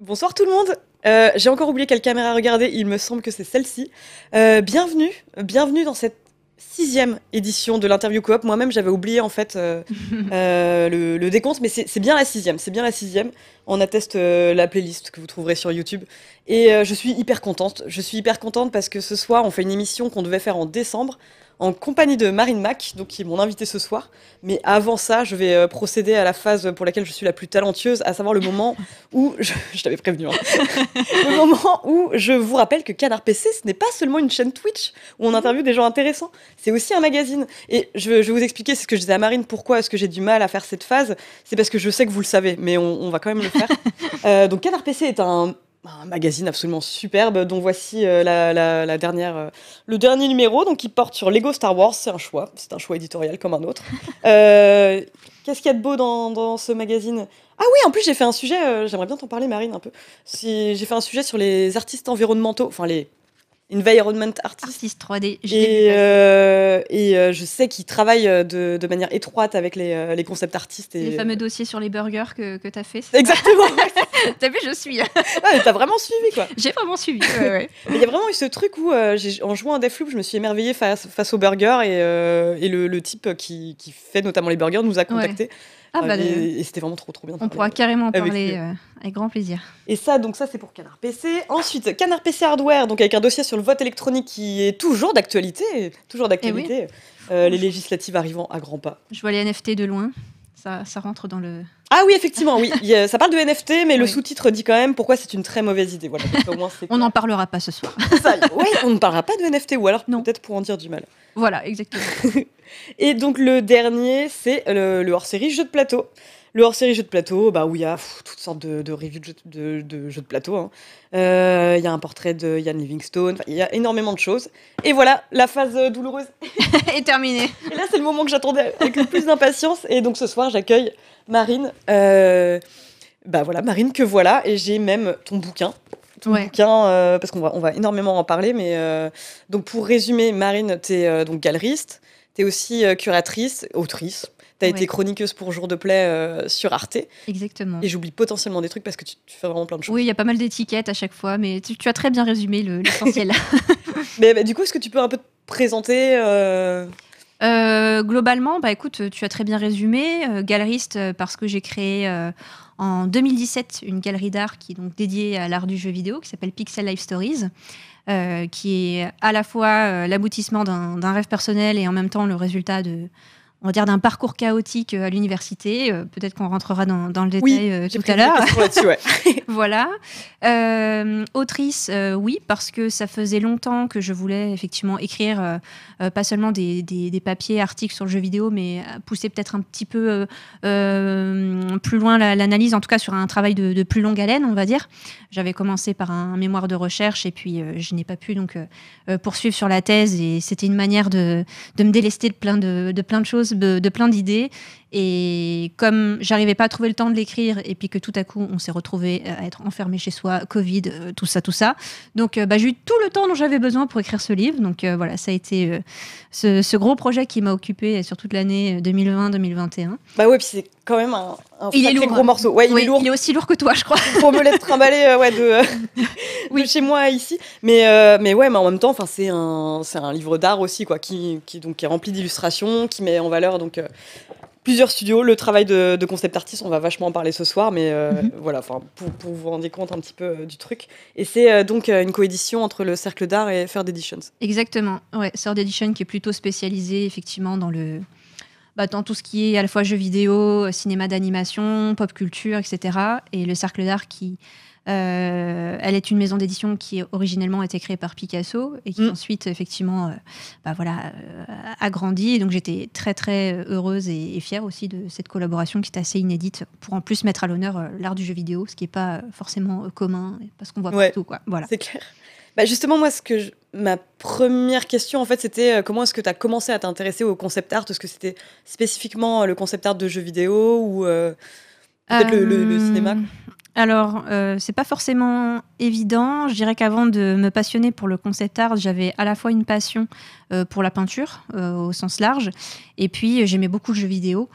Bonsoir tout le monde. Euh, J'ai encore oublié quelle caméra regarder. Il me semble que c'est celle-ci. Euh, bienvenue, bienvenue dans cette sixième édition de l'interview coop. Moi-même, j'avais oublié en fait euh, euh, le, le décompte, mais c'est bien la sixième. C'est bien la sixième. On atteste euh, la playlist que vous trouverez sur YouTube. Et je suis hyper contente. Je suis hyper contente parce que ce soir, on fait une émission qu'on devait faire en décembre en compagnie de Marine Mac, donc qui est mon invitée ce soir. Mais avant ça, je vais euh, procéder à la phase pour laquelle je suis la plus talentueuse, à savoir le moment où je, je t'avais prévenu. hein. le moment où je vous rappelle que Canard PC, ce n'est pas seulement une chaîne Twitch où on interviewe des gens intéressants, c'est aussi un magazine. Et je, vais- je vais vous expliquer, ce que je disais à Marine, pourquoi est-ce que j'ai du mal à faire cette phase. C'est parce que je sais que vous le savez, mais on, on va quand même le faire. Euh, donc Canard PC est un, un magazine absolument superbe, dont voici euh, la, la- la dernière, euh, le dernier numéro, donc qui porte sur Lego Star Wars. C'est un choix, c'est un choix éditorial comme un autre. Euh, Qu'est-ce qu'il y a de beau dans, dans ce magazine? Ah oui, en plus j'ai fait un sujet, j'aimerais bien t'en parler Marine un peu. J'ai fait un sujet sur les artistes environnementaux, enfin les environment artists. Artiste 3D. je l'ai vu Et, euh, et euh, je sais qu'ils travaillent euh, de, de manière étroite avec les, les concept artistes. Et... Les fameux dossiers sur les burgers que, que tu as fait. Exactement. T'as vu, je suis. T'as vraiment suivi quoi. J'ai vraiment suivi. ouais, ouais. Mais Il y a vraiment eu ce truc où, euh, en jouant à Deathloop, je me suis émerveillée face, face aux burgers et, et le, le type qui, qui fait notamment les burgers nous a contactés. Ah, bah, Euh, et et c'était vraiment trop trop bien. on pourra carrément en Avec parler euh, avec grand plaisir. Et ça, donc ça, c'est pour Canard PC. Ensuite, Canard PC Hardware, donc avec un dossier sur le vote électronique qui est toujours d'actualité, toujours d'actualité. Euh, les législatives arrivant à grands pas. Je vois les NFT de loin. Ça, ça rentre dans le. Ah oui, effectivement, oui. A- ça parle de NFT, mais le sous-titre dit quand même pourquoi c'est une très mauvaise idée. Voilà, au moins, On n'en parlera pas ce soir. ça. Ouais, on ne parlera pas de NFT, ou alors peut-être pour en dire du mal. voilà, exactement. Et donc le dernier, c'est le, le hors-série jeu de plateau. Le hors-série jeu de plateau, bah, où il y a pff, toutes sortes de, de reviews de jeux de, de jeux de plateau. hein. Euh, Il y a un portrait de Ian Livingstone, il y a énormément de choses. Et voilà, la phase euh, douloureuse. Et terminé. Et là, c'est le moment que j'attendais avec le plus d'impatience. Et donc ce soir, j'accueille Marine. Euh, bah voilà, Marine, que voilà. Et j'ai même ton bouquin. Ton Ouais. bouquin, euh, parce qu'on va, on va énormément en parler. Mais donc pour résumer, Marine, tu es donc galeriste. Tu es aussi curatrice, autrice. Tu as Ouais. été chroniqueuse pour Jour de Play euh, sur Arte. Exactement. Et j'oublie potentiellement des trucs parce que tu, tu fais vraiment plein de choses. Oui, il y a pas mal d'étiquettes à chaque fois, mais tu, tu as très bien résumé le- l'essentiel. Mais bah, du coup, est-ce que tu peux un peu te présenter euh, Euh, globalement, bah écoute, tu as très bien résumé. Euh, galeriste, parce que j'ai créé euh, en 2017 une galerie d'art qui est donc dédiée à l'art du jeu vidéo, qui s'appelle Pixel Life Stories, qui est à la fois l'aboutissement d'un rêve personnel et en même temps le résultat de on va dire d'un parcours chaotique euh, à l'université. Euh, Peut-être qu'on rentrera dans, dans le détail Oui, euh, tout à l'heure. ouais. Voilà. Euh, autrice, euh, oui, parce que ça faisait longtemps que je voulais effectivement écrire euh, pas seulement des, des- des papiers, articles sur le jeu vidéo, mais pousser peut-être un petit peu plus loin la- l'analyse, en tout cas sur un travail de, de plus longue haleine, on va dire. J'avais commencé par un mémoire de recherche et puis je n'ai pas pu donc poursuivre sur la thèse et c'était une manière de, de me délester de plein de, de plein de choses, de, plein d'idées. Et comme j'arrivais pas à trouver le temps de l'écrire, et puis que tout à coup on s'est retrouvé à être enfermé chez soi, Covid, euh, tout ça, tout ça. Donc euh, bah, j'ai eu tout le temps dont j'avais besoin pour écrire ce livre. Donc euh, voilà, ça a été ce, ce gros projet qui m'a occupé sur toute l'année euh, 2020-2021. Bah ouais, puis c'est quand même un, un Il est sacré lourd. gros morceau. Ouais, il Oui, est lourd il est aussi lourd que toi, je crois. pour me l'être trimballé euh, ouais, de, Oui. de chez moi à ici. Mais, mais ouais, mais en même temps, c'est un, un livre d'art aussi, quoi, qui, qui, donc, qui est rempli d'illustrations, qui met en valeur donc, plusieurs studios. Le travail de, de concept artist, on va vachement en parler ce soir, mais euh, Mhm. voilà, pour, pour vous rendre compte un petit peu euh, du truc. Et c'est euh, donc une coédition entre le Cercle d'Art et Third Editions. Exactement. Ouais, Sword Edition qui est plutôt spécialisé effectivement dans le bah, dans tout ce qui est à la fois jeux vidéo, cinéma d'animation, pop culture, etc. Et le Cercle d'Art qui euh, elle est une maison d'édition qui originellement a été créée par Picasso et qui Mm. ensuite effectivement euh, bah, voilà, euh, a grandi. Et donc j'étais très très heureuse et, et fière aussi de cette collaboration qui est assez inédite pour en plus mettre à l'honneur l'art du jeu vidéo, ce qui n'est pas forcément commun parce qu'on voit Ouais. partout. Quoi. Voilà. C'est clair. Bah justement, moi, ce que je- ma première question, en fait, c'était comment est-ce que tu as commencé à t'intéresser au concept art? Est-ce que c'était spécifiquement le concept art de jeux vidéo ou euh, peut-être le, le- le cinéma? Alors, euh, c'est pas forcément évident. Je dirais qu'avant de me passionner pour le concept art, j'avais à la fois une passion euh, pour la peinture euh, au sens large, et puis j'aimais beaucoup le jeu vidéo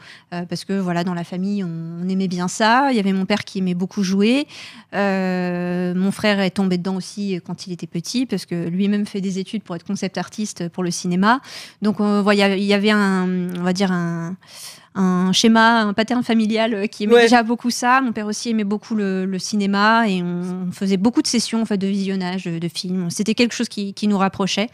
parce que voilà, dans la famille, on, aimait bien ça. Il y avait mon père qui aimait beaucoup jouer. mon frère est tombé dedans aussi quand il était petit parce que lui-même fait des études pour être concept artiste pour le cinéma. Donc, il y avait un, on va dire un un schéma, un pattern familial euh, qui aimait déjà beaucoup ça. Mon père aussi aimait beaucoup le, cinéma et on, faisait beaucoup de sessions en fait, de visionnage de, films. C'était quelque chose qui, nous rapprochait.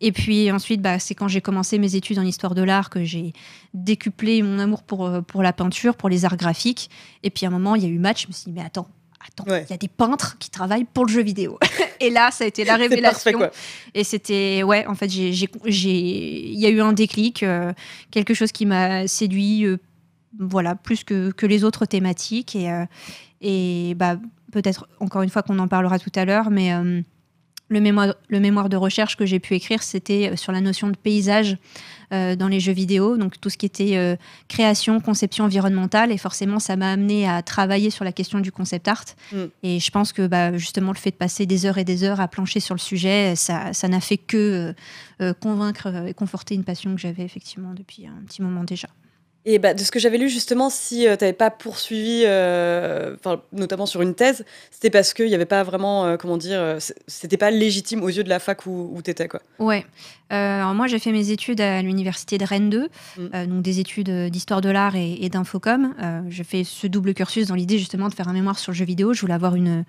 Et puis ensuite, bah, c'est quand j'ai commencé mes études en histoire de l'art que j'ai décuplé mon amour pour, euh, pour la peinture, pour les arts graphiques. Et puis à un moment, il y a eu match. Je me suis dit, mais attends, attends, il y a des peintres qui travaillent pour le jeu vidéo. et là, ça a été la révélation. Parfait, et c'était, ouais, en fait, il y a eu un déclic, euh, quelque chose qui m'a séduit, euh, voilà, plus que, que, les autres thématiques. Et, euh, et bah, peut-être, encore une fois, qu'on en parlera tout à l'heure, mais le mémoire, le mémoire de recherche que j'ai pu écrire, c'était sur la notion de paysage euh, dans les jeux vidéo, donc tout ce qui était euh, création, conception environnementale, et forcément ça m'a amené à travailler sur la question du concept art. Mm. Et je pense que bah, justement le fait de passer des heures et des heures à plancher sur le sujet, ça, n'a fait que euh, convaincre et conforter une passion que j'avais effectivement depuis un petit moment déjà. Et bah, de ce que j'avais lu, justement, si euh, tu n'avais pas poursuivi, euh, notamment sur une thèse, c'était parce qu'il n'y avait pas vraiment, euh, comment dire, c'était pas légitime aux yeux de la fac où, où tu étais. Quoi. Ouais. alors moi, j'ai fait mes études à l'université de Rennes 2, mm. donc des études d'histoire de l'art et, et d'infocom. j'ai fait ce double cursus dans l'idée justement de faire un mémoire sur le jeu vidéo. Je voulais avoir une,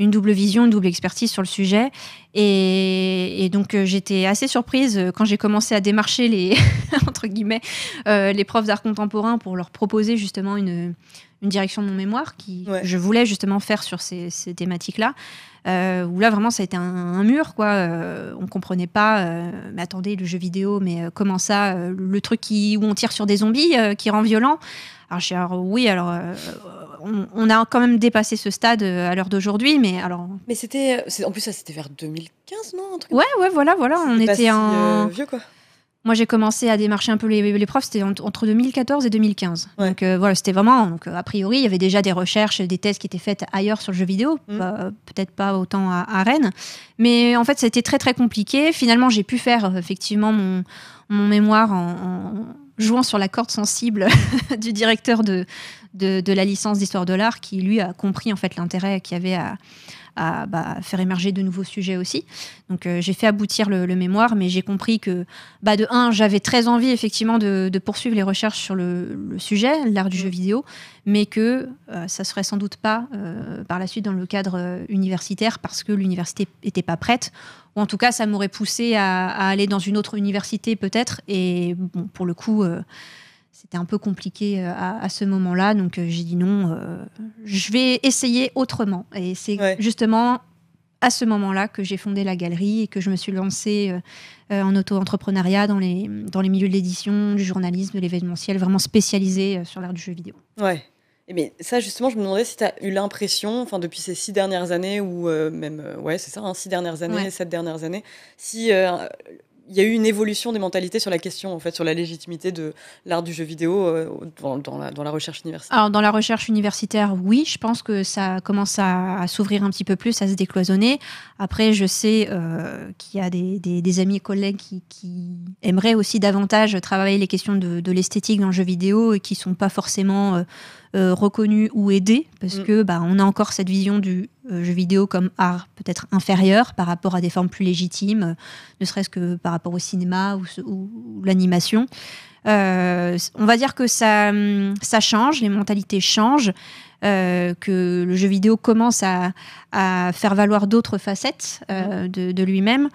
une double vision, une double expertise sur le sujet. Et, donc euh, j'étais assez surprise euh, quand j'ai commencé à démarcher les entre guillemets euh, les profs d'art contemporain pour leur proposer justement une, une direction de mon mémoire qui je voulais justement faire sur ces, thématiques-là. où là vraiment ça a été un, mur quoi euh, on comprenait pas mais attendez le jeu vidéo mais comment ça le truc qui, où on tire sur des zombies qui rend violent alors, je oui, alors euh, on, a quand même dépassé ce stade euh, à l'heure d'aujourd'hui, mais alors. Mais c'était, en plus ça c'était vers 2015, non Ouais, ouais, voilà, voilà, on était en euh, vieux quoi. Moi, j'ai commencé à démarcher un peu les, profs, c'était entre 2014 et 2015. Donc voilà, c'était vraiment. Donc, a priori, il y avait déjà des recherches, des thèses qui étaient faites ailleurs sur le jeu vidéo, mmh. peut-être pas autant à, Rennes. Mais en fait, ça a été très très compliqué. Finalement, j'ai pu faire effectivement mon, mon mémoire en jouant sur la corde sensible du directeur de, la licence d'histoire de l'art, qui lui a compris en fait l'intérêt qu'il y avait à, à bah, faire émerger de nouveaux sujets aussi. Donc euh, j'ai fait aboutir le, mémoire, mais j'ai compris que bah, de un, j'avais très envie effectivement de, poursuivre les recherches sur le, sujet, l'art du jeu mm. vidéo, mais que euh, ça serait sans doute pas euh, par la suite dans le cadre universitaire parce que l'université n'était pas prête ou en tout cas ça m'aurait poussé à, aller dans une autre université peut-être et bon, pour le coup c'était un peu compliqué euh, à, ce moment-là. Donc euh, j'ai dit non, euh, je vais essayer autrement. Et c'est justement à ce moment-là que j'ai fondé la galerie et que je me suis lancée en auto-entrepreneuriat dans les, dans les milieux de l'édition, du journalisme, de l'événementiel, vraiment spécialisé sur l'art du jeu vidéo. Ouais. Mais ça, justement, je me demandais si tu as eu l'impression, enfin, depuis ces six dernières années, ou même, ouais, c'est ça, hein, six dernières années, sept dernières années, si il y a eu une évolution des mentalités sur la question, en fait, sur la légitimité de l'art du jeu vidéo euh, dans, la, recherche universitaire Alors, dans la recherche universitaire, oui, je pense que ça commence à, s'ouvrir un petit peu plus, à se décloisonner. Après, je sais euh, qu'il y a des, amis et collègues qui, aimeraient aussi davantage travailler les questions de, de l'esthétique dans le jeu vidéo et qui ne sont pas forcément euh, euh, reconnu ou aidé, parce mm. que bah, on a encore cette vision du euh, jeu vidéo comme art peut-être inférieur par rapport à des formes plus légitimes, euh, ne serait-ce que par rapport au cinéma ou, l'animation. on va dire que ça, hum, ça change, les mentalités changent. que le jeu vidéo commence à, faire valoir d'autres facettes mm. de, lui-même,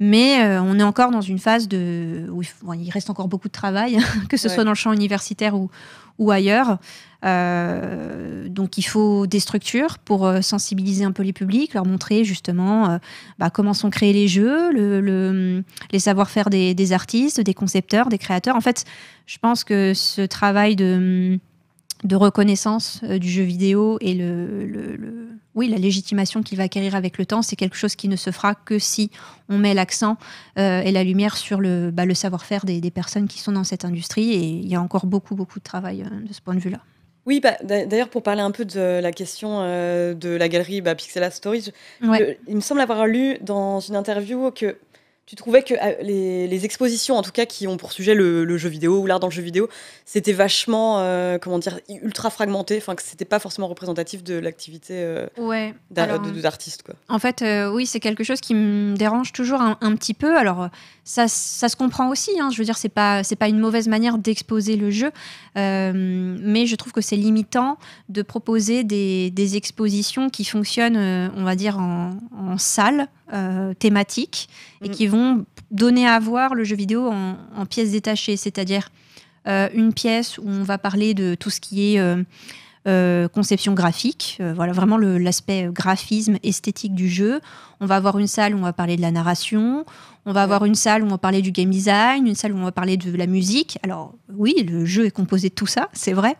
mais on est encore dans une phase de où il, reste encore beaucoup de travail, que ce soit dans le champ universitaire ou, ou ailleurs. Euh, donc il faut des structures pour euh, sensibiliser un peu les publics, leur montrer justement euh, bah, comment sont créés les jeux, le, les savoir-faire des, artistes, des concepteurs, des créateurs. En fait, je pense que ce travail de, de reconnaissance du jeu vidéo et le, oui, la légitimation qu'il va acquérir avec le temps, c'est quelque chose qui ne se fera que si on met l'accent et la lumière sur le, bah, le savoir-faire des, des, personnes qui sont dans cette industrie. Et il y a encore beaucoup, beaucoup de travail de ce point de vue-là. Oui, bah, d'ailleurs, pour parler un peu de la question de la galerie bah, Pixela Stories, il me semble avoir lu dans une interview que tu trouvais que euh, les, expositions, en tout cas, qui ont pour sujet le, jeu vidéo ou l'art dans le jeu vidéo, c'était vachement, euh, comment dire, ultra fragmenté, enfin que c'était pas forcément représentatif de l'activité euh, ouais, d'artiste. Quoi. En fait, oui, c'est quelque chose qui me dérange toujours un, petit peu. Alors, ça, ça, se comprend aussi. Hein, je veux dire, c'est pas, c'est pas une mauvaise manière d'exposer le jeu, mais je trouve que c'est limitant de proposer des, des, expositions qui fonctionnent, on va dire, en, en salle. Euh, thématiques et mm. qui vont donner à voir le jeu vidéo en, pièces détachées, c'est-à-dire euh, une pièce où on va parler de tout ce qui est euh, conception graphique, voilà vraiment l'aspect graphisme esthétique du jeu. On va avoir une salle où on va parler de la narration, on va avoir une salle où on va parler du game design, une salle où on va parler de la musique. Alors oui, le jeu est composé de tout ça, c'est vrai,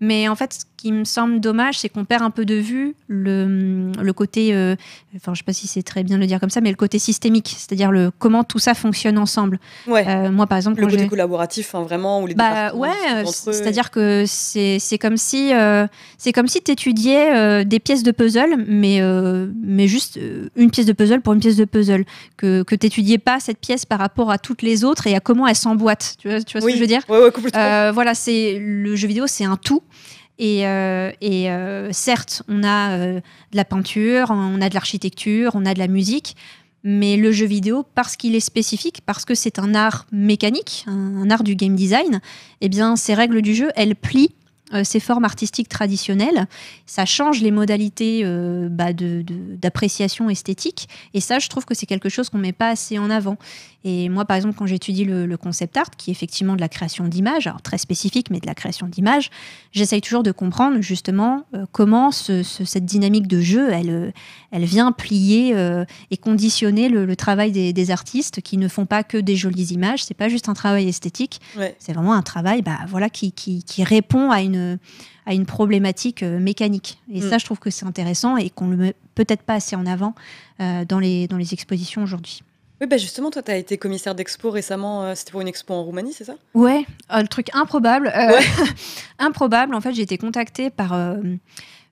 mais en fait, ce qui me semble dommage, c'est qu'on perd un peu de vue le, le côté, euh, enfin, je sais pas si c'est très bien de le dire comme ça, mais le côté systémique, c'est-à-dire le comment tout ça fonctionne ensemble. Ouais. Euh, moi, par exemple, le côté collaboratif, hein, vraiment, ou les bah ouais, c'est-à-dire que c'est comme si euh, c'est comme si tu étudiais des pièces de puzzle, mais mais juste une pièce de puzzle pour une pièce de puzzle, que que t'étudiais pas cette pièce par rapport à toutes les autres et à comment elle s'emboîte. Tu vois, tu vois ce que je veux dire? Ouais, ouais, complètement. voilà, c'est le jeu vidéo, c'est un tout. Et, euh, euh, certes, on a euh, de la peinture, on a de l'architecture, on a de la musique, mais le jeu vidéo, parce qu'il est spécifique, parce que c'est un art mécanique, un, art du game design, eh bien, ces règles du jeu, elles plient ces formes artistiques traditionnelles. Ça change les modalités bah, d'appréciation esthétique. Et ça, je trouve que c'est quelque chose qu'on ne met pas assez en avant. Et moi, par exemple, quand j'étudie le, concept art, qui est effectivement de la création d'images, alors très spécifique, mais de la création d'images, j'essaye toujours de comprendre justement euh, comment cette dynamique de jeu, elle, elle vient plier et conditionner le, travail des, artistes qui ne font pas que des jolies images. C'est pas juste un travail esthétique, c'est vraiment un travail bah, voilà, qui, qui répond à une à une problématique euh, mécanique. Et ça, mm. je trouve que c'est intéressant et qu'on le met peut-être pas assez en avant euh, dans, les, dans les expositions aujourd'hui. Oui, bah justement, toi, tu as été commissaire d'expo récemment. Euh, c'était pour une expo en Roumanie, c'est ça? Ouais, le truc improbable. improbable, en fait, j'ai été contactée par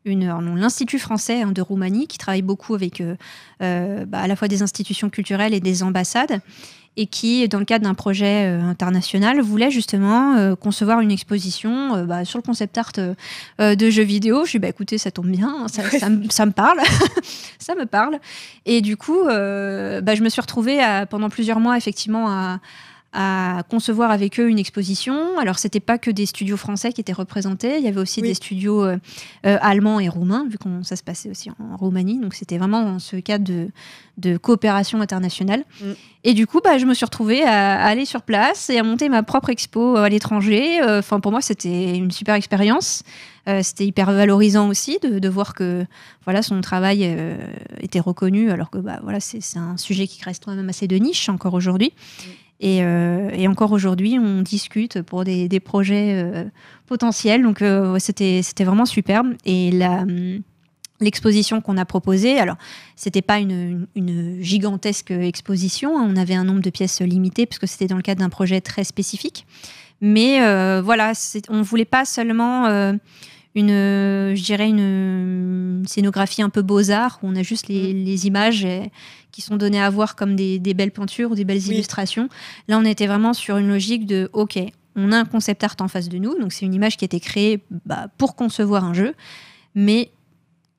l'Institut français hein, de Roumanie, qui travaille beaucoup avec bah, à la fois des institutions culturelles et des ambassades et qui, dans le cadre d'un projet euh, international, voulait justement euh, concevoir une exposition euh, bah, sur le concept art de jeux vidéo. Je lui ai dit, bah, écoutez, ça tombe bien, ça, ça, me parle, ça me parle. Et du coup, bah, je me suis retrouvée pendant plusieurs mois, effectivement, à à concevoir avec eux une exposition. Alors, c'était pas que des studios français qui étaient représentés, il y avait aussi des studios euh, euh, allemands et roumains, vu que ça se passait aussi en, Roumanie. Donc, c'était vraiment dans ce cadre de, de coopération internationale. Mm. Et du coup, bah, je me suis retrouvée à, aller sur place et à monter ma propre expo à l'étranger. Euh, enfin, pour moi, c'était une super expérience. c'était hyper valorisant aussi de, de, voir que voilà, son travail était reconnu, alors que bah, voilà, c'est un sujet qui reste quand même assez de niche encore aujourd'hui. Euh, et, encore aujourd'hui, on discute pour des, projets euh, potentiels. Donc, euh, c'était vraiment superbe. Et hum, l'exposition qu'on a proposée, alors, c'était pas une, gigantesque exposition. Hein. On avait un nombre de pièces limité, puisque c'était dans le cadre d'un projet très spécifique. Mais voilà, on voulait pas seulement une, je dirais une, scénographie un peu beaux-arts, où on a juste les, mm. images qui sont données à voir comme des, belles peintures ou des belles illustrations. Là, on était vraiment sur une logique de, OK, on a un concept art en face de nous, donc c'est une image qui a été créée bah, pour concevoir un jeu, mais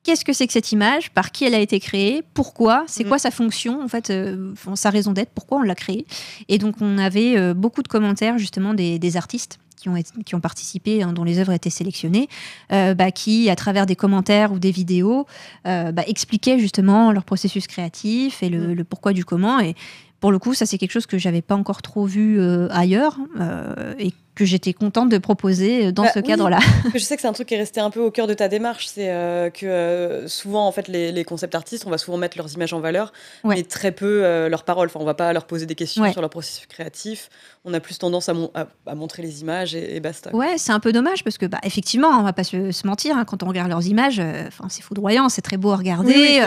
qu'est-ce que c'est que cette image, par qui elle a été créée, pourquoi, c'est mm. quoi sa fonction, en fait, euh, sa raison d'être, pourquoi on l'a créée? Et donc on avait euh, beaucoup de commentaires justement des artistes qui ont, qui ont participé, hein, dont les œuvres étaient sélectionnées, euh, bah, qui, à travers des commentaires ou des vidéos, euh, bah, expliquaient justement leur processus créatif et le, mm. le, pourquoi du comment. Et pour le coup, ça c'est quelque chose que j'avais pas encore trop vu euh, ailleurs et que j'étais contente de proposer euh, dans bah ce cadre-là. Je sais que c'est un truc qui est resté un peu au cœur de ta démarche, c'est euh, que euh, souvent en fait les, les, concept artistes, on va souvent mettre leurs images en valeur, mais très peu leurs paroles. Enfin, on va pas leur poser des questions sur leur processus créatif. On a plus tendance à, à, montrer les images et, basta. Ouais, c'est un peu dommage parce que bah, effectivement, on va pas se, mentir, hein, quand on regarde leurs images, enfin c'est foudroyant, c'est très beau à regarder.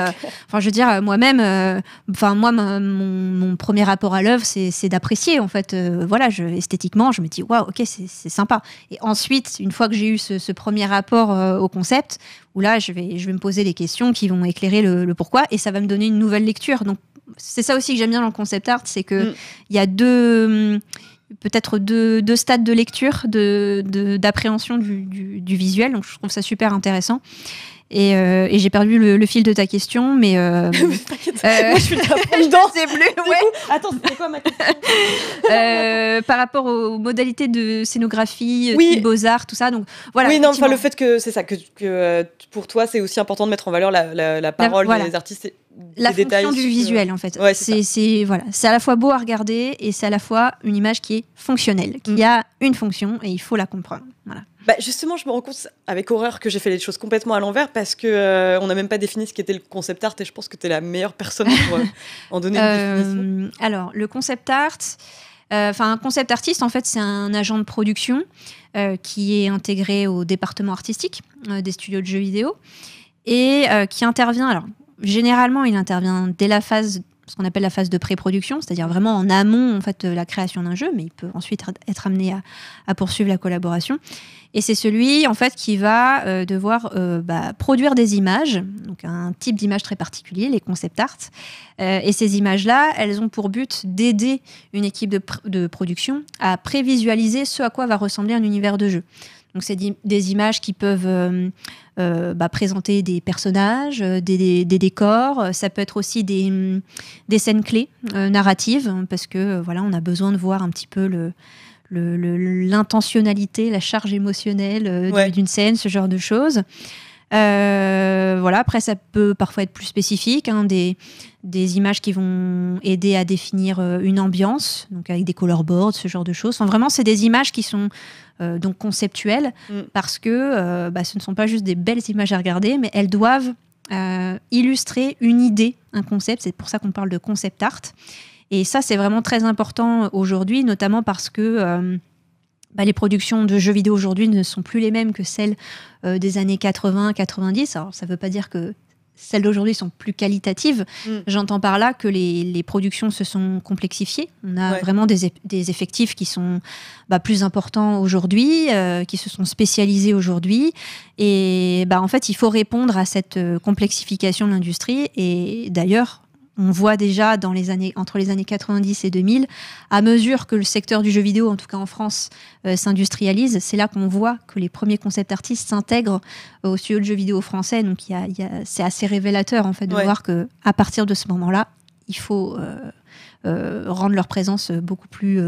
Enfin, je veux dire, moi-même, enfin moi, mon, mon, premier rapport à l'œuvre, c'est d'apprécier en fait. voilà, je, esthétiquement, je me dis waouh ok, c'est sympa. Et ensuite, une fois que j'ai eu ce, premier rapport euh, au concept, où là, je vais, je vais me poser des questions qui vont éclairer le, pourquoi, et ça va me donner une nouvelle lecture. Donc, c'est ça aussi que j'aime bien dans le concept art, c'est que mm. il y a deux peut-être deux, stades de lecture, d'appréhension de, du, du, visuel. Donc je trouve ça super intéressant. Et, euh, et j'ai perdu le, fil de ta question, mais. Euh, euh, Moi, je suis dedans. sais plus. Ouais. Attends, c'était quoi ma question euh, Par rapport aux modalités de scénographie, oui. beaux-arts, tout ça. Donc, voilà, oui, non, enfin, le fait que c'est ça, que, que pour toi, c'est aussi important de mettre en valeur la, la, parole des artistes. Et la fonction détails du visuel en fait. c'est voilà, c'est à la fois beau à regarder et c'est à la fois une image qui est fonctionnelle, qui mm. a une fonction et il faut la comprendre. Voilà. Bah justement, je me rends compte avec horreur que j'ai fait les choses complètement à l'envers parce que euh, on n'a même pas défini ce qu'était le concept art et je pense que tu es la meilleure personne pour euh, en donner une euh, définition. Alors, le concept art, enfin un concept artiste en fait, c'est un agent de production qui est intégré au département artistique des studios de jeux vidéo et qui intervient. Alors, généralement, il intervient dès la phase ce qu'on appelle la phase de pré-production, c'est-à-dire vraiment en amont en fait la création d'un jeu, mais il peut ensuite être amené à poursuivre la collaboration. Et c'est celui en fait qui va euh, devoir euh, bah, produire des images, donc un type d'image très particulier, les concept art. Euh, et ces images-là, elles ont pour but d'aider une équipe de, production à prévisualiser ce à quoi va ressembler un univers de jeu. Donc c'est des images qui peuvent bah, présenter des personnages, des, des, décors. Ça peut être aussi des, des scènes clés narratives parce que voilà, on a besoin de voir un petit peu le l'intentionnalité, la charge émotionnelle euh, d'une scène, ce genre de choses. Euh, voilà, après, ça peut parfois être plus spécifique, hein, des, des, images qui vont aider à définir euh, une ambiance, donc avec des color boards, ce genre de choses. Enfin, vraiment, c'est des images qui sont donc conceptuelles mm. parce que bah, ce ne sont pas juste des belles images à regarder, mais elles doivent illustrer une idée, un concept. C'est pour ça qu'on parle de concept art. Et ça, c'est vraiment très important aujourd'hui, notamment parce que euh, bah, les productions de jeux vidéo aujourd'hui ne sont plus les mêmes que celles euh, des années 80-90. Alors, ça ne veut pas dire que celles d'aujourd'hui sont plus qualitatives. Mm. J'entends par là que les, productions se sont complexifiées. On a vraiment des, effectifs qui sont bah, plus importants aujourd'hui, euh, qui se sont spécialisés aujourd'hui. Et bah, en fait, il faut répondre à cette complexification de l'industrie. Et d'ailleurs, on voit déjà dans les années, entre les années 90 et 2000, à mesure que le secteur du jeu vidéo, en tout cas en France, euh, s'industrialise, c'est là qu'on voit que les premiers concept artistes s'intègrent au studio de jeux vidéo français. Donc y a, c'est assez révélateur en fait de voir que à partir de ce moment-là, il faut euh, euh, rendre leur présence beaucoup plus,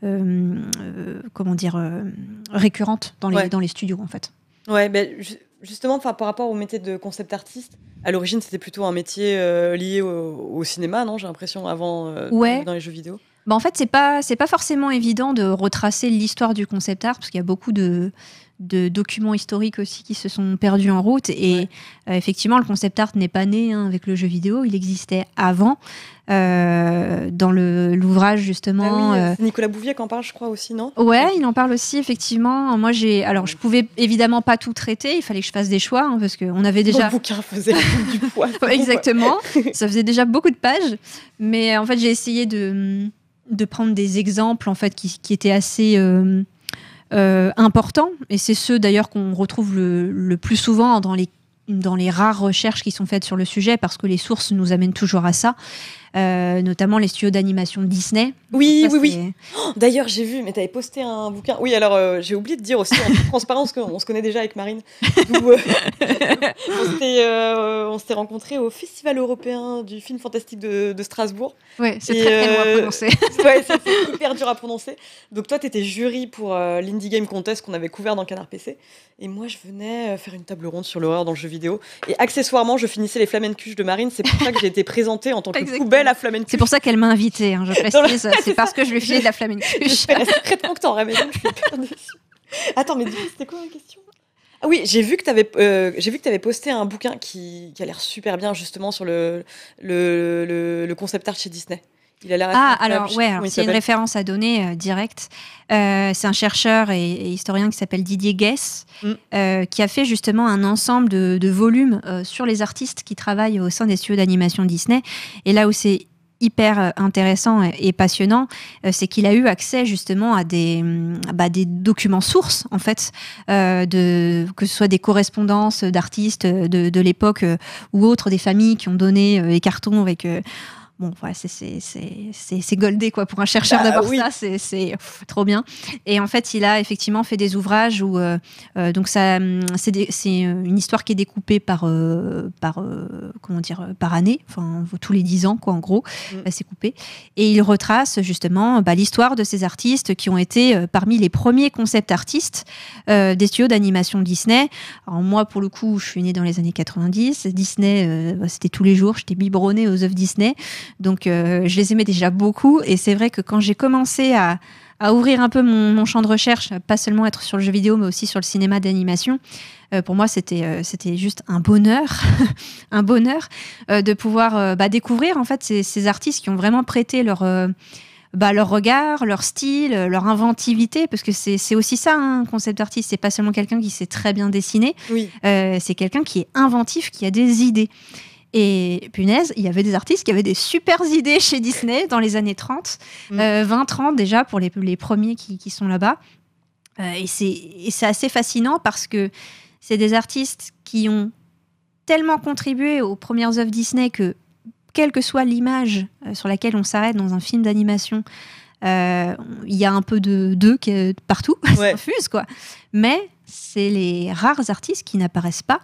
comment dire, récurrente dans les, dans les studios en fait. Ouais, ben, justement, par rapport au métier de concept artiste, à l'origine, c'était plutôt un métier euh, lié au, cinéma, non J'ai l'impression, avant, euh, dans les jeux vidéo. Bah en fait, c'est pas c'est pas forcément évident de retracer l'histoire du concept art parce qu'il y a beaucoup de de documents historiques aussi qui se sont perdus en route. Et euh, effectivement, le concept art n'est pas né hein, avec le jeu vidéo, il existait avant. Euh, dans l'ouvrage justement. Ah euh, Nicolas Bouvier qui en parle, je crois aussi, non? Ouais, il en parle aussi effectivement. Moi, j'ai, alors, je pouvais évidemment pas tout traiter. Il fallait que je fasse des choix hein, parce qu'on avait déjà. Le bouquin faisait du poids. Exactement. Ça faisait déjà beaucoup de pages, mais en fait, j'ai essayé de de prendre des exemples en fait qui, qui étaient assez euh, important, et c'est ceux d'ailleurs qu'on retrouve le, plus souvent dans les, dans les rares recherches qui sont faites sur le sujet, parce que les sources nous amènent toujours à ça. Euh, notamment les studios d'animation Disney. Oui, oui, oui. Oh, d'ailleurs, j'ai vu, mais tu avais posté un bouquin. Oui, alors euh, j'ai oublié de dire aussi en transparence qu'on se connaît déjà avec Marine. Où, on s'était rencontrés au Festival européen du film fantastique de, Strasbourg. Oui, c'est très, très loin à prononcer. ouais, c'est hyper dur à prononcer. Donc toi, tu étais jury pour l'Indie Game Contest qu'on avait couvert dans Canard PC. Et moi, je venais faire une table ronde sur l'horreur dans le jeu vidéo. Et accessoirement, je finissais les flamencuches de Marine. C'est pour ça que j'ai été présentée en tant que poubelle la C'est pour ça qu'elle m'a invitée, hein, je précise. c'est parce que je lui filais de la flamencuche. J'espérais que t'en ramènes je. Attends, mais c'était quoi la question? Ah oui, j'ai vu que tu avais, euh, j'ai vu que avais posté un bouquin qui, qui a l'air super bien justement sur le, le, le, le concept art chez Disney. Il a l'air ah, alors, ouais, c'est une référence à donner euh, directe. Euh, c'est un chercheur et, historien qui s'appelle Didier Guess, mm. euh, qui a fait justement un ensemble de, de volumes sur les artistes qui travaillent au sein des studios d'animation Disney. Et là où c'est hyper euh, intéressant et, passionnant, euh, c'est qu'il a eu accès justement à des, mm, bah, des documents sources, en fait, euh, de, que ce soit des correspondances d'artistes de, de l'époque ou autres, des familles qui ont donné des cartons avec bon, voilà, c'est goldé quoi pour un chercheur bah, d'avoir ça, c'est trop bien. Et en fait, il a effectivement fait des ouvrages où euh, euh, donc ça, hum, c'est une histoire qui est découpée par euh, par comment dire par année, enfin tous les dix ans quoi en gros, mm. c'est coupé. Et il retrace justement bah, l'histoire de ces artistes qui ont été parmi les premiers concept artistes des studios d'animation Disney. Alors moi, pour le coup, je suis née dans les années 90. Disney, bah, c'était tous les jours, j'étais biberonnée aux œuvres Disney. Donc euh, je les aimais déjà beaucoup. Et c'est vrai que quand j'ai commencé à, ouvrir un peu mon, champ de recherche, pas seulement être sur le jeu vidéo, mais aussi sur le cinéma d'animation, euh, pour moi, c'était euh, c'était juste un bonheur, un bonheur de pouvoir bah, découvrir en fait ces, artistes qui ont vraiment prêté leur bah, leur regard, leur style, leur inventivité, parce que c'est aussi ça, un concept artiste. C'est pas seulement quelqu'un qui sait très bien dessiner, oui. c'est quelqu'un qui est inventif, qui a des idées. Et punaise, il y avait des artistes qui avaient des super idées chez Disney dans les années 30, 20-30 mm. euh, déjà pour les, les premiers qui, qui sont là-bas. Euh, et c'est assez fascinant parce que c'est des artistes qui ont tellement contribué aux premières œuvres Disney que, quelle que soit l'image euh, sur laquelle on s'arrête dans un film d'animation, il y a un peu de d'eux partout, ça infuse quoi. Mais c'est les rares artistes qui n'apparaissent pas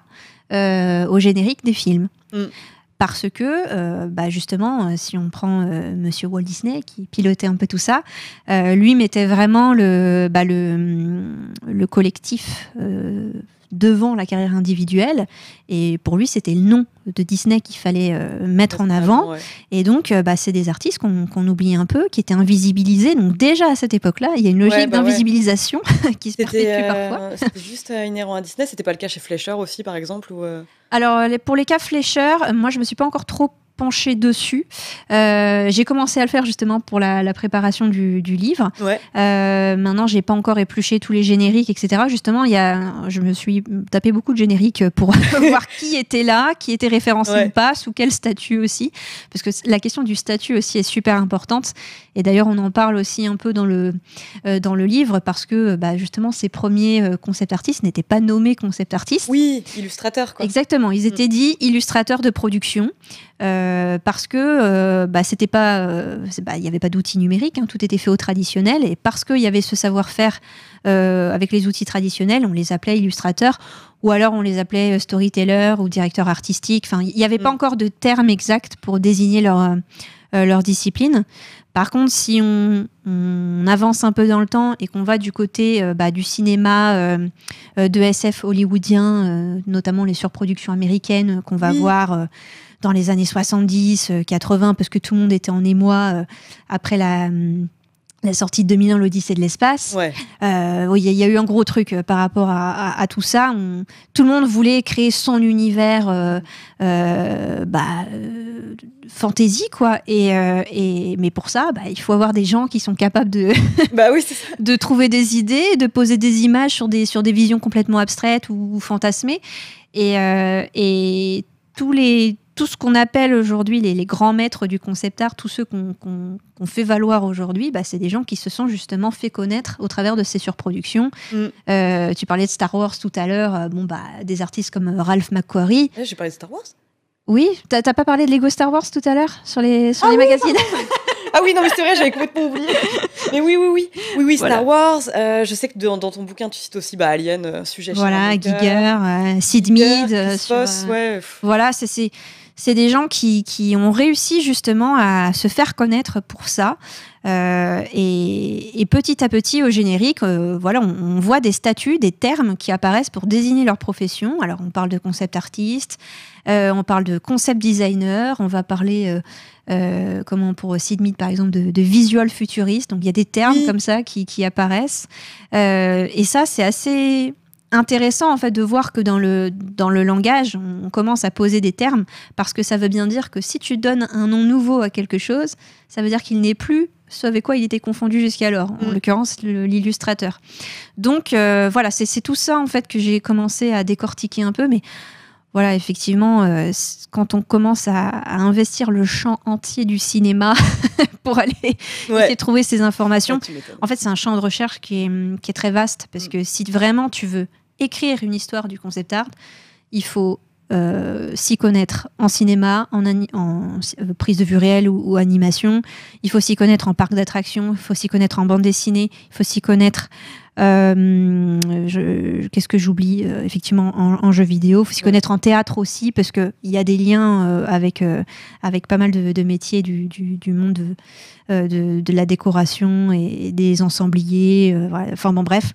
au générique des films. Mm. Parce que, euh, bah justement, euh, si on prend euh, Monsieur Walt Disney, qui pilotait un peu tout ça, lui mettait vraiment le, bah, le, le collectif devant la carrière individuelle. Et pour lui, c'était le nom de Disney qu'il fallait euh, mettre en avant. Et donc, euh, bah, c'est des artistes qu'on oublie un peu, qui étaient invisibilisés. Donc déjà à cette époque-là, il y a une logique bah d'invisibilisation qui se perpétue euh, parfois. C'était juste inhérent à Disney. C'était pas le cas chez Fleischer aussi, par exemple ou Alors, pour les cas Fleischer, moi, je me suis pas encore trop penché dessus. Euh, j'ai commencé à le faire justement pour la, préparation du, livre. Ouais. Euh, maintenant, j'ai pas encore épluché tous les génériques, etc. Justement, il y a, je me suis tapé beaucoup de génériques pour voir qui était là, qui était référencé ou pas, sous quel statut aussi, parce que la question du statut aussi est super importante. Et d'ailleurs, on en parle aussi un peu dans le euh, dans le livre parce que bah, justement, ces premiers euh, concept artistes n'étaient pas nommés concept artistes. Oui, illustrateurs. Quoi. Exactement, ils étaient mm. dits illustrateurs de production. Euh, parce que euh, bah, c'était pas, euh, bah, il n'y avait pas d'outils numériques, hein, tout était fait au traditionnel, et parce qu'il y avait ce savoir-faire avec les outils traditionnels, on les appelait illustrateurs, ou alors on les appelait storyteller ou directeur artistique. Enfin, il n'y avait pas mm. encore de terme exact pour désigner leur leur discipline. Par contre, si on, avance un peu dans le temps et qu'on va du côté bah, du cinéma de SF hollywoodien, notamment les surproductions américaines qu'on va voir dans les années 70, 80, euh, parce que tout le monde était en émoi euh, après la, hum, la sortie de 2001, l'Odyssée de l'espace. Ouais. Euh, il y, a eu un gros truc par rapport à, tout ça. tout le monde voulait créer son univers bah, fantasy, quoi. Et, et, mais pour ça, bah, il faut avoir des gens qui sont capables de, bah oui, de trouver des idées, de poser des images sur des, sur des visions complètement abstraites ou, ou fantasmées. Et, et tous les tout ce qu'on appelle aujourd'hui les, grands maîtres du concept art, tous ceux qu'on fait valoir aujourd'hui, bah, c'est des gens qui se sont justement fait connaître au travers de ces surproductions. Mm. Euh, tu parlais de Star Wars tout à l'heure, euh, bon, bah, des artistes comme euh, Ralph McQuarrie. Eh, j'ai parlé de Star Wars Oui, t'as pas parlé de Lego Star Wars tout à l'heure sur les, sur ah les magazines Ah oui, non, mais c'est vrai, j'avais complètement oublié. Mais oui, oui, oui. Oui, oui, Star Wars. je sais que dans, ton bouquin, tu cites aussi bah, Alien, sujet Voilà, Giger, Sid Mead. ouais. Voilà, c'est c'est des gens qui, qui, ont réussi justement à se faire connaître pour ça. Euh, et, petit à petit, au générique, euh, voilà, on, voit des statuts, des termes qui apparaissent pour désigner leur profession. Alors, on parle de concept artiste, euh, on parle de concept designer, on va parler, comment pour Sid Mead par exemple, de, visual futuriste. Donc, il y a des termes comme ça qui, qui apparaissent. et ça, c'est assez intéressant en fait de voir que dans le, dans le langage, on commence à poser des termes parce que ça veut bien dire que si tu donnes un nom nouveau à quelque chose, ça veut dire qu'il n'est plus ce avec quoi il était confondu jusqu'alors, en mm. l'occurrence l'illustrateur. Donc euh, voilà, c'est tout ça en fait que j'ai commencé à décortiquer un peu, mais voilà, effectivement, quand on commence à, investir le champ entier du cinéma pour aller essayer trouver ces informations, en fait, c'est un champ de recherche qui est, qui est très vaste parce mm. que si vraiment tu veux écrire une histoire du concept art, il faut euh, s'y connaître en cinéma, en, en euh, prise de vue réelle ou, animation. Il faut s'y connaître en parc d'attractions, il faut s'y connaître en bande dessinée, il faut s'y connaître. Euh, qu'est-ce que j'oublie Effectivement, en, jeu vidéo. Il faut s'y connaître en théâtre aussi, parce qu'il y a des liens avec, avec pas mal de, métiers du, du, monde de, de, la décoration et des ensembliers. Enfin bon, bref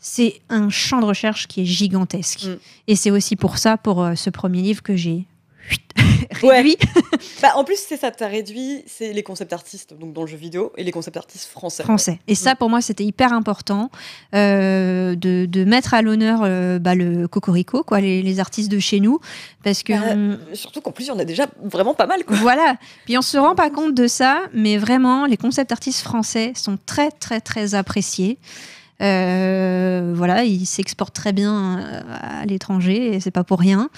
c'est un champ de recherche qui est gigantesque. Mm. Et c'est aussi pour ça, pour euh, ce premier livre, que j'ai réduit. bah, en plus, c'est ça, tu as réduit c'est les concepts artistes donc dans le jeu vidéo et les concepts artistes français. Français. Et ça, mm. pour moi, c'était hyper important euh, de, mettre à l'honneur euh, bah, le cocorico, quoi, les, artistes de chez nous. Parce que bah, Surtout qu'en plus, il y en a déjà vraiment pas mal. Quoi. Voilà. Puis on se rend pas compte de ça, mais vraiment, les concepts artistes français sont très, très, très appréciés. Euh, voilà, il s'exporte très bien euh, à l'étranger et c'est pas pour rien.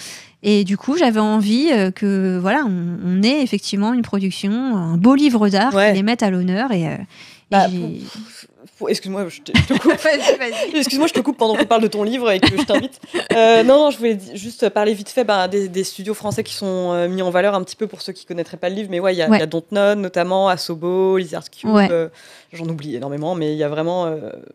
Et du coup, j'avais envie euh, que voilà, on, ait effectivement une production, un beau livre d'art, qui les mette à l'honneur et, bah, Excuse-moi, je te, coupe. Excuse-moi, je te coupe pendant qu'on parle de ton livre et que je t'invite. Euh, non, non, je voulais juste parler vite fait bah, des, studios français qui sont euh, mis en valeur un petit peu pour ceux qui connaîtraient pas le livre. Mais ouais, il y a. Dontnod notamment, Asobo, Lizard Cube. Euh, j'en oublie énormément, mais il y a vraiment.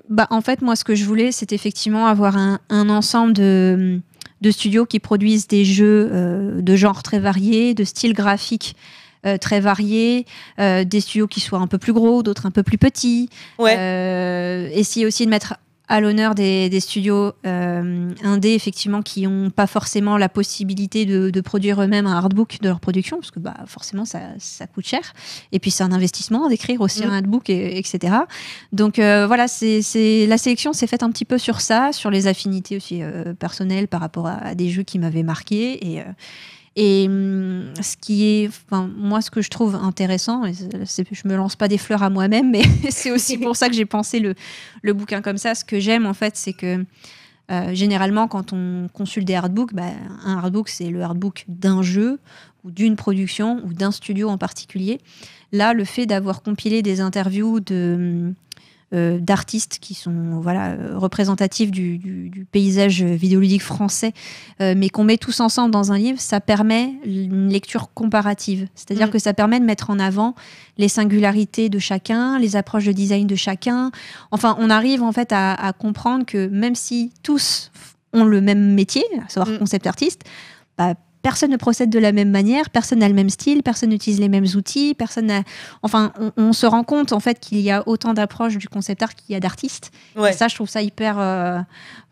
Bah, en fait, moi, ce que je voulais, c'est effectivement avoir un, un ensemble de, de, studios qui produisent des jeux de genres très variés, de styles graphiques euh, très variés, euh, des studios qui soient un peu plus gros, d'autres un peu plus petits. Ouais. Euh, essayer aussi de mettre à l'honneur des, studios indés, effectivement, qui n'ont pas forcément la possibilité de, produire eux-mêmes un hardbook de leur production, parce que bah, forcément, ça, coûte cher. Et puis, c'est un investissement d'écrire aussi mm. un hardbook, etc. Donc, voilà, c'est la sélection s'est faite un petit peu sur ça, sur les affinités aussi personnelles par rapport à, à des jeux qui m'avaient marqué. Et, et hum, ce qui est, enfin, moi, ce que je trouve intéressant, et je me lance pas des fleurs à moi-même, mais c'est aussi pour ça que j'ai pensé le, le, bouquin comme ça. Ce que j'aime, en fait, c'est que euh, généralement, quand on consulte des hardbooks, bah, un hardbook, c'est le hardbook d'un jeu ou d'une production ou d'un studio en particulier. Là, le fait d'avoir compilé des interviews de euh, d'artistes qui sont voilà euh, représentatifs du, paysage vidéoludique français, euh, mais qu'on met tous ensemble dans un livre, ça permet une lecture comparative. C'est-à-dire mm. que ça permet de mettre en avant les singularités de chacun, les approches de design de chacun. Enfin, on arrive en fait à, comprendre que même si tous ont le même métier, à savoir mm. concept artiste, bah, personne ne procède de la même manière, personne n'a le même style, personne n'utilise les mêmes outils, personne n'a... Enfin, on, se rend compte en fait qu'il y a autant d'approches du concept art qu'il y a d'artistes. Et ça, je trouve ça hyper, euh,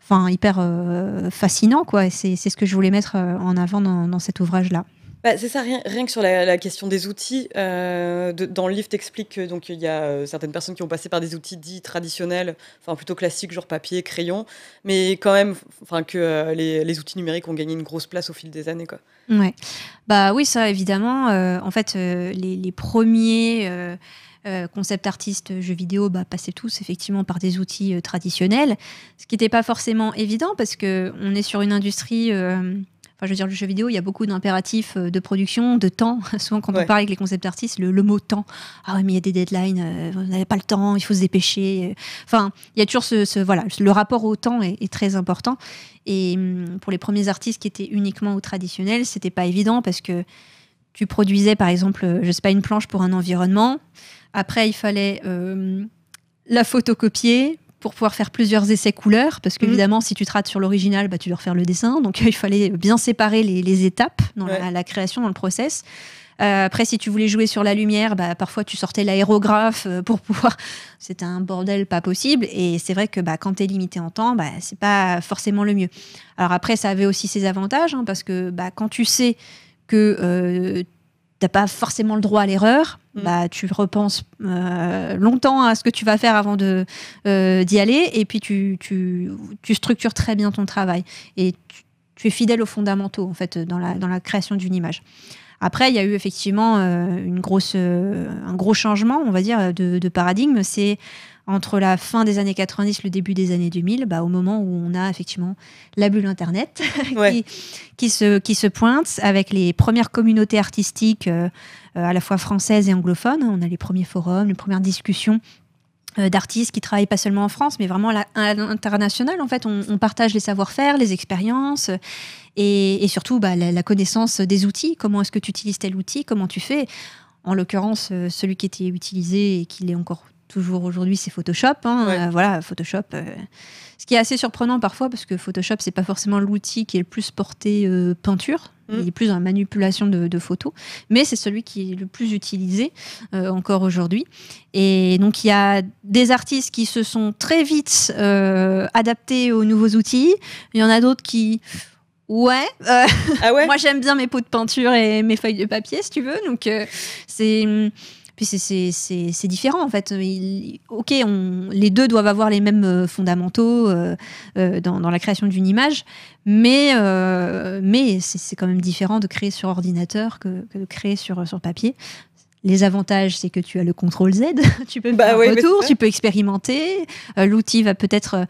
enfin, hyper euh, fascinant, quoi. C'est ce que je voulais mettre euh, en avant dans cet ouvrage-là. Bah, c'est ça, rien, que sur la, question des outils. Euh, dans le livre, t'expliques qu'il il y a euh, certaines personnes qui ont passé par des outils dits traditionnels, enfin plutôt classiques, genre papier, crayon, mais quand même, que euh, les, outils numériques ont gagné une grosse place au fil des années, quoi. Ouais. Bah oui, ça évidemment. en fait, les, premiers concept artistes jeux vidéo bah, passaient tous effectivement par des outils traditionnels, ce qui n'était pas forcément évident parce que on est sur une industrie Enfin, je veux dire, le jeu vidéo, il y a beaucoup d'impératifs euh, de production, de temps. Souvent, quand on parle avec les concept artistes, le, mot temps. Ah ouais, mais il y a des deadlines, euh, vous n'avez pas le temps, il faut se dépêcher. Enfin, il y a toujours ce, voilà, le rapport au temps est, très important. Et hum, pour les premiers artistes qui étaient uniquement au traditionnel, c'était pas évident parce que tu produisais, par exemple, euh, je sais pas, une planche pour un environnement. Après, il fallait la photocopier, pour pouvoir faire plusieurs essais couleurs, parce qu'évidemment, mhm. si tu te rates sur l'original, bah, tu dois refaire le dessin. Donc, il fallait bien séparer les, étapes dans la, création, dans le process. Euh, après, si tu voulais jouer sur la lumière, bah, parfois tu sortais l'aérographe euh, pour pouvoir. C'était un bordel pas possible. Et c'est vrai que bah, quand tu es limité en temps, bah, c'est pas forcément le mieux. Alors après, ça avait aussi ses avantages, hein, parce que bah, quand tu sais que euh, t'as pas forcément le droit à l'erreur, mm. bah, tu repenses euh, longtemps à ce que tu vas faire avant de euh, d'y aller, et puis tu, tu, tu, structures très bien ton travail. Et tu, es fidèle aux fondamentaux, en fait, dans la, dans la création d'une image. Après, il y a eu effectivement une grosse, un gros changement, on va dire, de, de paradigme. C'est entre la fin des années 90, le début des années 2000, bah, au moment où on a effectivement la bulle Internet qui, se, qui se pointe avec les premières communautés artistiques euh, euh, à la fois françaises et anglophones. On a les premiers forums, les premières discussions euh, d'artistes qui travaillent pas seulement en France, mais vraiment à l'international. En fait, on, partage les savoir-faire, les expériences et, surtout bah, la, connaissance des outils. Comment est-ce que tu utilises tel outil? Comment tu fais? En l'occurrence, celui qui était utilisé et qui l'est encore toujours aujourd'hui, c'est Photoshop. Hein, euh, voilà, Photoshop. Euh, ce qui est assez surprenant parfois, parce que Photoshop, c'est pas forcément l'outil qui est le plus porté euh, peinture. Mm. Il est plus dans la manipulation de, photos, mais c'est celui qui est le plus utilisé encore aujourd'hui. Et donc il y a des artistes qui se sont très vite adaptés aux nouveaux outils. Il y en a d'autres qui Ouais. Ah ouais moi, j'aime bien mes pots de peinture et mes feuilles de papier, si tu veux. Donc, c'est puis c'est différent en fait. ok, on, les deux doivent avoir les mêmes euh, fondamentaux euh, euh, dans, dans, la création d'une image, mais, mais c'est quand même différent de créer sur ordinateur que, que de créer sur, sur papier. Les avantages, c'est que tu as le contrôle Z, tu peux bah faire un retour, tu peux expérimenter. L'outil va peut-être,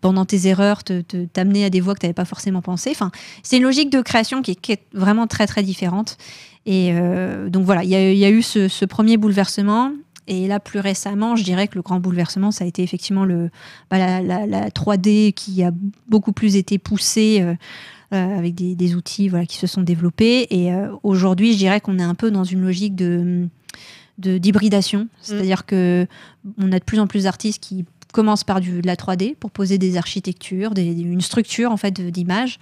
pendant tes erreurs, t'amener te, à des voies que tu n'avais pas forcément pensé. Enfin, c'est une logique de création qui est, qui est, vraiment très très différente. Et euh, donc voilà, il y, a eu ce, premier bouleversement. Et là, plus récemment, je dirais que le grand bouleversement, ça a été effectivement le, bah, la, 3D qui a beaucoup plus été poussée euh, euh, avec des, outils voilà, qui se sont développés. Et aujourd'hui, je dirais qu'on est un peu dans une logique de d'hybridation, mm. c'est-à-dire que on a de plus en plus d'artistes qui commencent par de la 3D pour poser des architectures, une structure en fait d'image,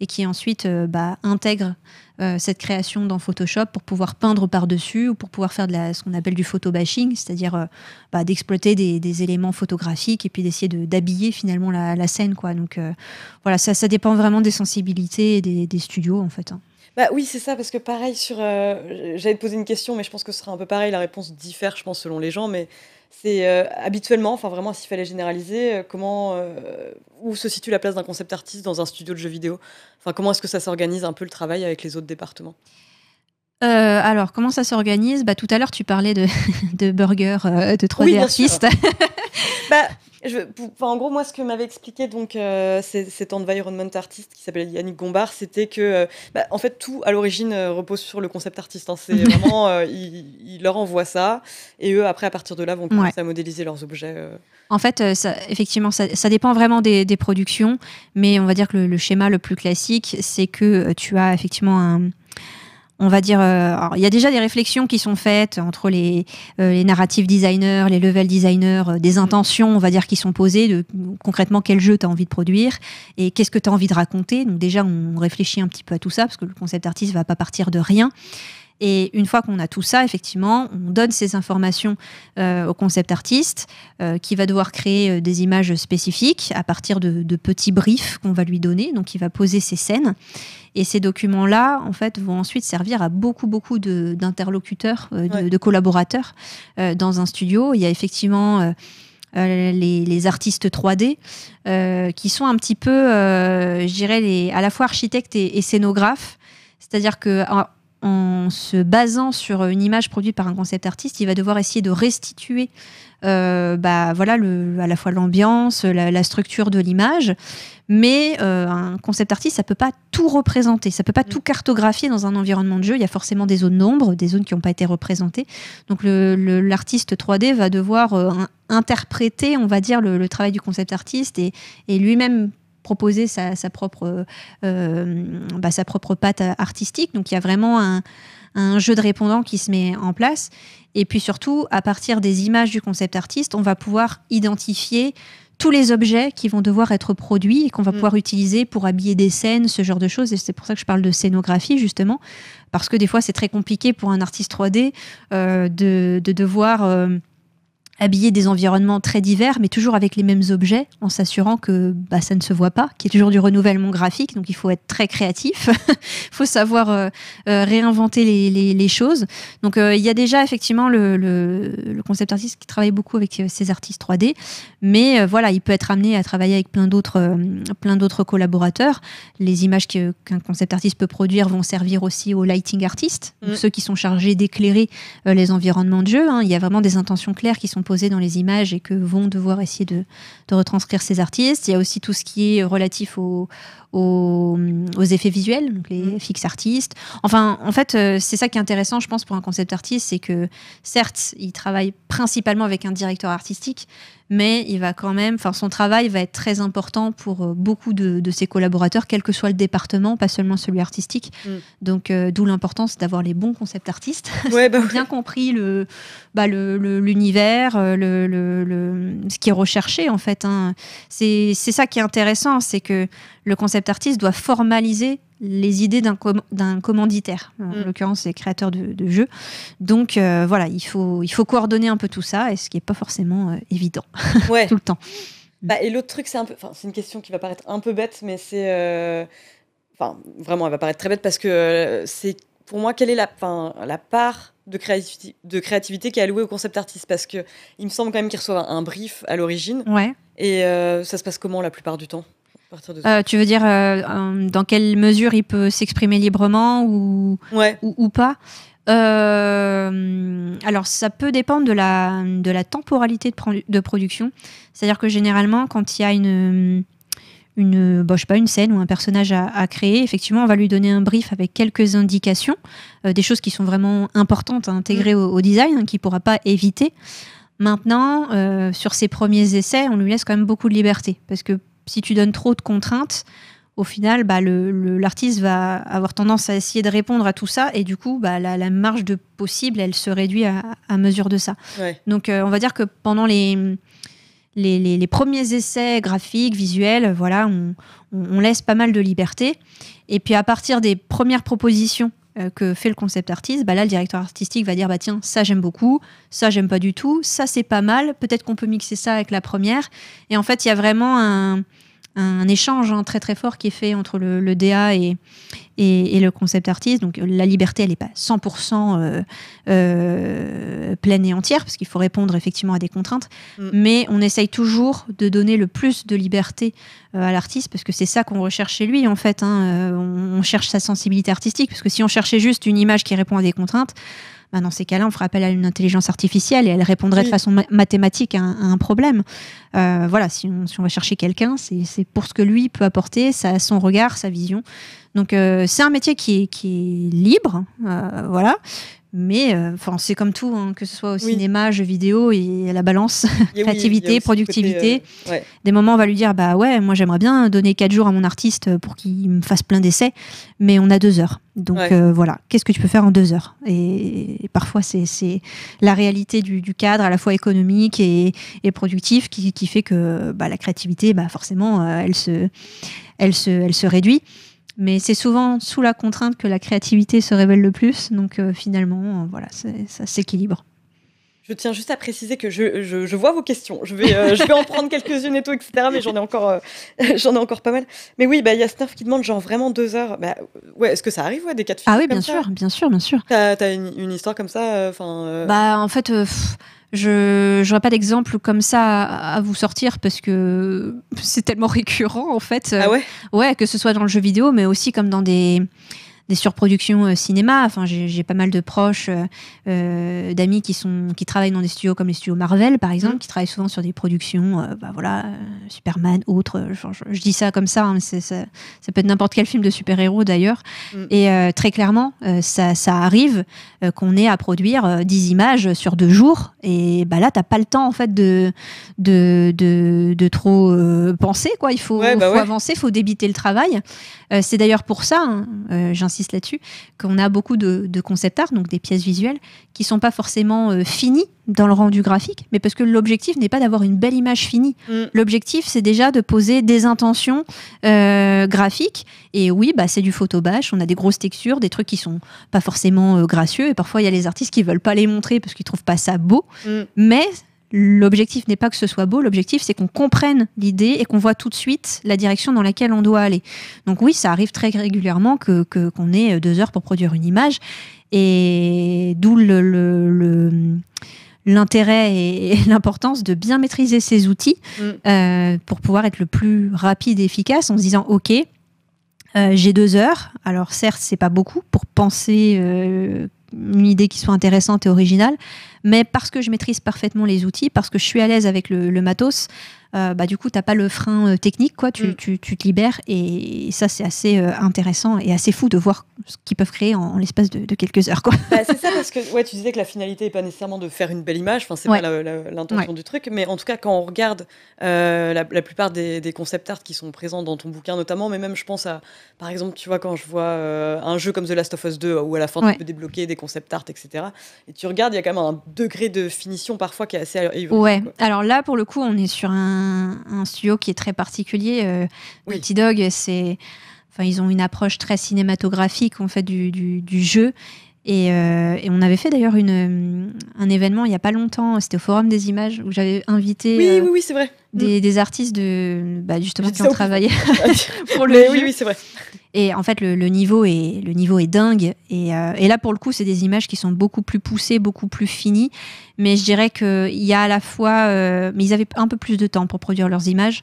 et qui ensuite bah, intègrent euh, cette création dans Photoshop pour pouvoir peindre par-dessus ou pour pouvoir faire ce qu'on appelle du photobashing, c'est-à-dire euh, bah, d'exploiter des, éléments photographiques et puis d'essayer d'habiller finalement la, scène. Quoi. Donc euh, voilà, ça, ça dépend vraiment des sensibilités et des, studios en fait. Hein. Bah oui, c'est ça, parce que pareil, sur, j'allais te poser une question, mais je pense que ce sera un peu pareil, la réponse diffère, je pense, selon les gens, mais c'est euh, habituellement, enfin vraiment, s'il fallait généraliser, euh, comment, euh, où se situe la place d'un concept artiste dans un studio de jeux vidéo? Enfin, comment est-ce que ça s'organise un peu le travail avec les autres départements? Alors, comment ça s'organise? Bah, Tout à l'heure, tu parlais de, de burger de 3D artistes. bah, en gros, moi, ce que m'avait expliqué donc euh, cet environment artiste qui s'appelle Yannick Gombard, c'était que, euh, bah, en fait, tout à l'origine euh, repose sur le concept artiste. Hein. C'est vraiment, il, leur envoie ça, et eux, après, à partir de là, vont commencer à modéliser leurs objets. En fait, ça, effectivement, ça, dépend vraiment des, productions, mais on va dire que le schéma le plus classique, c'est que tu as effectivement un on va dire, euh, il y a déjà des réflexions qui sont faites entre les, euh, les narrative designers, les level designers, euh, des intentions, on va dire, qui sont posées de concrètement quel jeu tu as envie de produire et qu'est-ce que tu as envie de raconter. Donc déjà, on réfléchit un petit peu à tout ça parce que le concept artiste va pas partir de rien. Et une fois qu'on a tout ça, effectivement, on donne ces informations euh, au concept artiste euh, qui va devoir créer euh, des images spécifiques à partir de, petits briefs qu'on va lui donner. Donc, il va poser ses scènes. Et ces documents-là, en fait, vont ensuite servir à beaucoup, beaucoup d'interlocuteurs, de, collaborateurs dans un studio. Il y a effectivement les, artistes 3D qui sont un petit peu, je dirais, à la fois architectes et, et scénographes. C'est-à-dire que en se basant sur une image produite par un concept artiste, il va devoir essayer de restituer euh, bah, voilà, le, à la fois l'ambiance, la, structure de l'image. Mais euh, un concept artiste, ça peut pas tout représenter, ça peut pas tout cartographier dans un environnement de jeu. Il y a forcément des zones d'ombre, des zones qui n'ont pas été représentées. Donc l'artiste 3D va devoir euh, interpréter, on va dire, le, travail du concept artiste et, et lui-même proposer sa, propre, euh, bah, sa propre patte artistique. Donc il y a vraiment un, jeu de répondants qui se met en place. Et puis surtout, à partir des images du concept artiste, on va pouvoir identifier tous les objets qui vont devoir être produits et qu'on va mm. pouvoir utiliser pour habiller des scènes, ce genre de choses. Et c'est pour ça que je parle de scénographie, justement, parce que des fois, c'est très compliqué pour un artiste 3D euh, de, devoir... Euh, habiller des environnements très divers, mais toujours avec les mêmes objets, en s'assurant que bah, ça ne se voit pas, qu'il y ait toujours du renouvellement graphique. Donc il faut être très créatif, il faut savoir euh, euh, réinventer les, les, choses. Donc euh, il y a déjà effectivement le, le, concept artiste qui travaille beaucoup avec ses artistes 3D, mais voilà, il peut être amené à travailler avec plein d'autres plein d'autres collaborateurs. Les images qu'un concept artiste peut produire vont servir aussi aux lighting artistes, mm. ceux qui sont chargés d'éclairer les environnements de jeu. Hein. Il y a vraiment des intentions claires qui sont dans les images et que vont devoir essayer de, retranscrire ces artistes. Il y a aussi tout ce qui est relatif au, aux, effets visuels, donc les mm. fixes artistes. Enfin, en fait, euh, c'est ça qui est intéressant, je pense, pour un concept artiste, c'est que certes, il travaille principalement avec un directeur artistique, mais il va quand même, enfin, son travail va être très important pour euh, beaucoup de, ses collaborateurs, quel que soit le département, pas seulement celui artistique. Mm. Donc, euh, d'où l'importance d'avoir les bons concept artistes, ouais, bah bien compris le, bah, l'univers, le, le, ce qui est recherché en fait. Hein. C'est ça qui est intéressant, c'est que le concept artiste doit formaliser les idées d'un commanditaire, en mm. l'occurrence les créateurs de, jeux. Donc euh, voilà, il faut, il faut coordonner un peu tout ça, et ce qui n'est pas forcément euh, évident ouais. tout le temps. Bah, et l'autre truc, c'est un peu, c'est une question qui va paraître un peu bête, mais c'est, euh, enfin vraiment, elle va paraître très bête parce que c'est pour moi quelle est la, la part de créativité, de créativité qui est allouée au concept artiste? Parce que il me semble quand même qu'il reçoit un brief à l'origine. Ouais. Et ça se passe comment la plupart du temps? Euh, tu veux dire euh, dans quelle mesure il peut s'exprimer librement ou, ou, pas euh, alors, ça peut dépendre de la, de la temporalité de, de production. C'est-à-dire que généralement, quand il y a une, une, bon, pas, une scène ou un personnage à, créer, effectivement, on va lui donner un brief avec quelques indications, des choses qui sont vraiment importantes à intégrer mm. au, design, hein, qu'il ne pourra pas éviter. Maintenant, sur ses premiers essais, on lui laisse quand même beaucoup de liberté, parce que si tu donnes trop de contraintes, au final, bah, l'artiste va avoir tendance à essayer de répondre à tout ça et du coup, bah, la, marge de possible, elle se réduit à, mesure de ça. Donc, euh, on va dire que pendant les, les, premiers essais graphiques, visuels, voilà, on, laisse pas mal de liberté. Et puis, à partir des premières propositions que fait le concept artiste, bah là, le directeur artistique va dire bah tiens, ça j'aime beaucoup, ça j'aime pas du tout, ça c'est pas mal, peut-être qu'on peut mixer ça avec la première. Et en fait, il y a vraiment un, un échange hein, très très fort qui est fait entre le, DA et, et, le concept artiste. Donc la liberté, elle n'est pas 100% euh, euh, pleine et entière, parce qu'il faut répondre effectivement à des contraintes, mm. mais on essaye toujours de donner le plus de liberté euh, à l'artiste, parce que c'est ça qu'on recherche chez lui en fait. Hein. on cherche sa sensibilité artistique, parce que si on cherchait juste une image qui répond à des contraintes, bah, dans ces cas-là, on ferait appel à une intelligence artificielle et elle répondrait de façon mathématique à un, problème. Euh, voilà, si on, va chercher quelqu'un, c'est pour ce que lui peut apporter, ça, son regard, sa vision. Donc euh, c'est un métier qui est, qui est libre, euh, voilà. Mais enfin, c'est comme tout, hein, que ce soit au cinéma, jeux vidéo et la balance, créativité, productivité. Des moments, on va lui dire bah ouais, moi j'aimerais bien donner quatre jours à mon artiste pour qu'il me fasse plein d'essais, mais on a deux heures. Donc voilà, qu'est-ce que tu peux faire en deux heures? Et, parfois, c'est la réalité du, cadre, à la fois économique et, productif, qui, qui, fait que bah, la créativité, bah, forcément, elle, se, elle, se, elle se réduit. Mais c'est souvent sous la contrainte que la créativité se révèle le plus. Donc euh, finalement, euh, voilà, ça s'équilibre. Je tiens juste à préciser que je, je, vois vos questions. Je vais, euh, je vais en prendre quelques-unes et tout, etc. Mais j'en ai encore, j'en ai encore pas mal. Mais oui, bah, il y a Snurf qui demande genre vraiment deux heures. Bah, ouais, est-ce que ça arrive, ouais, des cas de Ah oui, bien sûr, bien sûr, bien sûr. T'as as une, une, histoire comme ça, enfin. Bah en fait. Je n'aurais pas d'exemple comme ça à, vous sortir parce que c'est tellement récurrent en fait. Ah ouais? Ouais, que ce soit dans le jeu vidéo, mais aussi comme dans des des surproductions euh, cinéma. Enfin, j'ai pas mal de proches, euh, euh, d'amis qui sont qui travaillent dans des studios comme les studios Marvel, par exemple, mm. qui travaillent souvent sur des productions, bah voilà, Superman, autres. Je, dis ça comme ça, hein, ça, ça, peut être n'importe quel film de super-héros d'ailleurs. Mm. Et très clairement, ça, ça, arrive qu'on ait à produire 10 images sur deux jours. Et bah là, t'as pas le temps en fait de de, de, de trop penser quoi. Il faut, bah faut avancer, il faut débiter le travail. C'est d'ailleurs pour ça, hein, j'insiste là-dessus, qu'on a beaucoup de, concept art, donc des pièces visuelles, qui sont pas forcément euh, finies dans le rendu graphique, mais parce que l'objectif n'est pas d'avoir une belle image finie. Mm. L'objectif, c'est déjà de poser des intentions euh, graphiques. Et oui, bah, c'est du photobash, on a des grosses textures, des trucs qui sont pas forcément euh, gracieux, et parfois il y a les artistes qui veulent pas les montrer parce qu'ils trouvent pas ça beau, mm. mais l'objectif n'est pas que ce soit beau, l'objectif c'est qu'on comprenne l'idée et qu'on voit tout de suite la direction dans laquelle on doit aller. Donc oui, ça arrive très régulièrement que qu'on ait deux heures pour produire une image et d'où le, l'intérêt et l'importance de bien maîtriser ces outils mm. euh, pour pouvoir être le plus rapide et efficace en se disant ok euh, j'ai deux heures alors certes c'est pas beaucoup pour penser euh, une idée qui soit intéressante et originale mais parce que je maîtrise parfaitement les outils, parce que je suis à l'aise avec le, matos, euh, bah, du coup, tu n'as pas le frein euh, technique, quoi. Tu, mm. tu, tu, te libères. Et ça, c'est assez euh, intéressant et assez fou de voir ce qu'ils peuvent créer en, l'espace de, quelques heures. Quoi. Bah, c'est ça, parce que ouais, tu disais que la finalité n'est pas nécessairement de faire une belle image. Enfin, c'est pas l'intention du truc. Mais en tout cas, quand on regarde la, plupart des, concept art qui sont présents dans ton bouquin, notamment, mais même, je pense à, par exemple, tu vois, quand je vois un jeu comme The Last of Us 2, où à la fin, tu peux débloquer des concept art, etc. Et tu regardes, il y a quand même un degré de finition parfois qui est assez Ouais, alors là pour le coup on est sur un, studio qui est très particulier. Euh, Petit Dog, c'est, enfin ils ont une approche très cinématographique en fait du, du, jeu. Et, euh, et, on avait fait d'ailleurs un événement il n'y a pas longtemps, c'était au Forum des images, où j'avais invité oui, oui, oui, c'est vrai. Des, mm. des, artistes de, bah, justement qui ont travaillé pour le Oui, oui, c'est vrai. Et en fait, le, niveau, est, le niveau est dingue. Et, euh, et là, pour le coup, c'est des images qui sont beaucoup plus poussées, beaucoup plus finies. Mais je dirais qu'il y a à la fois. Euh, mais ils avaient un peu plus de temps pour produire leurs images.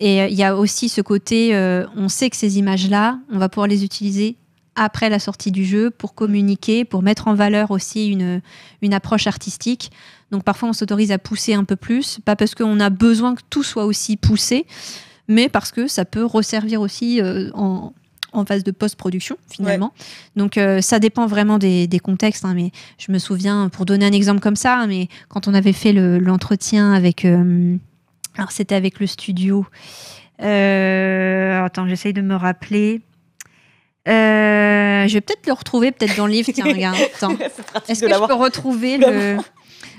Et euh, il y a aussi ce côté, on sait que ces images-là, on va pouvoir les utiliser après la sortie du jeu pour communiquer, pour mettre en valeur aussi une, une approche artistique. Donc parfois on s'autorise à pousser un peu plus, pas parce qu'on a besoin que tout soit aussi poussé, mais parce que ça peut resservir aussi euh, en, phase de post-production finalement. Donc euh, ça dépend vraiment des, contextes. Hein, mais je me souviens, pour donner un exemple comme ça, hein, mais quand on avait fait l'entretien avec, euh, alors c'était avec le studio. attends, j'essaye de me rappeler. je vais peut-être le retrouver, peut-être dans le livre. Tiens, regarde. Est-ce que je peux retrouver le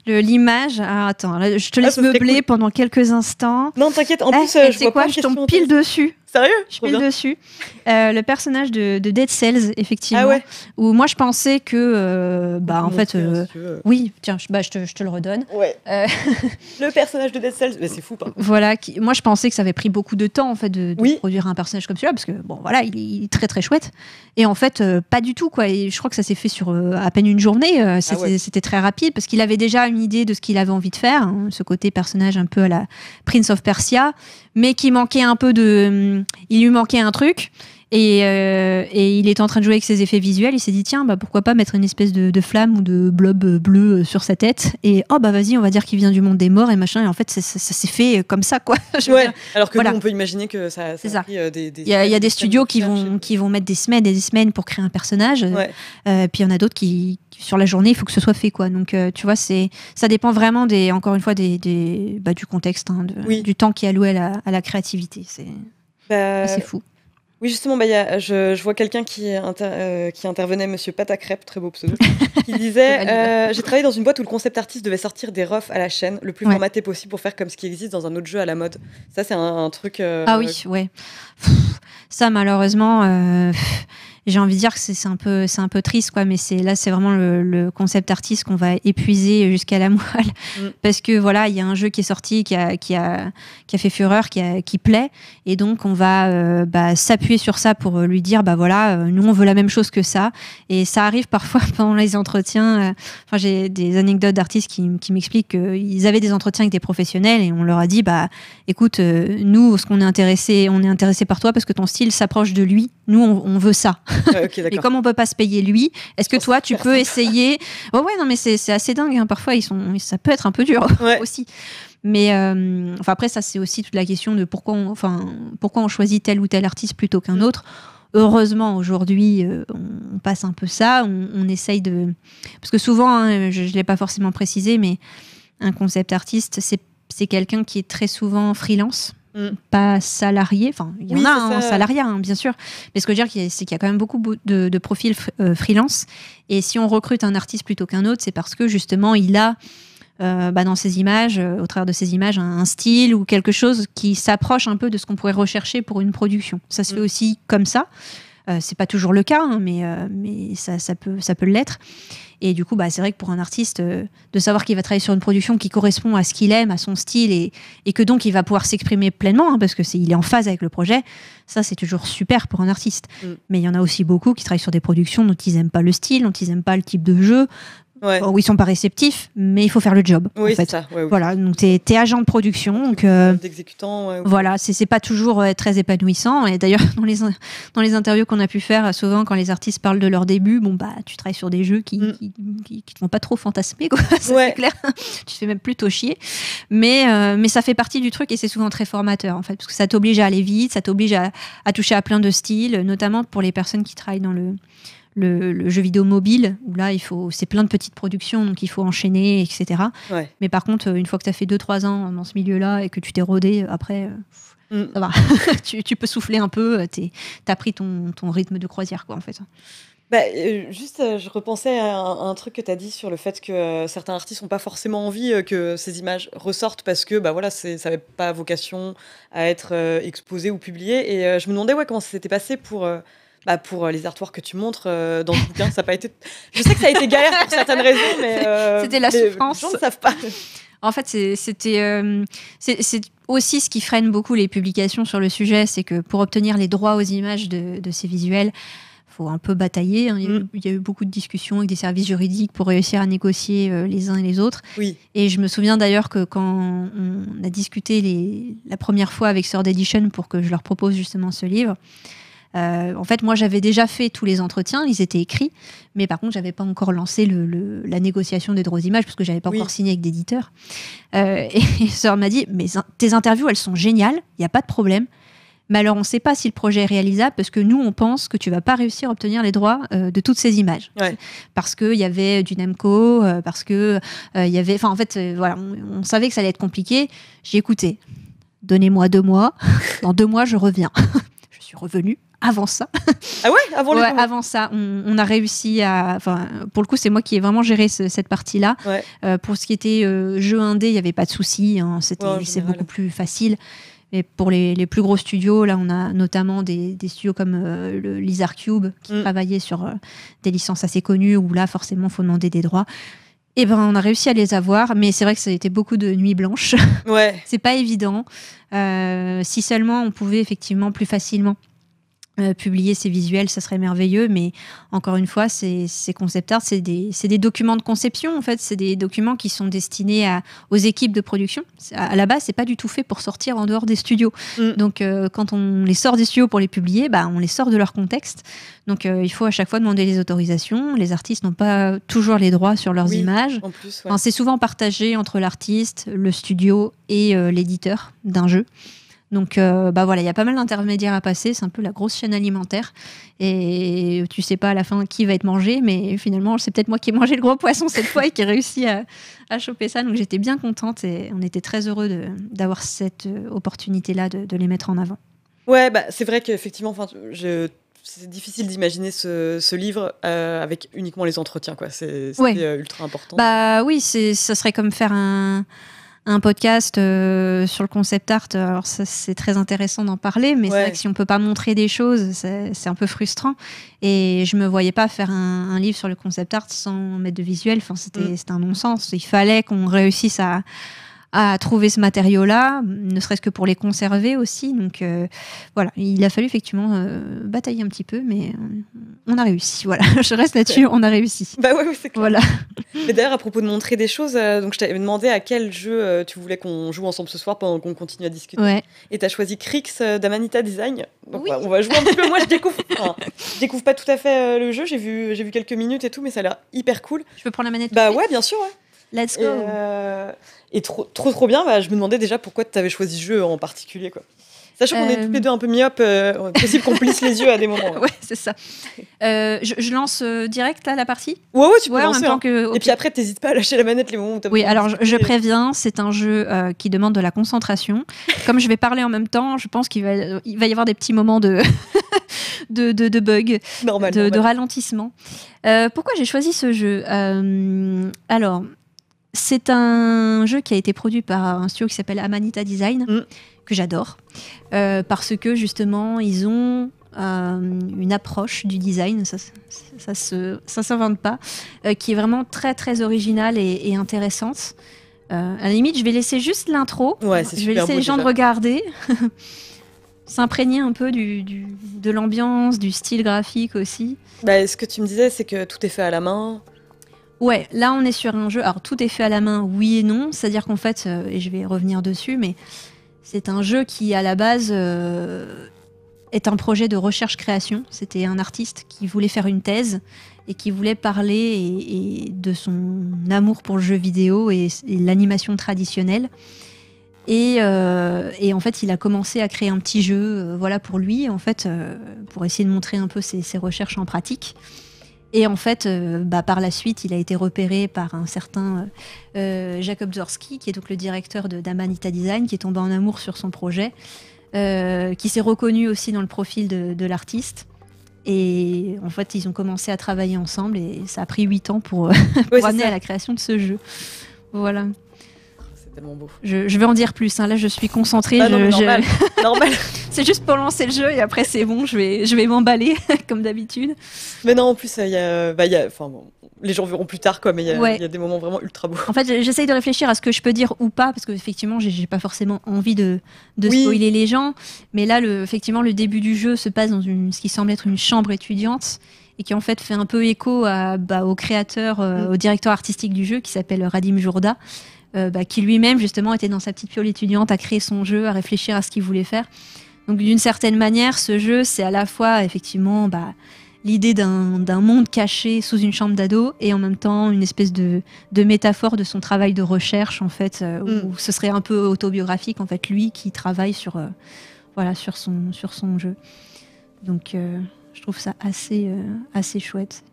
l'image. Ah, attends, je te ah, laisse meubler pendant quelques instants. Non, t'inquiète. En eh, plus, euh, je vois quoi, je tombe pile dessus. Sérieux? Je pile dessus. Euh, le personnage de, Dead Cells, effectivement. Ah ouais. Où moi, je pensais que, euh, bah, en fait, oui, tiens, bah, je, te, je, te, le redonne. Ouais. le personnage de Dead Cells, mais c'est fou, pas. Voilà. Qui, moi, je pensais que ça avait pris beaucoup de temps, en fait, de, produire un personnage comme celui-là, parce que, bon, voilà, il, est très, très chouette. Et en fait, pas du tout, quoi. Et je crois que ça s'est fait sur à peine une journée. Ah c'était très rapide, parce qu'il avait déjà une idée de ce qu'il avait envie de faire, hein, ce côté personnage un peu à la Prince of Persia, mais qui manquait un peu de. Il lui manquait un truc. Et, euh, et, il est en train de jouer avec ses effets visuels. Il s'est dit tiens, bah, pourquoi pas mettre une espèce de, flamme ou de blob bleu sur sa tête. Et oh bah vas-y, on va dire qu'il vient du monde des morts et machin. Et en fait, ça, s'est fait comme ça, quoi. alors que on peut imaginer que ça. ça, euh, des, il, y a, des, studios qui vont, qui vont mettre des semaines et des semaines pour créer un personnage. Euh, puis il y en a d'autres qui, sur la journée, il faut que ce soit fait, quoi. Donc tu vois, c'est ça dépend vraiment des, encore une fois, des, des bah, du contexte, hein, du temps qui est alloué à la, à la créativité. C'est bah, fou. Oui, justement, bah, y a, je, je, vois quelqu'un qui, euh, qui intervenait, Monsieur Patacrep, très beau pseudo, qui disait euh, J'ai travaillé dans une boîte où le concept artiste devait sortir des refs à la chaîne, le plus formaté possible pour faire comme ce qui existe dans un autre jeu à la mode. Ça, c'est un, truc. Euh, ah oui, ouais. ça, malheureusement j'ai envie de dire que c'est un peu c'est un peu triste quoi mais c'est là c'est vraiment le, concept artiste qu'on va épuiser jusqu'à la moelle. Mm. parce que voilà il y a un jeu qui est sorti qui a qui a qui a fait fureur qui a, qui plaît. Et donc on va euh, bah, s'appuyer sur ça pour lui dire bah voilà euh, nous on veut la même chose que ça. Et ça arrive parfois pendant les entretiens euh, enfin j'ai des anecdotes d'artistes qui, qui m'expliquent qu'ils avaient des entretiens avec des professionnels et on leur a dit bah écoute nous ce qu'on est intéressé on est intéressé par toi parce que ton style s'approche de lui. Nous on veut ça et comme on peut pas se payer lui, est-ce que toi tu peux essayer oh Ouais, non, mais c'est assez dingue. Hein. Parfois, ils sont, ça peut être un peu dur aussi. Mais euh, enfin après, ça c'est aussi toute la question de pourquoi on, enfin, pourquoi on choisit tel ou tel artiste plutôt qu'un mm. autre. Heureusement, aujourd'hui, euh, on passe un peu ça. On, essaye de. Parce que souvent, hein, je ne l'ai pas forcément précisé, mais un concept artiste, c'est quelqu'un qui est très souvent freelance. Mm. pas salarié. Enfin, il y en a un salariat, hein, bien sûr. Mais ce que je veux dire, c'est qu'il y a quand même beaucoup de, profils euh, freelance. Et si on recrute un artiste plutôt qu'un autre, c'est parce que justement, il a euh, bah, dans ses images, euh, au travers de ses images, un, style ou quelque chose qui s'approche un peu de ce qu'on pourrait rechercher pour une production. Ça se fait mm. aussi comme ça. c'est pas toujours le cas, hein, mais, mais ça, ça, peut, ça peut l'être. Et du coup, bah, c'est vrai que pour un artiste, euh, de savoir qu'il va travailler sur une production qui correspond à ce qu'il aime, à son style, et, et que donc il va pouvoir s'exprimer pleinement, hein, parce que c'est il est en phase avec le projet, ça c'est toujours super pour un artiste. Mm. Mais il y en a aussi beaucoup qui travaillent sur des productions dont ils n'aiment pas le style, dont ils n'aiment pas le type de jeu, Ouais. où ils sont pas réceptifs, mais il faut faire le job. Oui, en c'est fait. ça. Ouais, oui. Voilà, donc tu es, agent de production, donc euh, D'exécutant. ouais, ouais. voilà, c'est pas toujours euh, très épanouissant. Et d'ailleurs, dans les, dans les interviews qu'on a pu faire, souvent quand les artistes parlent de leur début, bon bah tu travailles sur des jeux qui, Mm. qui, qui- qui te font pas trop fantasmer, quoi. C'est clair. tu te fais même plutôt chier. Mais, euh, mais ça fait partie du truc et c'est souvent très formateur en fait, parce que ça t'oblige à aller vite, ça t'oblige à, à toucher à plein de styles, notamment pour les personnes qui travaillent dans le, le, le jeu vidéo mobile, où là, il faut, c'est plein de petites productions, donc il faut enchaîner, etc. Ouais. Mais par contre, euh, une fois que tu as fait 2-3 ans dans ce milieu-là et que tu t'es rodé, après, euh, Mm. ça va. tu, tu peux souffler un peu, euh, t'es- t'as pris ton, ton rythme de croisière, quoi, en fait. Bah, euh, juste, euh, je repensais à un, à un truc que tu as dit sur le fait que euh, certains artistes n'ont pas forcément envie que ces images ressortent parce que bah, voilà, ça n'avait pas vocation à être exposé ou publié. Et je me demandais ouais, comment ça s'était passé pour, bah, pour euh, les artworks que tu montres euh, dans ce bouquin. Ça a pas été... Je sais que ça a été galère pour certaines raisons, mais. euh, C'était la souffrance. Les gens ne savent pas. En fait, c'est- c'était euh, c'est aussi ce qui freine beaucoup les publications sur le sujet, c'est que pour obtenir les droits aux images de, de ces visuels, faut un peu batailler. hein. Il, y a eu, Mm. il y a eu beaucoup de discussions avec des services juridiques pour réussir à négocier euh, les uns et les autres. Oui. Et je me souviens d'ailleurs que quand on a discuté les, la première fois avec Sword Edition pour que je leur propose justement ce livre, en fait, moi, j'avais déjà fait tous les entretiens, ils étaient écrits, mais par contre, j'avais pas encore lancé le, le- la négociation des droits d'images parce que j'avais pas Oui. encore signé avec d'éditeur. Euh, et Sword m'a dit, mais tes interviews, elles sont géniales, il n'y a pas de problème. Mais alors, on ne sait pas si le projet est réalisable parce que nous, on pense que tu vas pas réussir à obtenir les droits euh, de toutes ces images. Ouais. Parce qu'il y avait du Namco, euh, parce que euh, il y avait. Enfin, en fait, euh, voilà, on, on savait que ça allait être compliqué. J'ai écouté. Donnez-moi deux mois. Dans deux mois, je reviens. je suis revenue. Avant ça, Ah ouais Avant Ouais, le. avant ça, on, on a réussi à. Enfin, pour le coup, c'est moi qui ai vraiment géré ce- cette partie-là. Ouais. Euh, pour ce qui était euh, jeu indé, il n'y avait pas de souci. hein, c'était, Ouais, c'est beaucoup plus facile. Mais pour les, les plus gros studios, là, on a notamment des, des studios comme euh, le Lizard Cube qui Mm. travaillaient sur euh, des licences assez connues où là, forcément, faut demander des droits. Et ben, on a réussi à les avoir, mais c'est vrai que ça a été beaucoup de nuits blanches. Ouais. c'est pas évident. Euh, si seulement on pouvait effectivement plus facilement euh, publier ces visuels, ça serait merveilleux. Mais encore une fois, ces, ces concept art, c'est des, documents de conception. En fait, c'est des documents qui sont destinés à, aux équipes de production. À, à la base, c'est pas du tout fait pour sortir en dehors des studios. Mm. Donc, euh, quand on les sort des studios pour les publier, bah, on les sort de leur contexte. Donc, euh, il faut à chaque fois demander les autorisations. Les artistes n'ont pas toujours les droits sur leurs Oui. images. Ouais. Enfin, c'est souvent partagé entre l'artiste, le studio et l'éditeur d'un jeu. Donc, euh, bah voilà, il y a pas mal d'intermédiaires à passer. C'est un peu la grosse chaîne alimentaire. Et tu sais pas à la fin qui va être mangé, mais finalement, c'est peut-être moi qui ai mangé le gros poisson cette fois et qui ai réussi à, à choper ça. Donc, j'étais bien contente et on était très heureux d'avoir cette euh, opportunité-là de, de les mettre en avant. Ouais, bah, c'est vrai qu'effectivement, enfin, je... c'est difficile d'imaginer ce, ce livre euh, avec uniquement les entretiens, quoi. C'est Ouais. ultra important. Bah oui, c'est, ça serait comme faire un, un podcast euh, sur le concept art. Alors ça, c'est très intéressant d'en parler, mais c'est vrai que si on peut pas montrer des choses, c'est, un peu frustrant. Et je me voyais pas faire un, un livre sur le concept art sans mettre de visuel. Enfin, c'était, Mm. c'était un non-sens. Il fallait qu'on réussisse à à trouver ce matériau-là, ne serait-ce que pour les conserver aussi. Donc euh, voilà, il a fallu effectivement euh, batailler un petit peu, mais euh, on a réussi. Voilà, je reste là-dessus, on a réussi. Bah ouais, ouais, c'est clair. Voilà. Mais d'ailleurs, à propos de montrer des choses, donc je t'avais demandé à quel jeu tu voulais qu'on joue ensemble ce soir pendant qu'on continue à discuter. Ouais. Et t'as choisi Crix d'Amanita Design. Donc Oui. ouais, on va jouer un petit peu. Moi, je découvre, enfin, je découvre pas tout à fait le jeu. J'ai vu, j'ai vu quelques minutes et tout, mais ça a l'air hyper cool. Je peux prendre la manette Bah ouais, bien sûr. Ouais. Let's Et, go. euh, et trop, trop, trop bien. Bah, je me demandais déjà pourquoi tu avais choisi ce jeu en particulier, quoi. Sachant qu'on est Euh. tous les deux un peu myopes, euh, possible qu'on plisse les yeux à des moments. Ouais, c'est ça. Euh, je, je lance euh, direct là la partie? Ouais, ouais, tu peux Ouais, en lancer. même temps hein. que. Et puis après, t'hésites pas à lâcher la manette les moments où t'as Oui, alors je, préviens, c'est un jeu euh, qui demande de la concentration. Comme je vais parler en même temps, je pense qu'il va, il va y avoir des petits moments de, de, de, de bug, normal. de, ralentissement. Euh, pourquoi j'ai choisi ce jeu? Euh, Alors, c'est un jeu qui a été produit par un studio qui s'appelle Amanita Design, Mm. que j'adore, euh, parce que justement, ils ont une approche du design, ça, ça, se, ça s'invente pas, qui est vraiment très très originale et, intéressante. à la limite, je vais laisser juste l'intro. Ouais, je vais laisser les gens de regarder, s'imprégner un peu du, du, de l'ambiance, du style graphique aussi. Bah, ce que tu me disais, c'est que tout est fait à la main. Ouais, là on est sur un jeu. Alors tout est fait à la main, oui et non. C'est-à-dire qu'en fait, euh, et je vais revenir dessus, mais c'est un jeu qui à la base euh, est un projet de recherche-création. C'était un artiste qui voulait faire une thèse et qui voulait parler de son amour pour le jeu vidéo et, l'animation traditionnelle. Euh, et, en fait, il a commencé à créer un petit jeu, voilà, pour lui, en fait, pour essayer de montrer un peu ses recherches en pratique. Et en fait, euh, bah, par la suite, il a été repéré par un certain euh, Jacob Zorski, qui est donc le directeur de d'Amanita Design, qui est tombé en amour sur son projet, euh, qui s'est reconnu aussi dans le profil de, l'artiste. Et en fait, ils ont commencé à travailler ensemble et ça a pris huit ans pour, pour amener à la création de ce jeu. Voilà tellement beau. Je, vais en dire plus. Hein. Là, je suis concentrée. Ah normal. c'est juste pour lancer le jeu et après, c'est bon. Je vais, je vais m'emballer comme d'habitude. Mais non, en plus, il y a, bah, y a, les gens verront plus tard, quoi. Mais il y, a des moments vraiment ultra beaux. En fait, j'essaye de réfléchir à ce que je peux dire ou pas parce qu'effectivement, j'ai pas forcément envie de, de spoiler les gens. Mais là, le, effectivement, le début du jeu se passe dans une, ce qui semble être une chambre étudiante et qui en fait fait un peu écho à, bah, au créateur, euh, mm. au directeur artistique du jeu qui s'appelle Radim Jourda. Euh, bah, qui lui-même justement était dans sa petite piole étudiante à créer son jeu, à réfléchir à ce qu'il voulait faire. Donc d'une certaine manière, ce jeu, c'est à la fois effectivement bah, l'idée d'un monde caché sous une chambre d'ado et en même temps une espèce de, métaphore de son travail de recherche en fait, euh, où mm. ce serait un peu autobiographique en fait, lui qui travaille sur, euh, voilà, sur, son, sur son jeu. Donc je trouve ça assez, assez chouette.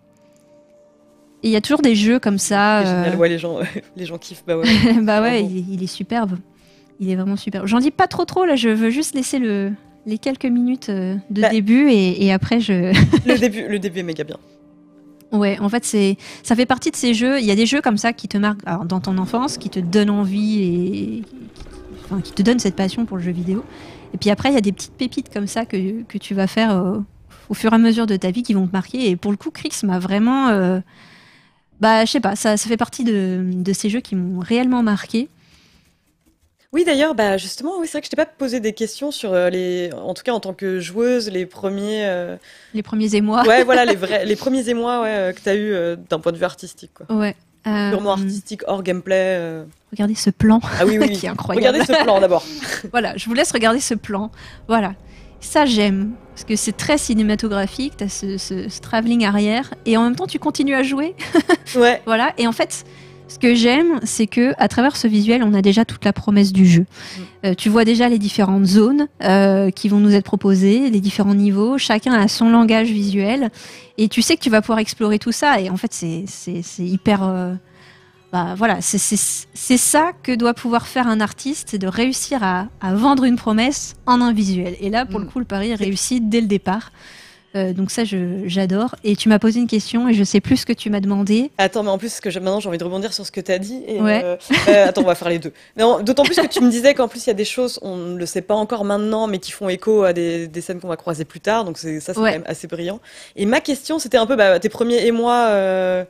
Il y a toujours des jeux comme ça. Génial, euh, ouais, les gens, les gens kiffent. Bah ouais, bah ouais il, est superbe. Il est vraiment superbe. J'en dis pas trop trop là, je veux juste laisser le, les quelques minutes euh, de bah. début et, après je. le, début, le début est méga bien. Ouais, en fait, c'est, ça fait partie de ces jeux. Il y a des jeux comme ça qui te marquent dans ton enfance, qui te donnent envie et enfin, qui te donnent cette passion pour le jeu vidéo. Et puis après, il y a des petites pépites comme ça que, que tu vas faire euh, au fur et à mesure de ta vie qui vont te marquer. Et pour le coup, Crix m'a vraiment bah, je sais pas, ça, ça fait partie de, de ces jeux qui m'ont réellement marqué. Oui, d'ailleurs, bah justement, oui, c'est vrai que je t'ai pas posé des questions sur euh, les, en tout cas en tant que joueuse, les premiers. Euh, les premiers émois. Ouais, voilà, les vrais, les premiers émois ouais, euh, que tu as eu d'un point de vue artistique, quoi. Ouais. Purement artistique, hors gameplay. Regardez ce plan. Ah oui, oui, qui est incroyable. Regardez ce plan d'abord. voilà, je vous laisse regarder ce plan. Voilà. Ça, j'aime. Parce que c'est très cinématographique, tu as ce, ce, travelling arrière, et en même temps, tu continues à jouer. ouais. Voilà. Et en fait, ce que j'aime, c'est que à travers ce visuel, on a déjà toute la promesse du jeu. Mm. Euh, tu vois déjà les différentes zones euh, qui vont nous être proposées, les différents niveaux. Chacun a son langage visuel, et tu sais que tu vas pouvoir explorer tout ça. Et en fait, c'est hyper euh, bah, voilà, c'est ça que doit pouvoir faire un artiste, c'est de réussir à, vendre une promesse en un visuel. Et là, pour le mm. coup, le pari est réussi dès le départ. Euh, donc ça, j'adore. Et tu m'as posé une question et je sais plus ce que tu m'as demandé. Attends, mais en plus, que maintenant, j'ai envie de rebondir sur ce que tu as dit. Et ouais. Euh, euh, attends, on va faire les deux. D'autant plus que tu me disais qu'en plus, il y a des choses, on ne le sait pas encore maintenant, mais qui font écho à des, scènes qu'on va croiser plus tard. Donc ça, c'est quand même assez brillant. Et ma question, c'était un peu bah, tes premiers émois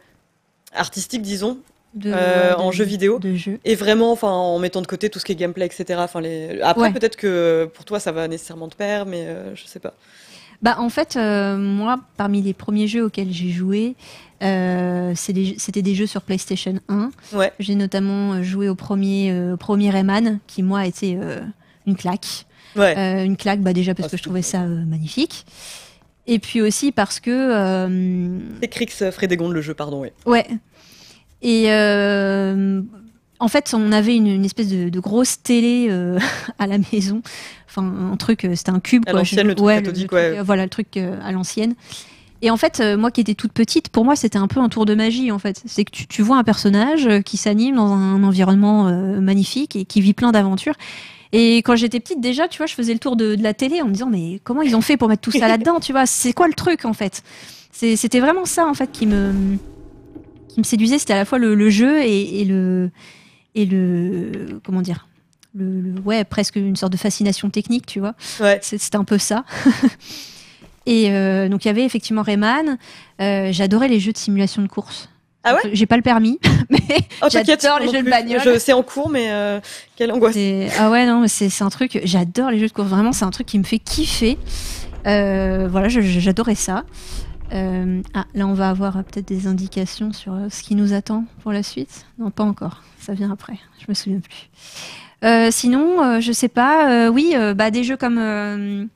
artistiques, disons, euh, en jeu vidéo. et vraiment enfin en mettant de côté tout ce qui est gameplay etc enfin les... après peut-être que pour toi ça va nécessairement te perdre mais euh, je sais pas. Bah en fait euh, moi parmi les premiers jeux auxquels j'ai joué c'était des, jeux sur PlayStation 1 ouais. j'ai notamment joué au premier premier Rayman qui moi a été une claque. Ouais. une claque bah déjà parce ah, que je trouvais ça magnifique. Et puis aussi parce que c'est Crix Frédégonde le jeu pardon oui ouais et euh, en fait, on avait une, espèce de, grosse télé euh, à la maison. Enfin, un truc, euh, c'était un cube. À l'ancienne, le truc cathodique, ouais. Voilà, le truc à l'ancienne. Et en fait, moi qui étais toute petite, pour moi, c'était un peu un tour de magie, en fait. C'est que tu, vois un personnage qui s'anime dans un environnement magnifique et qui vit plein d'aventures. Et quand j'étais petite, déjà, tu vois, je faisais le tour de, de, la télé en me disant, mais comment ils ont fait pour mettre tout ça là-dedans, tu vois? C'est quoi le truc, en fait? C'était vraiment ça, en fait, qui me qui me séduisait, c'était à la fois le, jeu et, le et le comment dire le, ouais presque une sorte de fascination technique, tu vois. Ouais. C'était un peu ça. Et euh, donc il y avait effectivement Rayman. Euh, J'adorais les jeux de simulation de course. Ah ouais? J'ai pas le permis, mais Oh, t'inquiète, j'adore les jeux de bagnole. Je- C'est en cours, mais euh, quelle angoisse. Ah ouais, non, mais c'est un truc. J'adore les jeux de course. Vraiment, c'est un truc qui me fait kiffer. Euh, voilà, j'adorais ça. Euh, ah, là, on va avoir euh, peut-être des indications sur euh, ce qui nous attend pour la suite. Non, pas encore. Ça vient après. Je me souviens plus. Sinon, je sais pas. oui, bah, des jeux comme